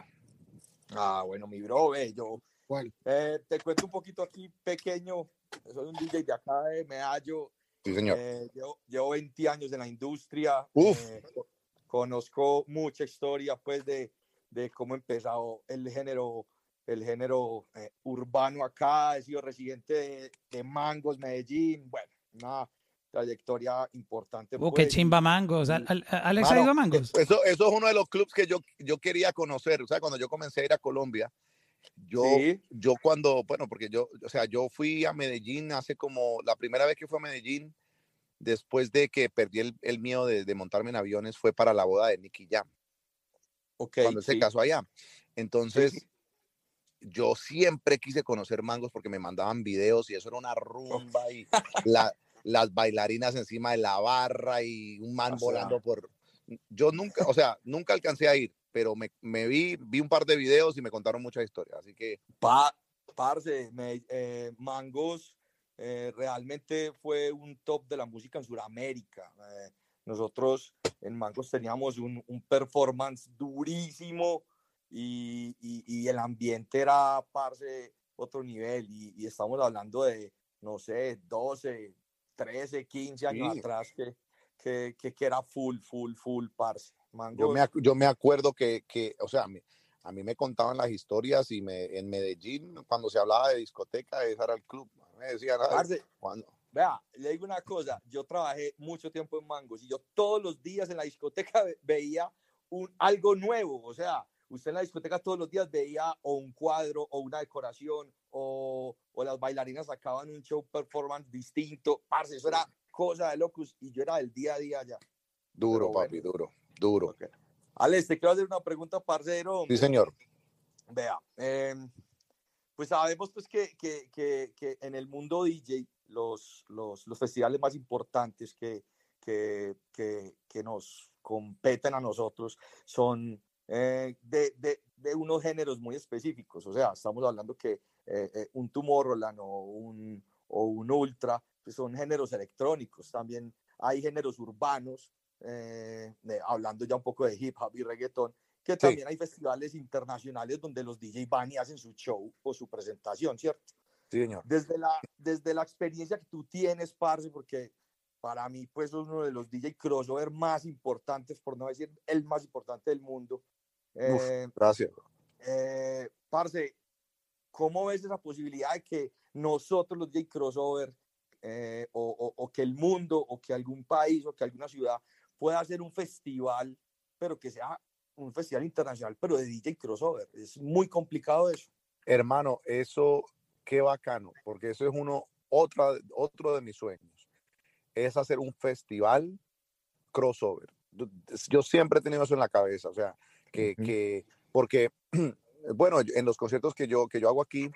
Ah, bueno, mi bro, ve, yo ¿Cuál? eh, te cuento un poquito aquí pequeño, soy un DJ de acá de Medallo, Sí, señor. Eh, llevo, llevo 20 años en la industria. Uf. eh, co- conozco mucha historia, pues, de, de cómo ha empezado el género, el género eh, urbano acá. He sido residente de, de Mangos, Medellín. Bueno, una trayectoria importante. Qué pues, chimba y- mangos. Al- al- Alex ha ido a mangos. Eso, eso es uno de los clubs que yo, yo quería conocer. O sea, cuando yo comencé a ir a Colombia, yo, Sí. yo cuando, bueno, porque yo, o sea, yo fui a Medellín hace como, la primera vez que fui a Medellín, después de que perdí el, el miedo de, de montarme en aviones, fue para la boda de Nicky Jam, ok, cuando se casó allá. Entonces, sí. yo siempre quise conocer mangos porque me mandaban videos y eso era una rumba y la- las bailarinas encima de la barra y un man O sea. volando por... Yo nunca, o sea, nunca alcancé a ir, pero me, me vi, vi un par de videos y me contaron muchas historias. Así que Pa, parce, me- eh, Mangos eh, realmente fue un top de la música en Sudamérica. Eh, nosotros en Mangos teníamos un, un performance durísimo y, y- y el ambiente era, parce, otro nivel. Y, y estamos hablando de, no sé, 12, 13, 15 años Sí. atrás que, que, que, que era full, full, full, parce. Yo me, yo me acuerdo que, que, o sea, a mí, a mí me contaban las historias y me, en Medellín, cuando se hablaba de discoteca, ese era el club. Me decían, "Ay, parce, ¿cuándo?". Vea, le digo una cosa, yo trabajé mucho tiempo en Mangos y yo todos los días en la discoteca ve- veía un, algo nuevo, o sea, usted en la discoteca todos los días veía o un cuadro o una decoración o, o las bailarinas sacaban un show performance distinto, parce, eso era cosa de locos y yo era del día a día allá. Duro, bueno. papi, duro, duro. Ok. Alex, te quiero hacer una pregunta, parcero. Sí, señor. Vea, em, pues sabemos pues que, que, que, que en el mundo DJ los, los, los festivales más importantes que, que, que, que nos competen a nosotros son eh, de, de, de unos géneros muy específicos. O sea, estamos hablando que eh, eh, un Tomorrowland o un, o un Ultra pues son géneros electrónicos. También hay géneros urbanos, eh, de- hablando ya un poco de hip hop y reggaetón, que también hay festivales internacionales donde los DJ van y hacen su show o su presentación, ¿cierto? Sí, señor. Desde la, desde la experiencia que tú tienes, Parce, porque para mí, pues, es uno de los DJ crossover más importantes, por no decir el más importante del mundo. Uf. Eh, Gracias. eh, parce, ¿cómo ves esa posibilidad de que nosotros los DJ crossover eh, o, o- o que el mundo o que algún país o que alguna ciudad pueda hacer un festival, pero que sea un festival internacional, pero de DJ crossover? Es muy complicado eso. Hermano, eso, qué bacano, porque eso es uno, otra, otro de mis sueños, es hacer un festival crossover. Yo- Yo siempre he tenido eso en la cabeza, o sea, que, Ujú. que porque Bueno, en los conciertos que yo, que yo hago aquí,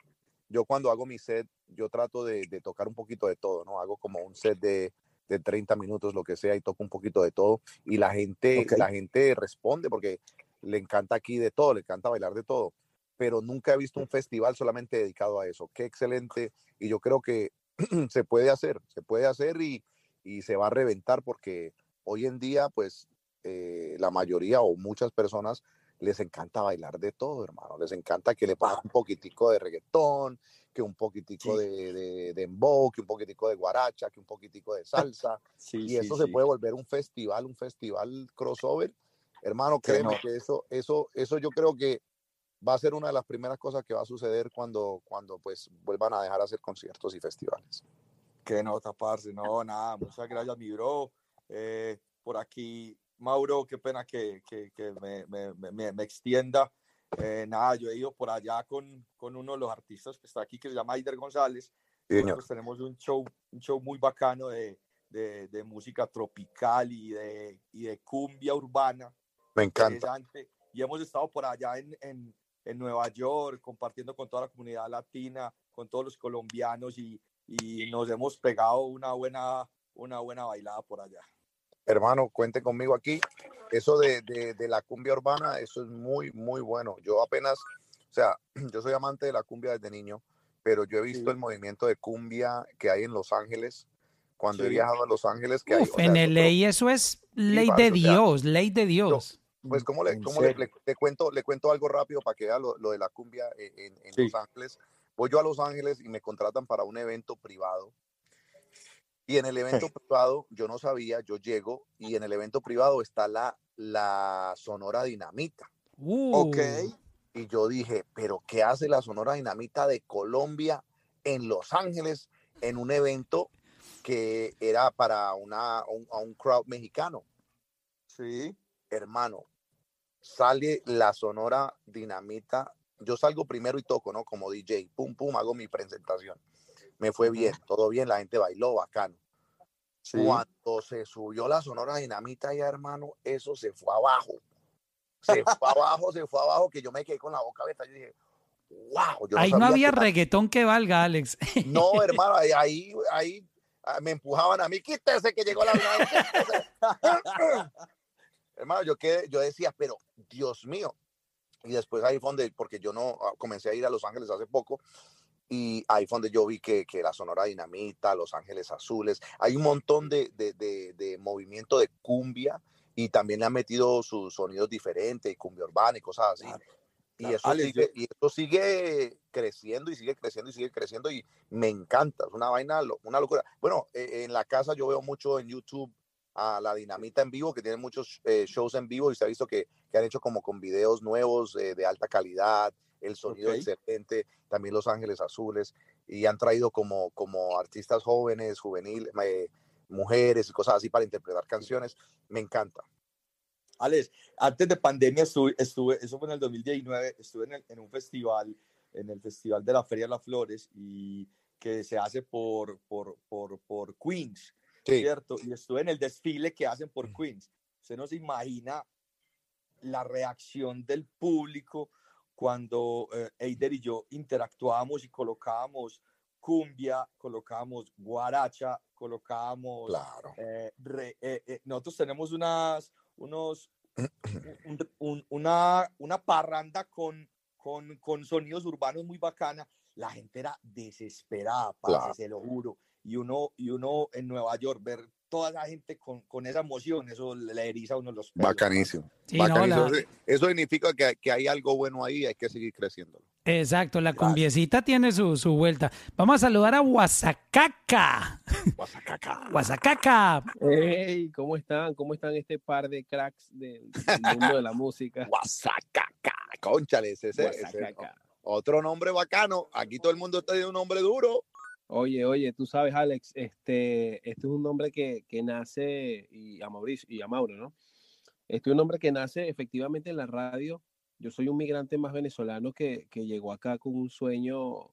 yo cuando hago mi set, yo trato de, de tocar un poquito de todo, ¿no? Hago como un set de, de 30 minutos, lo que sea, y toco un poquito de todo. Y la gente, Ok. la gente responde porque le encanta aquí de todo, le encanta bailar de todo. Pero nunca he visto un festival solamente dedicado a eso. Qué excelente. Y yo creo que se puede hacer, se puede hacer y, y se va a reventar porque hoy en día, pues, eh, la mayoría o muchas personas les encanta bailar de todo, hermano. Les encanta que le pongan un poquitico de reggaetón, que un poquitico Sí. de, de, de dembow, que un poquitico de guaracha, que un poquitico de salsa. Sí, y sí, eso se puede volver un festival, un festival crossover. Hermano, créeme no. que eso, eso, eso yo creo que va a ser una de las primeras cosas que va a suceder cuando, cuando pues vuelvan a dejar hacer conciertos y festivales. Que no, taparse, no, nada, muchas gracias, mi bro. Eh, por aquí, Mauro, qué pena que, que, que me, me, me, me extienda. Eh, nada, yo he ido por allá con, con uno de los artistas que está aquí, que se llama Aider González. Nosotros tenemos un show, un show muy bacano de, de, de música tropical y de, y de cumbia urbana. Me encanta. Y hemos estado por allá en, en, en Nueva York, compartiendo con toda la comunidad latina, con todos los colombianos y, y nos hemos pegado una buena, una buena bailada por allá. Hermano, cuente conmigo aquí. Eso de, de, de la cumbia urbana, eso es muy, muy bueno. Yo apenas, o sea, yo soy amante de la cumbia desde niño, pero yo he visto Sí. el movimiento de cumbia que hay en Los Ángeles. Cuando he Sí. viajado a Los Ángeles, que hay, Uf, o sea, en eso- LA eso es ley de o sea, Dios, ley de Dios. Pues, ¿cómo le, cómo le, le- le cuento, le cuento algo rápido para que vea lo, lo de la cumbia en, en Sí. Los Ángeles? Voy yo a Los Ángeles y me contratan para un evento privado. Y en el evento privado, yo no sabía, yo llego y en el evento privado está la, la Sonora Dinamita. Uh, Ok. Y yo dije, ¿pero qué hace la Sonora Dinamita de Colombia en Los Ángeles en un evento que era para una, un, a un crowd mexicano? Sí. hermano, sale la Sonora Dinamita. Yo salgo primero y toco, ¿no? Como DJ, pum, pum, hago mi presentación. Me fue bien, todo bien, la gente bailó, bacano. Sí. Cuando se subió la Sonora Dinamita ya, hermano, eso se fue abajo. Se fue abajo, se fue abajo, que yo me quedé con la boca abierta. Yo dije, wow. Yo Ahí no había reggaetón que valga, Alex. No, hermano, ahí, ahí, ahí, ah, me empujaban a mí, quítese que llegó la quítese". Hermano, yo quedé, yo decía, pero Dios mío. Y después ahí fue donde, porque yo no ah, comencé a ir a Los Ángeles hace poco, y ahí fue donde yo vi que, que la Sonora Dinamita, Los Ángeles Azules, hay un montón de, de, de, de movimiento de cumbia y también le han metido sus sonidos diferentes y cumbia urbana y cosas así. Claro, Y claro. eso, Alex, sigue, yo- y eso sigue creciendo y sigue creciendo y sigue creciendo y me encanta, es una vaina, una locura. Bueno, eh, en la casa yo veo mucho en YouTube a la Dinamita en vivo, que tiene muchos eh, shows en vivo y se ha visto que, que han hecho como con videos nuevos eh, de alta calidad, el sonido Ok. excelente, también Los Ángeles Azules, y han traído como, como artistas jóvenes, juveniles, eh, mujeres y cosas así para interpretar canciones. Me encanta. Alex, antes de pandemia estuve, estuve, eso fue en el 2019, estuve en, el- en un festival, en el Festival de la Feria de las Flores, y que se hace por, por, por, por Queens, Sí, ¿cierto? Y estuve en el desfile que hacen por Queens. Usted no se imagina la reacción del público cuando eh, Eider y yo interactuábamos y colocábamos cumbia, colocábamos guaracha, colocábamos claro. eh, re- eh, eh, nosotros tenemos unas, unos, un- un- una, una parranda con, con, con sonidos urbanos muy bacana. La gente era desesperada, parce, Claro. se lo juro. Y uno, y uno en Nueva York, ver toda la gente con, con esa emoción, eso le eriza a uno los pelos. Bacanísimo. Sí, no, bacanísimo. la- Eso- significa que, que hay algo bueno ahí, hay que seguir creciendo. exacto, la Gracias. cumbiecita tiene su, su vuelta. Vamos a saludar a Guasacaca. Guasacaca. Guasacaca. Hey, ¿cómo están? ¿Cómo están este par de cracks del, del mundo de la música? Guasacaca. Conchale, ese, ese- ese- Guasacaca. otro nombre bacano. Aquí todo el mundo está de un nombre duro. Oye, oye, tú sabes, Alex, este, este es un nombre que, que nace, y a Mauricio y a Mauro, ¿no? Este es un nombre que nace efectivamente en la radio. Yo soy un migrante más venezolano que, que llegó acá con un sueño,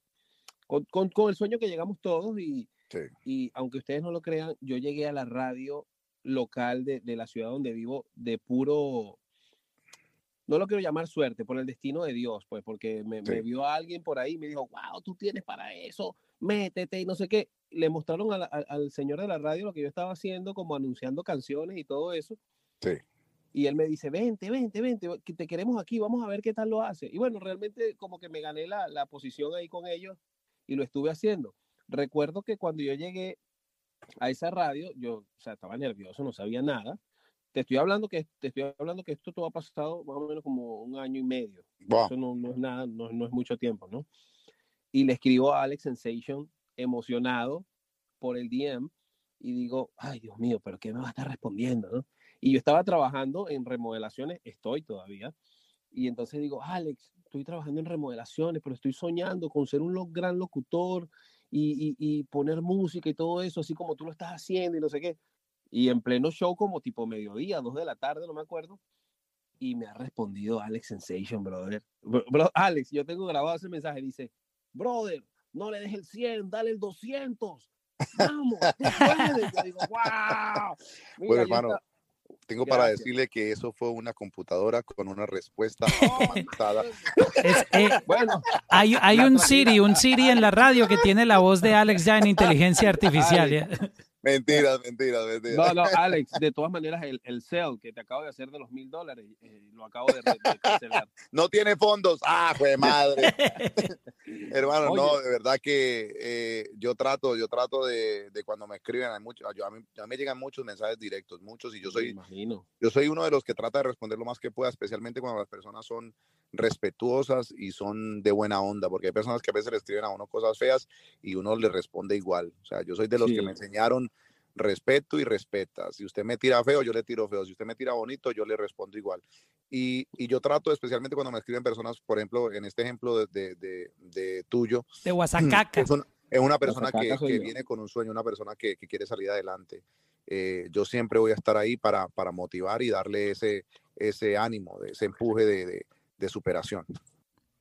con, con- con el sueño que llegamos todos y, Sí. y aunque ustedes no lo crean, yo llegué a la radio local de, de la ciudad donde vivo de puro, no lo quiero llamar suerte, por el destino de Dios, pues, porque me, me Sí. vio a alguien por ahí y me dijo, wow, tú tienes para eso, métete y no sé qué. Le mostraron a la- al- al señor de la radio lo que yo estaba haciendo, como anunciando canciones y todo eso. Sí. Y él me dice, vente, vente, vente, que te queremos aquí, vamos a ver qué tal lo hace. Y bueno, realmente como que me gané la, la posición ahí con ellos y lo estuve haciendo. Recuerdo que cuando yo llegué a esa radio, yo, o sea, estaba nervioso, no sabía nada. Te estoy hablando que, te estoy hablando que esto todo ha pasado más o menos como un año y medio. Wow. Eso no, no es nada, no, no es mucho tiempo, ¿no? Y le escribo a Alex Sensation emocionado por el DM y digo, ay Dios mío, pero ¿qué me va a estar respondiendo, no? Y yo estaba trabajando en remodelaciones, estoy todavía, y entonces digo, Alex, estoy trabajando en remodelaciones, pero estoy soñando con ser un gran locutor y, y- poner música y todo eso, así como tú lo estás haciendo y no sé qué. Y en pleno show, como tipo mediodía, dos de la tarde, no me acuerdo, y me ha respondido Alex Sensation, brother. Bro, bro, Alex, yo tengo grabado ese mensaje, dice, brother, no le dejes el 100, dale el 200. Vamos, tú puedes. Yo digo, wow. Bueno, Mira, hermano, tengo para decirle que eso fue una computadora con una respuesta Oh. Es, eh, Bueno, hay hay un. Siri, un Siri en la radio que tiene la voz de Alex ya en inteligencia artificial. Mentiras, mentiras, mentiras. no, no, Alex, de todas maneras, el, el sell que te acabo de hacer de los mil dólares, eh, lo acabo de, de cancelar. No tiene fondos. Ah, fue madre. Hermano, no, de verdad que eh, yo trato, yo trato de, de cuando me escriben, hay mucho, yo- a, mí, a mí me llegan muchos mensajes directos, muchos, y yo soy, imagino. yo soy uno de los que trata de responder lo más que pueda, especialmente cuando las personas son respetuosas y son de buena onda, porque hay personas que a veces le escriben a uno cosas feas y uno le responde igual. O sea, yo soy de los que me enseñaron respeto y respeta. Si usted me tira feo, yo le tiro feo. Si usted me tira bonito, yo le respondo igual. Y, y yo trato, especialmente cuando me escriben personas, por ejemplo, en este ejemplo de, de- de- de tuyo, De Guasacaca. es una, es una persona que, que viene con un sueño, una persona que, que quiere salir adelante. Eh, yo siempre voy a estar ahí para, para motivar y darle ese, ese ánimo, de- ese empuje de, de- de superación.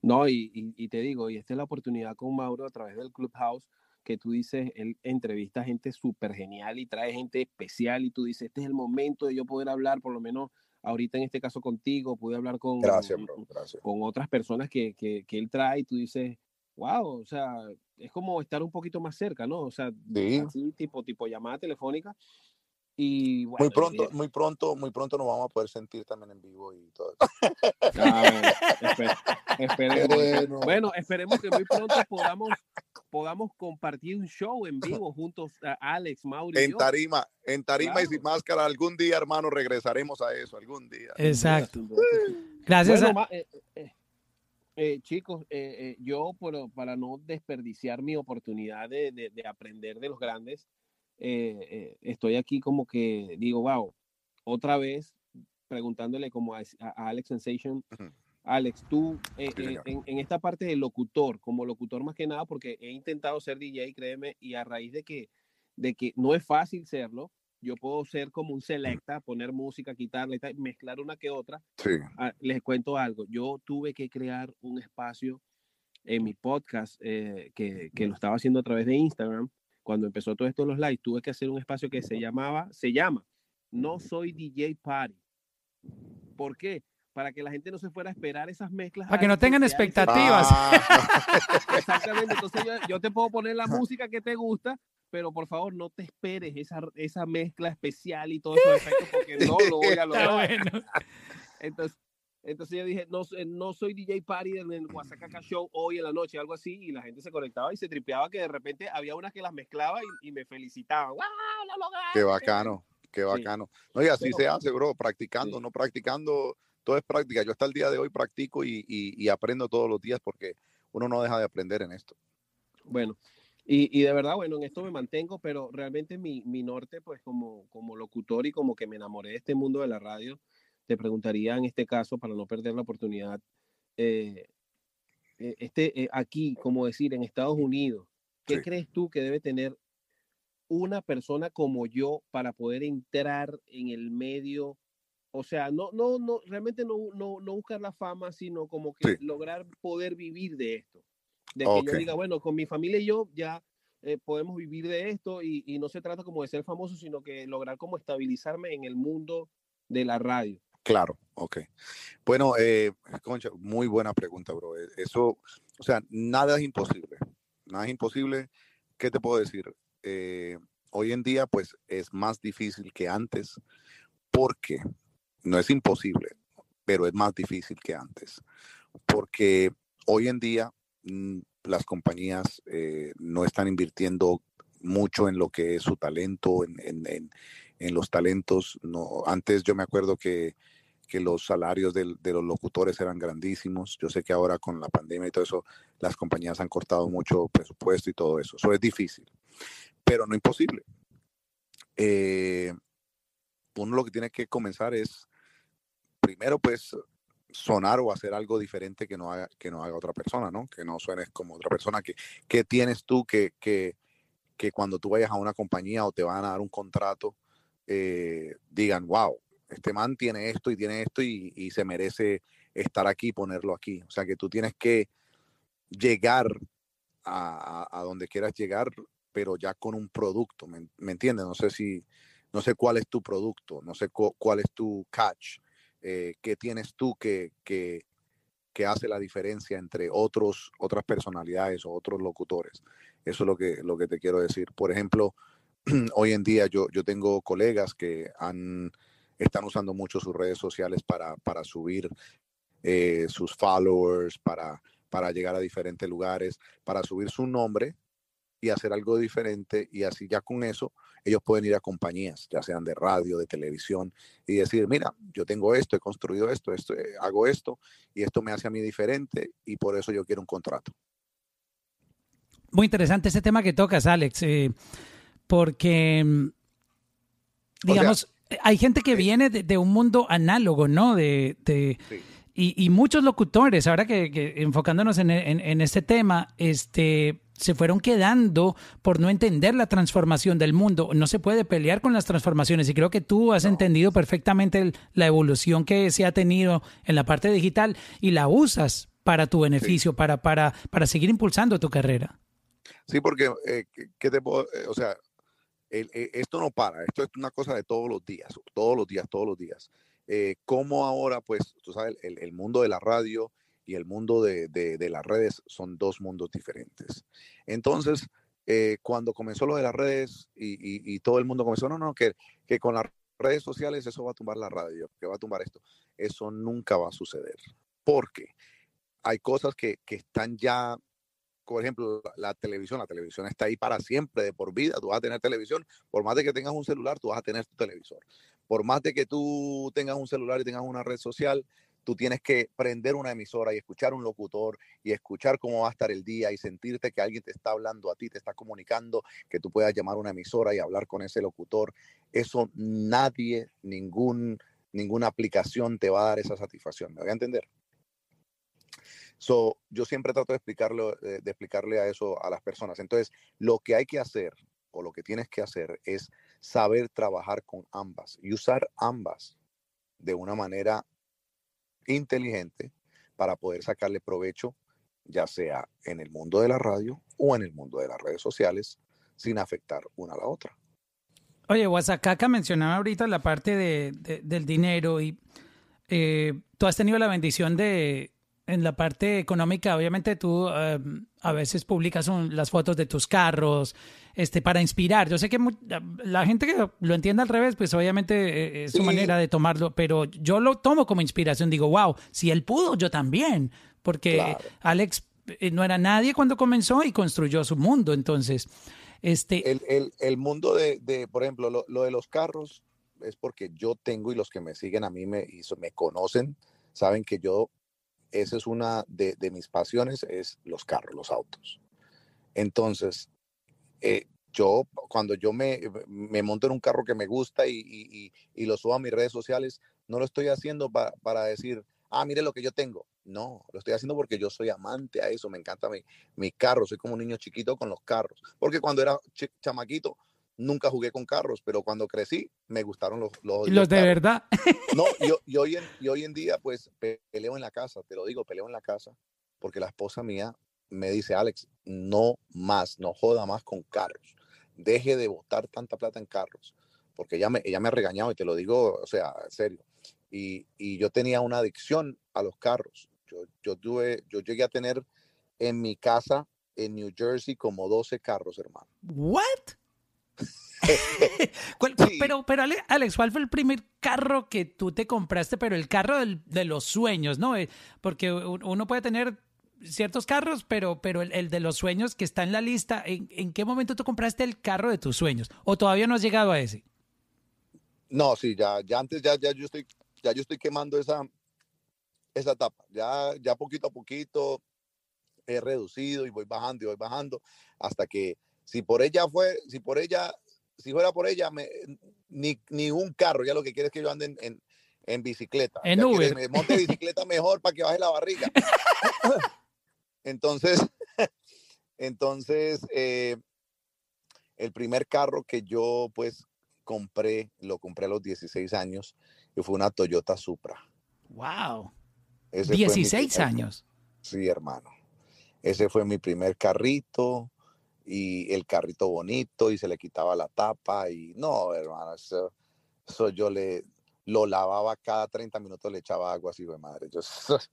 No, y, y, y te digo, y esta es la oportunidad con Mauro a través del Clubhouse, que tú dices, él entrevista a gente súper genial y trae gente especial y tú dices, este es el momento de yo poder hablar, por lo menos ahorita en este caso contigo, pude hablar con, Gracias, bro. Gracias. con otras personas que, que, que él trae y tú dices, wow, o sea, es como estar un poquito más cerca, ¿no? O sea, Sí. así tipo, tipo llamada telefónica. Y bueno, Muy pronto, muy pronto, muy pronto nos vamos a poder sentir también en vivo y todo eso. "Ah, bueno, espe- esperemos, espe- Bueno. bueno, esperemos que muy pronto podamos, podamos compartir un show en vivo juntos a Alex, Mauro y En yo. tarima, en tarima y sin Claro. máscara, algún día, hermano, regresaremos a eso, algún día. Exacto. Gracias Bueno, a... ma- eh, eh, eh, chicos, eh, eh, yo por- para no desperdiciar mi oportunidad de, de- de aprender de los grandes, eh, eh, estoy aquí como que digo, wow, otra vez preguntándole como a, a Alex Sensation. Alex, tú eh, eh, en, en esta parte de locutor, como locutor más que nada, porque he intentado ser DJ, créeme, y a raíz de que, de que no es fácil serlo, yo puedo ser como un selecta, poner música, quitarla y tal, mezclar una que otra, Sí, Ah, les cuento algo. Yo tuve que crear un espacio en mi podcast eh, que, que lo estaba haciendo a través de Instagram. Cuando empezó todo esto de los lives, tuve que hacer un espacio que se llamaba, se llama No Soy DJ Party. ¿Por qué? Para que la gente no se fuera a esperar esas mezclas. Para que no tengan expectativas. Exactamente. Entonces yo, yo te puedo poner la música que te gusta, pero por favor no te esperes esa, esa mezcla especial y todos esos efectos porque no lo voy a Está lograr. bueno. Entonces, entonces yo dije, no, no soy DJ Party en el Guasacaca Show hoy en la noche, algo así, y la gente se conectaba y se tripeaba que de repente había unas que las mezclaba y, y me felicitaban. ¡Wow! ¡Lo lograste! qué bacano, qué Sí. bacano. No, y así Pero- se hace, bro, practicando, Sí. no practicando, todo es práctica. Yo hasta el día de hoy practico y, y- y aprendo todos los días porque uno no deja de aprender en esto. Bueno, y, y de verdad, bueno, en esto me mantengo, pero realmente mi, mi norte, pues como, como locutor y como que me enamoré de este mundo de la radio, te preguntaría en este caso, para no perder la oportunidad, eh, eh, este, eh, aquí, como decir, en Estados Unidos, ¿qué Sí. crees tú que debe tener una persona como yo para poder entrar en el medio? O sea, no, no, no, realmente no, no, no buscar la fama, sino como que Sí. lograr poder vivir de esto. De que yo diga, bueno, con mi familia y yo ya eh, podemos vivir de esto y, y no se trata como de ser famoso, sino que lograr como estabilizarme en el mundo de la radio. Claro, ok. Bueno, eh, Concha, muy buena pregunta, bro. Eh, Eso, o sea, nada es imposible. Nada es imposible. ¿Qué te puedo decir? Eh, hoy en día, pues, es más difícil que antes porque no es imposible, pero es más difícil que antes. Porque hoy en día mm, las compañías eh, no están invirtiendo mucho en lo que es su talento, en, en- en- en los talentos. No, antes yo me acuerdo que, que los salarios de los locutores eran grandísimos. Yo sé que ahora con la pandemia y todo eso, las compañías han cortado mucho presupuesto y todo eso. Eso es difícil, pero no imposible. Eh, uno lo que tiene que comenzar es, primero, pues, sonar o hacer algo diferente que no haga, que no haga otra persona, ¿no? Que no suenes como otra persona. que qué tienes tú que, que, que cuando tú vayas a una compañía o te van a dar un contrato, eh, digan, wow, este man tiene esto y tiene esto y, se merece estar aquí, ponerlo aquí. O sea que tú tienes que llegar a, donde quieras llegar, pero ya con un producto, ¿me, entiendes? No sé si, no sé cuál es tu producto, no sé cu- cuál es tu catch, eh, qué tienes tú que, que, que hace la diferencia entre otros, otras personalidades o otros locutores. Eso es lo que, lo que te quiero decir. Por ejemplo, hoy en día yo, yo tengo colegas que han, están usando mucho sus redes sociales para, para subir eh, sus followers, para, para llegar a diferentes lugares, para subir su nombre y hacer algo diferente y así ya con eso ellos pueden ir a compañías, ya sean de radio, de televisión y decir, mira, yo tengo esto, he construido esto, esto eh, hago esto y esto me hace a mí diferente y por eso yo quiero un contrato. Muy interesante ese tema que tocas, Alex, eh, porque, mm, digamos, hay gente que viene de, de un mundo análogo, ¿no? De, de- Sí. y, y muchos locutores, ahora que, que enfocándonos en, en- en este tema, este, se fueron quedando por no entender la transformación del mundo. No se puede pelear con las transformaciones y creo que tú has entendido perfectamente el- la evolución que se ha tenido en la parte digital y la usas para tu beneficio, para, para, para seguir impulsando tu carrera. Sí, porque, eh, ¿qué- ¿qué te puedo, eh, o sea, eh, esto no para, esto es una cosa de todos los días, todos los días, todos los días. Eh, como ahora, pues, tú sabes, el, mundo de la radio y el mundo de, de- las redes son dos mundos diferentes. Entonces, eh, cuando comenzó lo de las redes y, y- y todo el mundo comenzó, no, no, que, que con las redes sociales eso va a tumbar la radio, que va a tumbar esto. Eso nunca va a suceder. Porque hay cosas que, que están ya por ejemplo, la, televisión, la televisión está ahí para siempre, de por vida. Tú vas a tener televisión, por más de que tengas un celular, tú vas a tener tu televisor. Por más de que tú tengas un celular y tengas una red social, tú tienes que prender una emisora y escuchar un locutor y escuchar cómo va a estar el día y sentirte que alguien te está hablando a ti, te está comunicando, que tú puedas llamar una emisora y hablar con ese locutor. Eso nadie, ningún, ninguna aplicación te va a dar esa satisfacción. ¿Me voy a entender? So, yo siempre trato de explicarlo, eh, de explicarle a eso a las personas. Entonces, lo que hay que hacer o lo que tienes que hacer es saber trabajar con ambas y usar ambas de una manera inteligente para poder sacarle provecho, ya sea en el mundo de la radio o en el mundo de las redes sociales, sin afectar una a la otra. Oye, Guasacaca mencionaba ahorita la parte de, de- del dinero y eh, tú has tenido la bendición de, en la parte económica, obviamente tú eh, a veces publicas un- las fotos de tus carros este, para inspirar. Yo sé que mu- la gente que lo entiende al revés, pues obviamente eh, es su Sí. manera de tomarlo, pero yo lo tomo como inspiración. Digo, wow, si él pudo, yo también. Porque Claro. Alex eh, no era nadie cuando comenzó y construyó su mundo. Entonces, este, El, el- el mundo de, de, por ejemplo, lo, lo de los carros es porque yo tengo y los que me siguen a mí me, y me conocen, saben que yo, esa es una de, mis pasiones, es los carros, los autos. Entonces, eh, yo, cuando yo me, me monto en un carro que me gusta y, y- y- lo subo a mis redes sociales, no lo estoy haciendo pa- para decir, ah, mire lo que yo tengo. No, lo estoy haciendo porque yo soy amante a eso, me encanta mi, mi carro, soy como un niño chiquito con los carros. Porque cuando era chamaquito, nunca jugué con carros, pero cuando crecí, me gustaron los, los, los de carros. verdad. No, y, ho- y hoy en, y hoy en día, pues pe- peleo en la casa, te lo digo, peleo en la casa, porque la esposa mía me dice, Alex, no más, no joda más con carros. Deje de botar tanta plata en carros, porque ella me, ella me ha regañado y te lo digo, o sea, en serio. y, y yo tenía una adicción a los carros. Yo, yo, tuve, yo llegué a tener en mi casa en New Jersey como 12 carros, hermano. ¿What? ¿Cuál- Sí. Pero, pero Ale- Alex, ¿cuál fue el primer carro que tú te compraste? Pero el carro del- de los sueños, ¿no? Eh, Porque uno puede tener ciertos carros, pero, pero el, el de los sueños que está en la lista, ¿en, en qué momento tú compraste el carro de tus sueños? ¿O todavía no has llegado a ese? No, sí, ya, ya antes ya, ya yo estoy, ya yo estoy quemando esa, esa etapa. Ya, ya poquito a poquito he reducido y voy bajando y voy bajando hasta que si por ella fue, si por ella, si fuera por ella, me, ni, ni un carro, ya lo que quiere es que yo ande en, en, en bicicleta. En Ya Uber. Me monte bicicleta mejor para que baje la barriga. Entonces, entonces, eh, el primer carro que yo pues compré, lo compré a los 16 años y fue una Toyota Supra. ¡Wow! Ese fue mi 16 primer- años. Sí, hermano. Ese fue mi primer carrito y el carrito bonito y se le quitaba la tapa y no, hermano, eso, eso yo le lo lavaba cada 30 minutos, le echaba agua así, de madre. Yo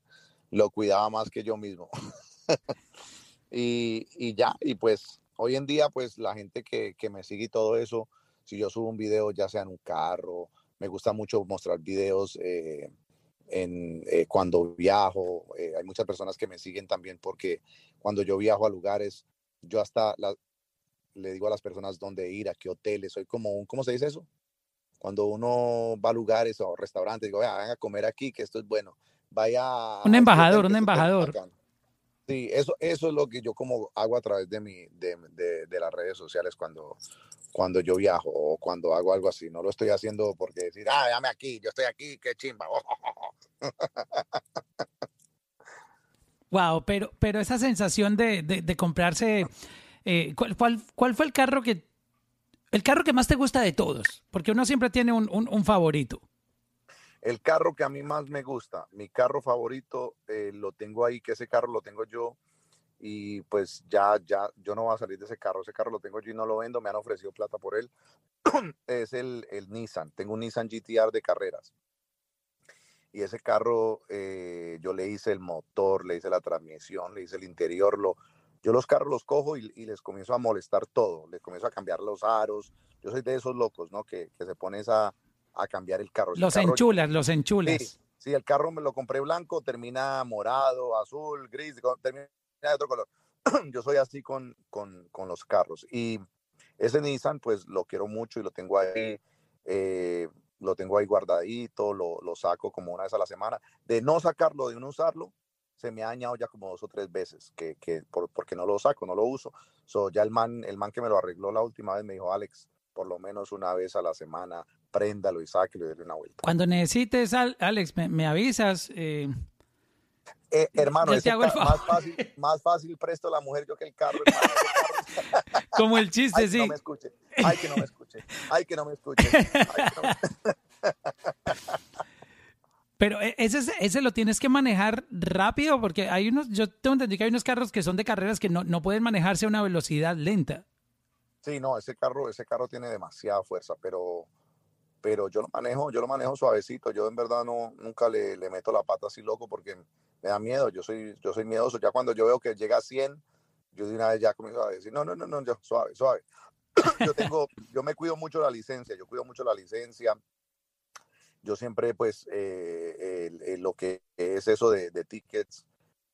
lo cuidaba más que yo mismo. y, y ya, y pues hoy en día, pues la gente que, que me sigue y todo eso, si yo subo un video, ya sea en un carro, me gusta mucho mostrar videos eh, en, eh, cuando viajo. eh, hay muchas personas que me siguen también porque cuando yo viajo a lugares, yo hasta la- le digo a las personas dónde ir, a qué hoteles, soy como un, ¿cómo se dice eso? Cuando uno va a lugares o restaurantes, digo, "Vea, vengan a comer aquí, que esto es bueno. Vaya. Un este embajador, un embajador. bacano". Sí, eso, eso es lo que yo como hago a través de, mi, de, de- de las redes sociales cuando, cuando yo viajo o cuando hago algo así. No lo estoy haciendo porque decir, ah, dame aquí, yo estoy aquí, qué chimba. Wow, pero, pero esa sensación de, de- comprarse, eh, ¿cuál, cuál, cuál fue el carro que, el carro que más te gusta de todos? Porque uno siempre tiene un, un- un favorito. El carro que a mí más me gusta, mi carro favorito, eh, lo tengo ahí, que ese carro lo tengo yo y pues ya, ya, yo no voy a salir de ese carro, ese carro lo tengo yo y no lo vendo, me han ofrecido plata por él. es el, el Nissan, tengo un Nissan GTR de carreras. Y ese carro, eh, yo le hice el motor, le hice la transmisión, le hice el interior, lo, yo los carros los cojo y, y les comienzo a molestar todo, les comienzo a cambiar los aros. Yo soy de esos locos, ¿no? Que, que se pones a, a cambiar el carro. Los carro- enchulas, los Sí, enchulas. sí, el carro me lo compré blanco, termina morado, azul, gris, termina de otro color. Yo soy así con, con, con los carros. Y ese Nissan, pues lo quiero mucho y lo tengo ahí, eh, lo tengo ahí guardadito, lo, lo saco como una vez a la semana. De no sacarlo, de no usarlo, se me ha dañado ya como dos o tres veces, que, que por- porque no lo saco, no lo uso. So, ya el man, el man que me lo arregló la última vez me dijo, Alex, por lo menos una vez a la semana, préndalo y sáquelo y déle una vuelta. Cuando necesites, Al- Alex, me, me avisas. eh, Eh, hermano, ese ca- más, fácil, más fácil presto la mujer yo que el carro. hermano. Ese carro- como el chiste, Ay, que no sí. me escuche. Ay, que no me escuche. Ay, que no me escuche. Ay, que no me- Pero e- ese, es- ese lo tienes que manejar rápido porque hay unos, yo tengo entendido que hay unos carros que son de carreras que no, no pueden manejarse a una velocidad lenta. Sí, no, ese carro, ese carro tiene demasiada fuerza, pero, pero yo lo manejo, yo lo manejo suavecito. Yo en verdad no, nunca le, le meto la pata así loco porque me da miedo. Yo soy, yo soy miedoso. Ya cuando yo veo que llega a 100, yo de una vez ya comienzo a decir, no, no, no, no, yo, suave, suave. yo tengo, yo me cuido mucho la licencia, yo cuido mucho la licencia. Yo siempre, pues, eh, el- el- lo que es eso de, de tickets,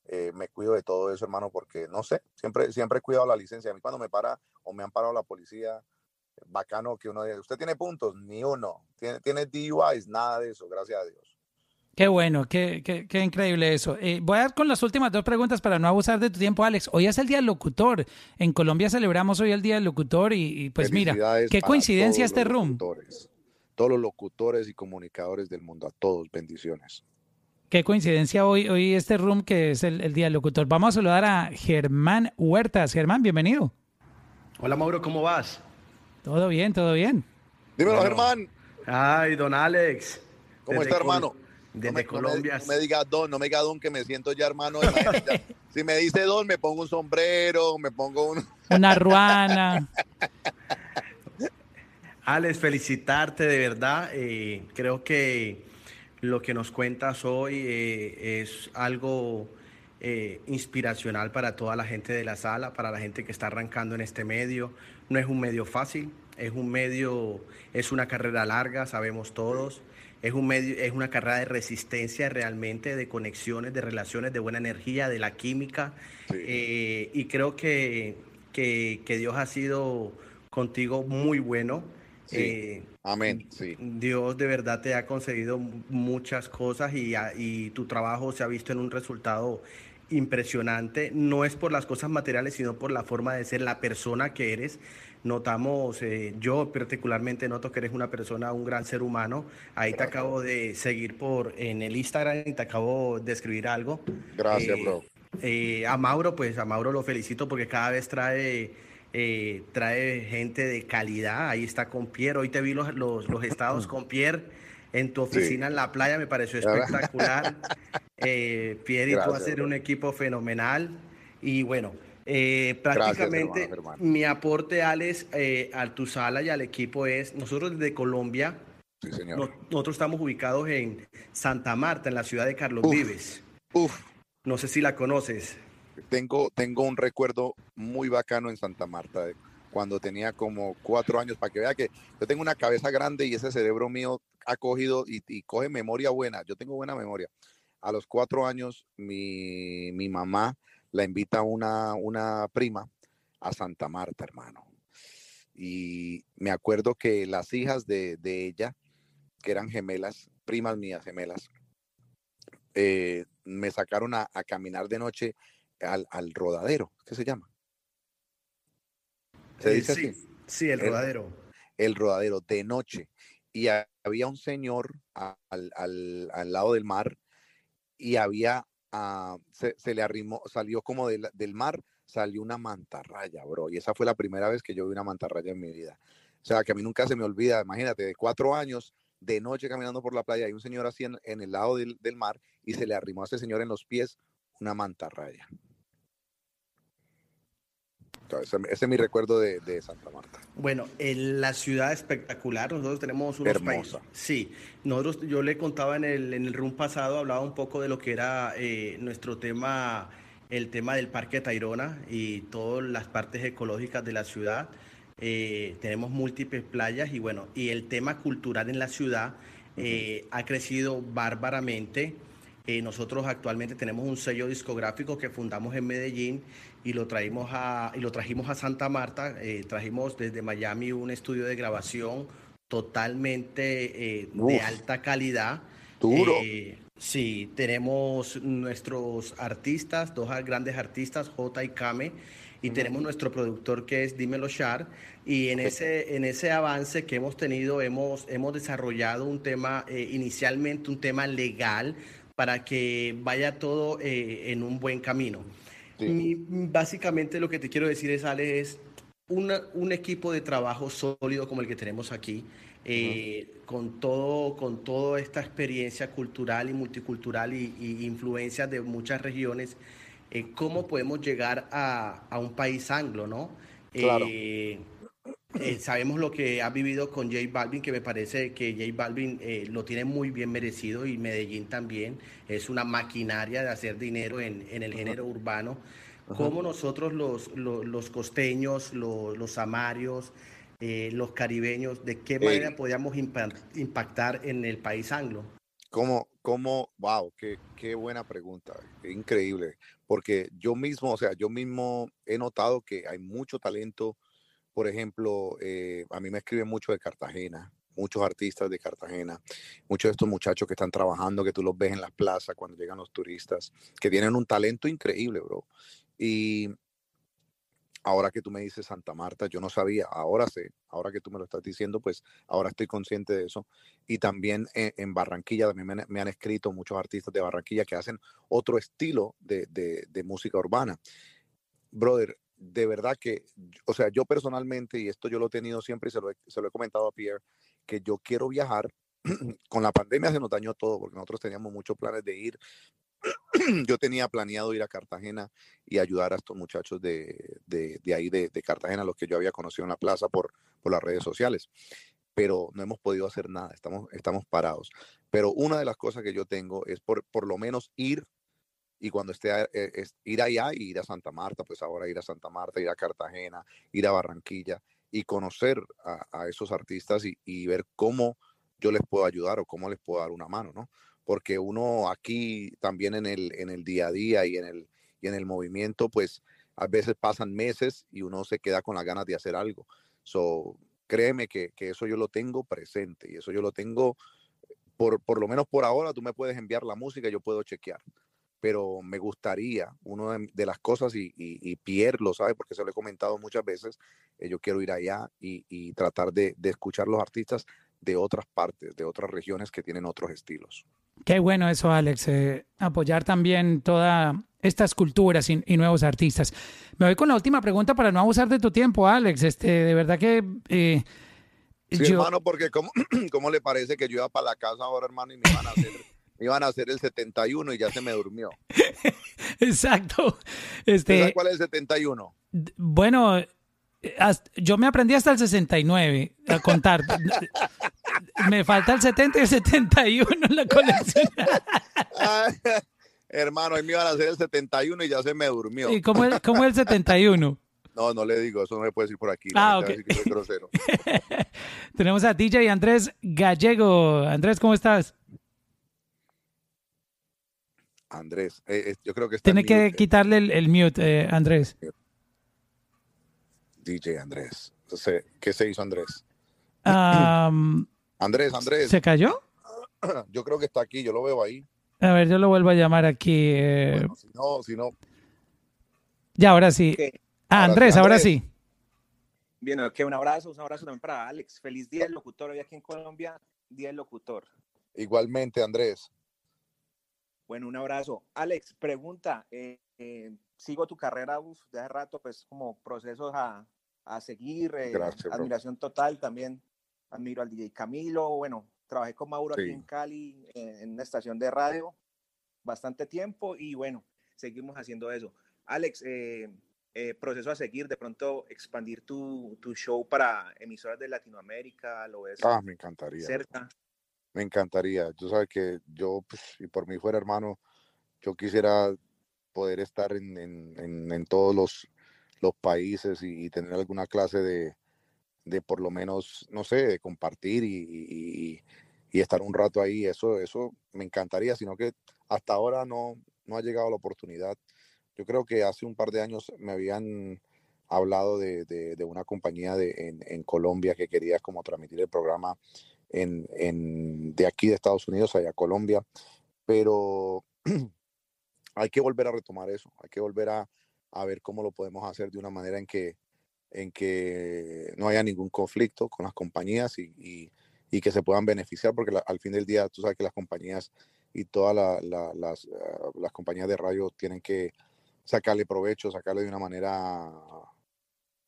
eh, me cuido de todo eso, hermano, porque no sé, siempre, siempre he cuidado la licencia. A mí cuando me para o me han parado la policía, bacano que uno diga, usted tiene puntos, ni uno, tiene, tiene DUIs, nada de eso, gracias a Dios. Qué bueno, qué, qué, qué increíble eso. Eh, voy a dar con las últimas dos preguntas para no abusar de tu tiempo, Alex. Hoy es el Día del Locutor. En Colombia celebramos hoy el Día del Locutor y, y, pues mira, qué coincidencia este room. locutores, todos los locutores y comunicadores del mundo, a todos, bendiciones. Qué coincidencia hoy, hoy este room que es el, el Día del Locutor. Vamos a saludar a Germán Huertas. Germán, bienvenido. Hola Mauro, ¿cómo vas? Todo bien, todo bien. Dímelo, Bueno, Germán, Ay, don Alex. ¿cómo Desde está, hermano? Desde no me, Colombia. No me, no me diga don, no me diga don, que me siento ya, hermano. ya. si me dice don, me pongo un sombrero, me pongo un... Una ruana. Alex, felicitarte de verdad. eh, creo que Lo que nos cuentas hoy eh, es algo eh, inspiracional para toda la gente de la sala, para la gente que está arrancando en este medio. No es un medio fácil, es un medio, es una carrera larga, sabemos todos. Es, un medio, es una carrera de resistencia realmente, de conexiones, de relaciones, de buena energía, de la química. Eh, y creo que, que, que Dios ha sido contigo muy bueno. Sí. Eh, Amén. Sí. Dios de verdad te ha concedido muchas cosas y, a- y tu trabajo se ha visto en un resultado impresionante. No es por las cosas materiales, sino por la forma de ser, la persona que eres. Notamos, eh, yo particularmente noto que eres una persona, un gran ser humano. Ahí te acabo de seguir por en el Instagram y te acabo de escribir algo. Gracias, Eh, bro. eh, a Mauro, pues a Mauro lo felicito porque cada vez trae, eh, trae gente de calidad. Ahí está con Pierre. Hoy te vi los, los, los estados con Pierre en tu Sí. oficina en la playa, me pareció espectacular. Eh, Pierre y tú Gracias, hacen bro. un equipo fenomenal. Y bueno, eh, Gracias, prácticamente hermano, hermano. mi aporte, Alex, eh, a tu sala y al equipo es, nosotros desde Colombia, Sí, señor. no- nosotros estamos ubicados en Santa Marta, en la ciudad de Carlos Uf. Vives. Uf, No sé si la conoces. tengo, tengo un recuerdo muy bacano en Santa Marta, de cuando tenía como cuatro años, para que vea que yo tengo una cabeza grande y ese cerebro mío ha cogido y, coge memoria buena. Yo tengo buena memoria. A los cuatro años, mi, mamá la invita una, una prima a Santa Marta, hermano. Y me acuerdo que las hijas de, de ella, que eran gemelas, primas mías gemelas, eh, me sacaron a, a caminar de noche al, al rodadero, ¿qué se llama? ¿Se Eh, dice sí, así? sí, el rodadero. El rodadero de noche. Y ha- había un señor al, al- al lado del mar y había, ah, se, se le arrimó, salió como del, del mar, salió una mantarraya, bro. Y esa fue la primera vez que yo vi una mantarraya en mi vida. O sea, que a mí nunca se me olvida, imagínate, de cuatro años, de noche caminando por la playa, hay un señor así en, en el lado del, del mar y se le arrimó a ese señor en los pies una mantarraya. Ese, ese es mi recuerdo de, de Santa Marta. Bueno, en la ciudad espectacular, nosotros tenemos unos países. Hermosa. Sí, nosotros, yo le contaba en el, en el room pasado, hablaba un poco de lo que era eh, nuestro tema, el tema del Parque Tayrona y todas las partes ecológicas de la ciudad. Eh, tenemos múltiples playas y bueno, y el tema cultural en la ciudad eh, ha crecido bárbaramente. Eh, nosotros actualmente tenemos un sello discográfico que fundamos en Medellín y lo, traímos a, y lo trajimos a Santa Marta. Eh, trajimos desde Miami un estudio de grabación totalmente eh, de alta calidad. Duro. Eh, sí, tenemos nuestros artistas, dos grandes artistas, J y Kame, y tenemos nuestro productor que es Dímelo Shar. Y en ese, en ese avance que hemos tenido, hemos, hemos desarrollado un tema, eh, inicialmente un tema legal, para que vaya todo en un buen camino. Mi- básicamente lo que te quiero decir es, Ale, es una- un equipo de trabajo sólido como el que tenemos aquí, eh, con, todo, con toda esta experiencia cultural y multicultural y, y influencias de muchas regiones, eh, ¿cómo podemos llegar a, a un país anglo, no? Claro. Eh, eh, sabemos lo que ha vivido con J Balvin, que me parece que J Balvin eh, lo tiene muy bien merecido y Medellín también. Es una maquinaria de hacer dinero en, en el género urbano. Cómo nosotros los, los, los costeños, los, los amarios, eh, los caribeños, de qué manera podíamos impa- impactar en el país anglo. ¿Cómo, cómo, wow, qué, qué buena pregunta, increíble, porque yo mismo, o sea, yo mismo he notado que hay mucho talento, por ejemplo, eh, a mí me escriben mucho de Cartagena, muchos artistas de Cartagena, muchos de estos muchachos que están trabajando, que tú los ves en las plazas cuando llegan los turistas, que tienen un talento increíble, bro. Y ahora que tú me dices Santa Marta, yo no sabía, ahora sé, ahora que tú me lo estás diciendo, pues ahora estoy consciente de eso. Y también en, en Barranquilla, también me me han escrito muchos artistas de Barranquilla que hacen otro estilo de música urbana. Brother, de verdad que, o sea, yo personalmente, y esto yo lo he tenido siempre y se lo he, se lo he comentado a Pierre, que yo quiero viajar. Con la pandemia se nos dañó todo porque nosotros teníamos muchos planes de ir. Yo tenía planeado ir a Cartagena y ayudar a estos muchachos de, de, de ahí, de, de Cartagena, los que yo había conocido en la plaza por, por las redes sociales. pero no hemos podido hacer nada, estamos, estamos parados. Pero una de las cosas que yo tengo es por, por lo menos ir y cuando esté eh, ir allá y ir a Santa Marta, pues ahora ir a Santa Marta, ir a Cartagena, ir a Barranquilla y conocer a, a esos artistas y, y ver cómo yo les puedo ayudar o cómo les puedo dar una mano, ¿no? Porque uno aquí también en el, en el día a día y en el, y en el movimiento, pues a veces pasan meses y uno se queda con las ganas de hacer algo. So, créeme que, que eso yo lo tengo presente y eso yo lo tengo, por, por lo menos por ahora, tú me puedes enviar la música, yo puedo chequear pero me gustaría, una de, de las cosas, y, y, y Pierre lo sabe porque se lo he comentado muchas veces, eh, yo quiero ir allá y, y tratar de, de escuchar los artistas de otras partes, de otras regiones que tienen otros estilos. Qué bueno eso, Alex. eh, apoyar también todas estas culturas y, nuevos artistas. Me voy con la última pregunta para no abusar de tu tiempo, Alex. Este, de verdad que eh, Sí, yo, hermano, porque ¿cómo, ¿cómo le parece que yo iba para la casa ahora, hermano, y me iban a hacer, me iban a hacer el 71 y ya se me durmió? exacto. ¿Usted Este, cuál es el 71? d- bueno, hasta- yo me aprendí hasta el 69 a contar. me falta el 70 y el 71 en la colección. Ay, hermano, ahí me iban a hacer el 71 y ya se me durmió. ¿Y cómo es, cómo es el 71? No, no le digo, eso no me puede decir por aquí. Ah, la gente va a ok. decir que soy grosero. Tenemos a DJ Andrés Gallego. Andrés, ¿cómo estás? Andrés, eh, eh, yo creo que está Tiene en que mute, quitarle el, el mute, eh, Andrés. DJ Andrés. Entonces, ¿qué se hizo Andrés? Andrés, Andrés. ¿Se cayó? Yo creo que está aquí, yo lo veo ahí. A ver, yo lo vuelvo a llamar aquí. eh, Bueno, si no, si no, ya, ahora sí. Ah, Ahora sí, Andrés, ahora Andrés. sí. Bien, ok, un abrazo, un abrazo también para Alex. Feliz día del locutor hoy aquí en Colombia, día del locutor. igualmente, Andrés. Bueno, un abrazo. Alex, pregunta, eh, eh, sigo tu carrera uf, de hace rato, pues como procesos a, a seguir, eh, Gracias, bro. admiración total, también admiro al DJ Camilo, bueno, trabajé con Mauro aquí Sí. en Cali, en una estación de radio, bastante tiempo y bueno, seguimos haciendo eso. Alex, eh, eh, proceso a seguir, de pronto expandir tu, tu show para emisoras de Latinoamérica, lo ves Ah, me encantaría. cerca. Me encantaría. Tú sabes que yo, pues, si por mí fuera hermano, yo quisiera poder estar en, en- en- todos los, los países y, tener alguna clase de, de por lo menos, no sé, de compartir y, y- estar un rato ahí. Eso, eso me encantaría, sino que hasta ahora no, no ha llegado la oportunidad. Yo creo que hace un par de años me habían hablado de, de- una compañía de, en Colombia que quería como transmitir el programa en, de aquí de Estados Unidos allá a Colombia, pero hay que volver a retomar eso, hay que volver a, ver cómo lo podemos hacer de una manera en que, en que no haya ningún conflicto con las compañías y, y- que se puedan beneficiar, porque al fin del día tú sabes que las compañías y todas la- la- las, ah, las compañías de radio tienen que sacarle provecho, sacarle de una manera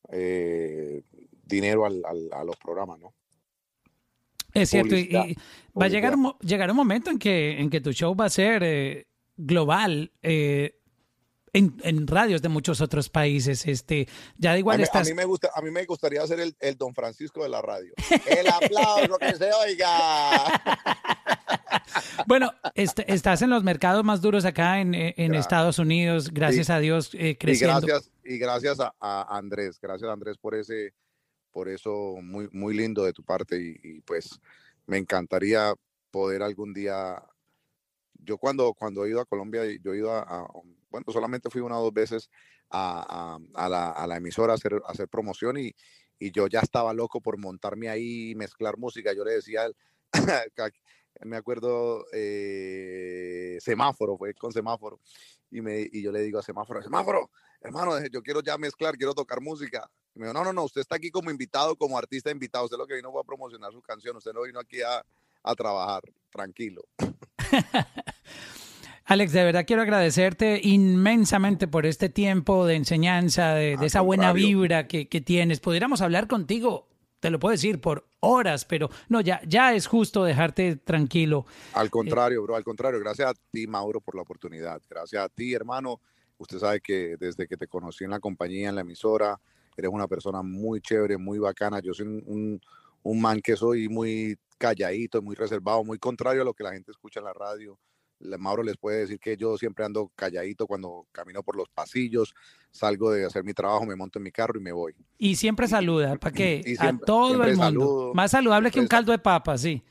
eh, dinero al- a los programas, ¿no? Es cierto, y, y va a llegar un, llegar un momento en que, en que tu show va a ser eh, global eh, en, en radios de muchos otros países. Este, ya da A igual mí, a estás. mí me gusta, a mí me gustaría ser el, el Don Francisco de la radio. El aplauso que se oiga. Bueno, est- estás en los mercados más duros acá en, en Gra- Estados Unidos, gracias a Dios, eh, Y creciendo. gracias, y gracias a, a Andrés, gracias a Andrés por ese, por eso muy, muy lindo de tu parte y, pues me encantaría poder algún día. Yo cuando, cuando he ido a Colombia, yo he ido a, bueno, solamente fui una o dos veces a, a- a la, emisora a hacer, hacer promoción y, y yo ya estaba loco por montarme ahí y mezclar música. Yo le decía, me acuerdo, eh, semáforo, fue con semáforo. Y, me, y yo le digo a semáforo, semáforo, hermano, yo quiero ya mezclar, quiero tocar música. Y me dijo, no, no, no, usted está aquí como invitado, como artista invitado. Usted lo que vino fue a promocionar su canción, usted no vino aquí a, a trabajar, tranquilo. Alex, de verdad quiero agradecerte inmensamente por este tiempo de enseñanza, de, de esa buena vibra que, que tienes. Pudiéramos hablar contigo, te lo puedo decir, por horas, pero no, ya, ya es justo dejarte tranquilo. Al contrario, bro, al contrario. Gracias a ti, Mauro, por la oportunidad. Gracias a ti, hermano. Usted sabe que desde que te conocí en la compañía, en la emisora, eres una persona muy chévere, muy bacana. Yo soy un, un- un man que soy muy calladito, muy reservado, muy contrario a lo que la gente escucha en la radio. Mauro les puede decir que yo siempre ando calladito cuando camino por los pasillos, salgo de hacer mi trabajo, me monto en mi carro y me voy. Y siempre saluda, ¿para qué? a todo el mundo. saludo, Más saludable que un caldo de papa, sí.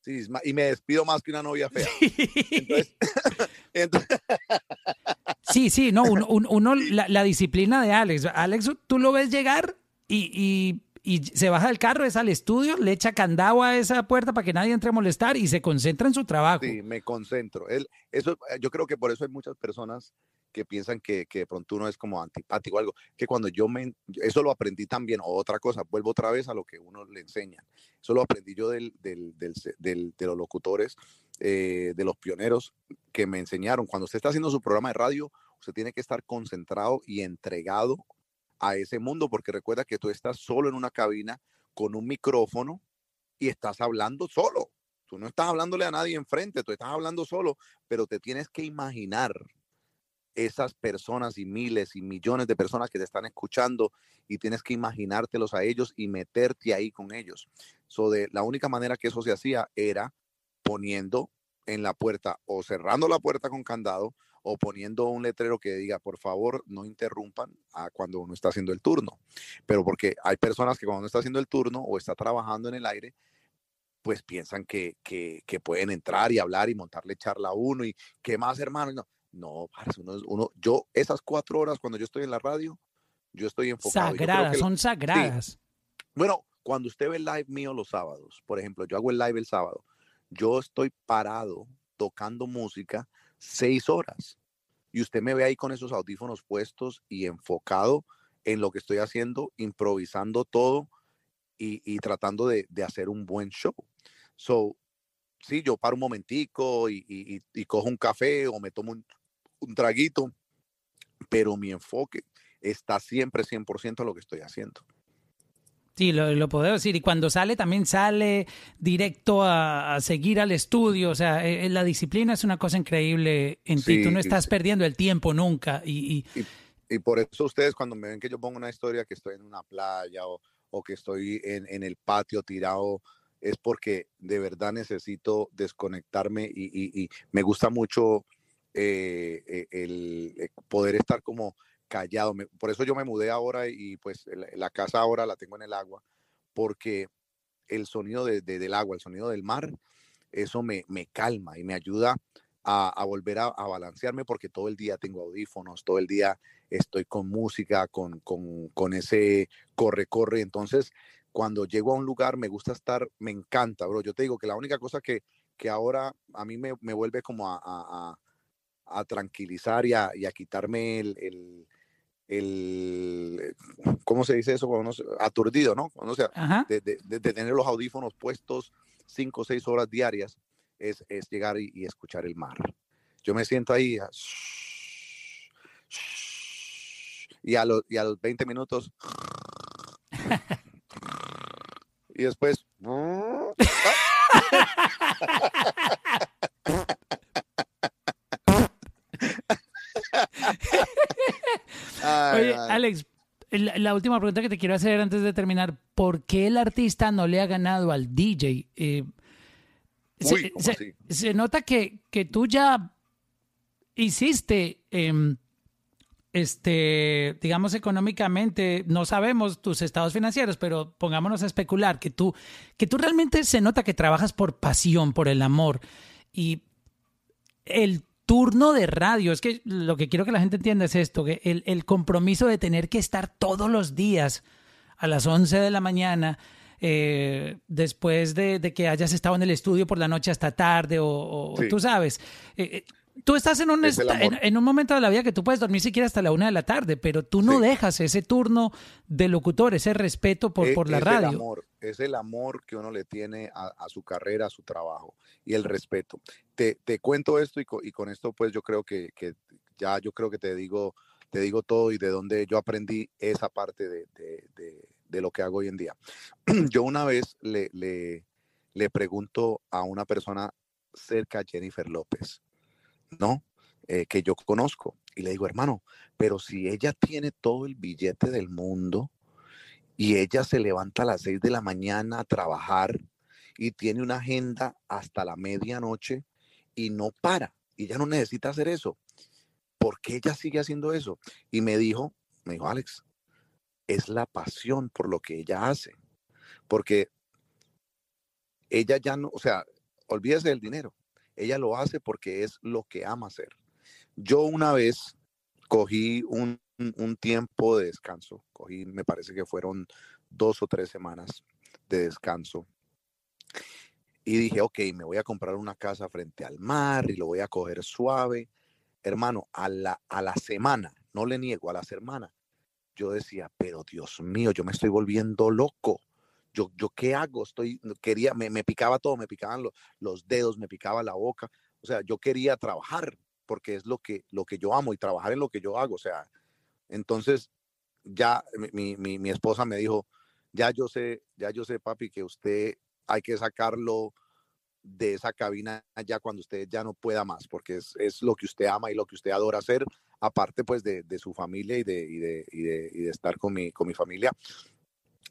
Sí, y me despido más que una novia fea. Entonces, entonces- Sí, sí, no, uno, un- uno- la, la disciplina de Alex. Alex, tú lo ves llegar y, y- y se baja del carro, es al estudio, le echa candado a esa puerta para que nadie entre a molestar y se concentra en su trabajo. Sí, me concentro. Él, eso, eh, yo creo que por eso hay muchas personas que piensan que, que de pronto uno es como antipático o algo, que cuando yo me, eso lo aprendí también, o otra cosa, vuelvo otra vez a lo que uno le enseña. Eso lo aprendí yo del, del- del de los locutores, eh, de los pioneros que me enseñaron. Cuando usted está haciendo su programa de radio, usted tiene que estar concentrado y entregado a ese mundo, porque recuerda que tú estás solo en una cabina con un micrófono y estás hablando solo. Tú no estás hablándole a nadie enfrente, tú estás hablando solo, pero te tienes que imaginar esas personas y miles y millones de personas que te están escuchando y tienes que imaginártelos a ellos y meterte ahí con ellos. So de la única manera que eso se hacía era poniendo en la puerta o cerrando la puerta con candado o poniendo un letrero que diga, por favor, no interrumpan a cuando uno está haciendo el turno. Pero porque hay personas que cuando uno está haciendo el turno o está trabajando en el aire, pues piensan que, que, que pueden entrar y hablar y montarle charla a uno y qué más, hermano. No, no uno, uno, yo esas cuatro horas cuando yo estoy en la radio, yo estoy enfocado. Sagradas, que- son sí. sagradas. Bueno, cuando usted ve el live mío los sábados, por ejemplo, yo hago el live el sábado, yo estoy parado tocando música seis horas y usted me ve ahí con esos audífonos puestos y enfocado en lo que estoy haciendo, improvisando todo y, y tratando de, de hacer un buen show. So, sí, yo paro un momentico y, y- cojo un café o me tomo un, un traguito, pero mi enfoque está siempre 100% en lo que estoy haciendo. Sí, lo, lo puedo decir. Y cuando sale, también sale directo a, a seguir al estudio. O sea, eh, eh, la disciplina es una cosa increíble en ti. Tú no estás perdiendo el tiempo nunca. Y, y- Y por eso ustedes cuando me ven que yo pongo una historia que estoy en una playa o, o que estoy en, en el patio tirado, es porque de verdad necesito desconectarme y, y- me gusta mucho eh, el poder estar como callado. Me- por eso yo me mudé ahora y pues la, la casa ahora la tengo en el agua, porque el sonido de- de- del agua, el sonido del mar, eso me, me calma y me ayuda a, a volver a, a balancearme porque todo el día tengo audífonos, todo el día estoy con música, con, con, con ese corre-corre. Entonces, cuando llego a un lugar, me gusta estar, me encanta, bro. Yo te digo que la única cosa que, que ahora a mí me, me vuelve como a, a- a- a tranquilizar y a, y quitarme el, el, el- ¿cómo se dice eso? Cuando uno aturdido, ¿no? Cuando, o sea, de, de- de- tener los audífonos puestos cinco o seis horas diarias, es, es llegar y, y escuchar el mar. Yo me siento ahí y a, los, y a los 20 minutos y después Oye, ay. Alex, la, la última pregunta que te quiero hacer antes de terminar. ¿Por qué el artista no le ha ganado al DJ? Eh, se, Uy, ¿cómo se- así? se nota que, que tú ya hiciste, em, este, digamos económicamente, no sabemos tus estados financieros, pero pongámonos a especular que tú, que tú realmente se nota que trabajas por pasión, por el amor y el turno de radio, es que lo que quiero que la gente entienda es esto, que el, el compromiso de tener que estar todos los días a las 11 de la mañana, eh, después de, de que hayas estado en el estudio por la noche hasta tarde, o, o Sí. tú sabes, eh, eh, tú estás en un, Es en, un momento de la vida que tú puedes dormir siquiera hasta la una de la tarde, pero tú no Sí. dejas ese turno de locutor, ese respeto por, E- por la es radio. El amor, es el amor que uno le tiene a, su carrera, a su trabajo y el respeto. Te, te cuento esto y, y con esto pues yo creo que, que ya yo creo que te digo, te digo todo y de dónde yo aprendí esa parte de, de- de- de lo que hago hoy en día. yo una vez le, le, le pregunto a una persona cerca a Jennifer López, ¿no? Eh, que yo conozco y le digo, hermano, pero si ella tiene todo el billete del mundo, Y ella se levanta a las 6 de la mañana a trabajar y tiene una agenda hasta la medianoche y no para. Y ella no necesita hacer eso. ¿Por qué ella sigue haciendo eso? Y me dijo, me dijo, Alex, es la pasión por lo que ella hace. Porque ella ya no, o sea, olvídese del dinero. Ella lo hace porque es lo que ama hacer. Yo una vez cogí un, un tiempo de descanso, cogí, me parece que fueron dos o tres semanas de descanso. Y dije, ok, me voy a comprar una casa frente al mar y lo voy a coger suave. Hermano, a la, a la semana, no le niego, a la semana, yo decía, pero Dios mío, yo me estoy volviendo loco. Yo, yo ¿qué hago? Estoy, quería, me, me picaba todo, me picaban los, los dedos, me picaba la boca. O sea, yo quería trabajar porque es lo que, lo que yo amo y trabajar en lo que yo hago. O sea, entonces ya mi, mi, esposa me dijo, ya yo sé, ya yo sé, papi, que usted hay que sacarlo de esa cabina ya cuando usted ya no pueda más, porque es, es lo que usted ama y lo que usted adora hacer, aparte pues de, de su familia y de, y de, y de, y de estar con mi, con mi familia,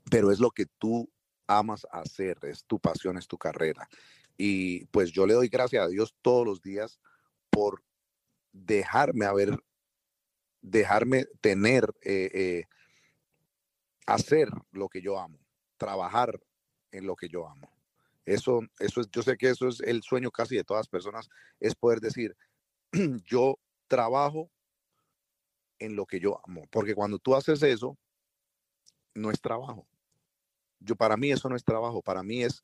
pero es lo que tú amas hacer, es tu pasión, es tu carrera. Y pues yo le doy gracias a Dios todos los días por dejarme haber, dejarme tener, eh, eh, hacer lo que yo amo, trabajar en lo que yo amo. Eso, eso es, yo sé que eso es el sueño casi de todas las personas, es poder decir, yo trabajo en lo que yo amo, porque cuando tú haces eso, no es trabajo. Yo, para mí eso no es trabajo, para mí es,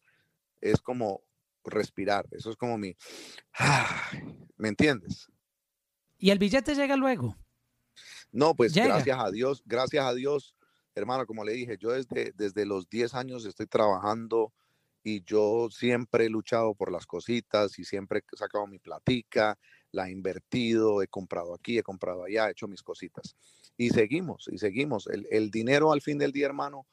es como respirar, eso es como mi, ¿me entiendes? ¿Y el billete llega luego? No, pues Llega. gracias a Dios, gracias a Dios, hermano, como le dije, yo desde, desde los 10 años estoy trabajando y yo siempre he luchado por las cositas y siempre he sacado mi platica, la he invertido, he comprado aquí, he comprado allá, he hecho mis cositas. Y seguimos, y seguimos. El, el dinero al fin del día, hermano,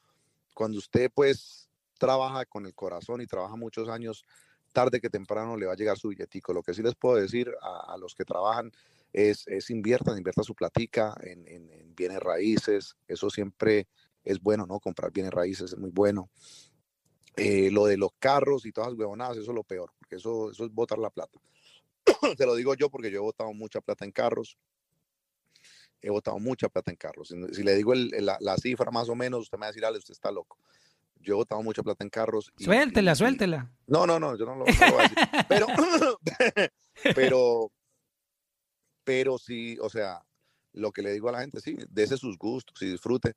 cuando usted pues trabaja con el corazón y trabaja muchos años, tarde que temprano le va a llegar su billetico. Lo que sí les puedo decir a, a los que trabajan es, es inviertan, inviertan su platica en, en, en bienes raíces. Eso siempre es bueno, ¿no? Comprar bienes raíces es muy bueno. Eh, lo de los carros y todas las huevonadas, eso es lo peor, porque eso, eso es botar la plata. Te lo digo yo porque yo he botado mucha plata en carros. He botado mucha plata en carros. Si, si le digo el- la, la cifra más o menos, usted me va a decir, Ale, usted está loco. Yo he botado mucha plata en carros. y- Suéltela, y- y- suéltela. no, no, no, yo no lo, no lo voy a decir. Pero, pero, pero sí, o sea, lo que le digo a la gente, sí, dese sus gustos y disfrute,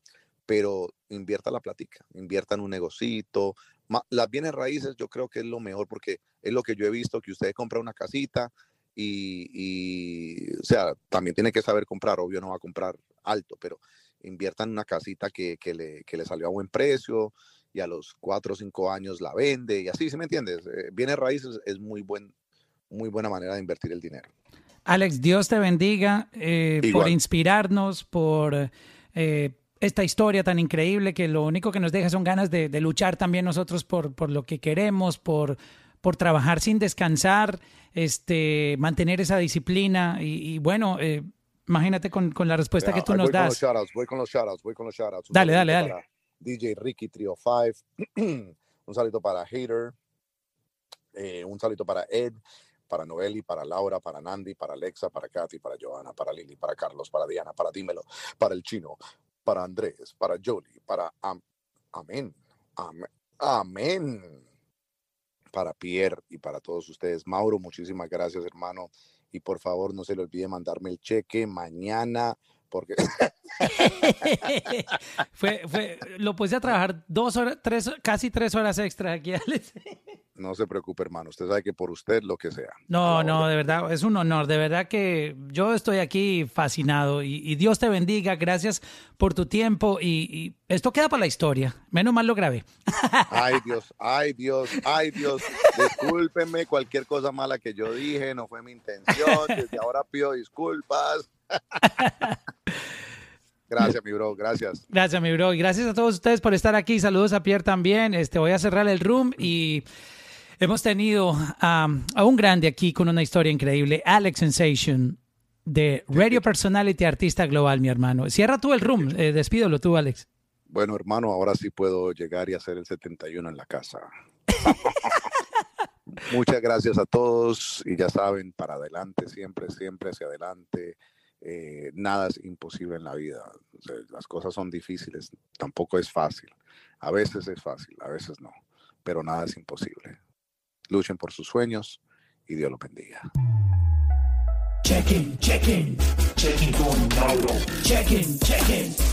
pero invierta la platica, invierta en un negocito. Las bienes raíces yo creo que es lo mejor porque es lo que yo he visto, que usted compra una casita y, o sea, también tiene que saber comprar, obvio no va a comprar alto, pero invierta en una casita que, que le, que le salió a buen precio y a los cuatro o cinco años la vende y así, ¿sí me entiendes? Eh, bienes raíces es muy, buen, muy buena manera de invertir el dinero. Alex, Dios te bendiga eh, por inspirarnos, por eh, esta historia tan increíble que lo único que nos deja son ganas de, de luchar también nosotros por, por lo que queremos, por, por trabajar sin descansar, este, mantener esa disciplina y, y bueno, eh, imagínate con, con la respuesta que tú nos voy con los das. shoutouts, voy con los shoutouts, voy con los shoutouts. Dale, dale, dale. DJ Ricky Trio 5, un saludo para Hater, eh, un saludo para Ed, para Noeli, para Laura, para Nandi, para Alexa, para Kathy, para Johanna, para Lili, para Carlos, para Diana, para Dímelo, para el Chino, para Andrés, para Jolie, para Am- Amén, Amén, Amén, para Pierre y para todos ustedes. Mauro, muchísimas gracias, hermano. Y por favor, no se le olvide mandarme el cheque mañana, porque fue, fue, lo puse a trabajar dos horas, tres, casi tres horas extra aquí, Alex. no se preocupe, hermano. Usted sabe que por usted lo que sea. No, no, de verdad, es un honor, de verdad que yo estoy aquí fascinado y, y Dios te bendiga, gracias por tu tiempo y, y esto queda para la historia, menos mal lo grabé. Ay, Dios, ay, Dios, ay, Dios. Discúlpenme cualquier cosa mala que yo dije, no fue mi intención. Desde ahora pido disculpas. Gracias, mi bro, gracias. Gracias, mi bro, y gracias a todos ustedes por estar aquí, saludos a Pierre también, este, voy a cerrar el room y hemos tenido um, a un grande aquí con una historia increíble, Alex Sensation, de Radio Personality Artista Global, mi hermano. Cierra tú el room, eh, despídelo tú, Alex. Bueno, hermano, ahora sí puedo llegar y hacer el 71 en la casa. Muchas gracias a todos y ya saben, para adelante, siempre, siempre hacia adelante. Eh, nada es imposible en la vida. O sea, las cosas son difíciles, tampoco es fácil. A veces es fácil, a veces no, pero nada es imposible. Luchen por sus sueños y Dios los bendiga. Check-in, check-in, Mauro. Check-in, check-in.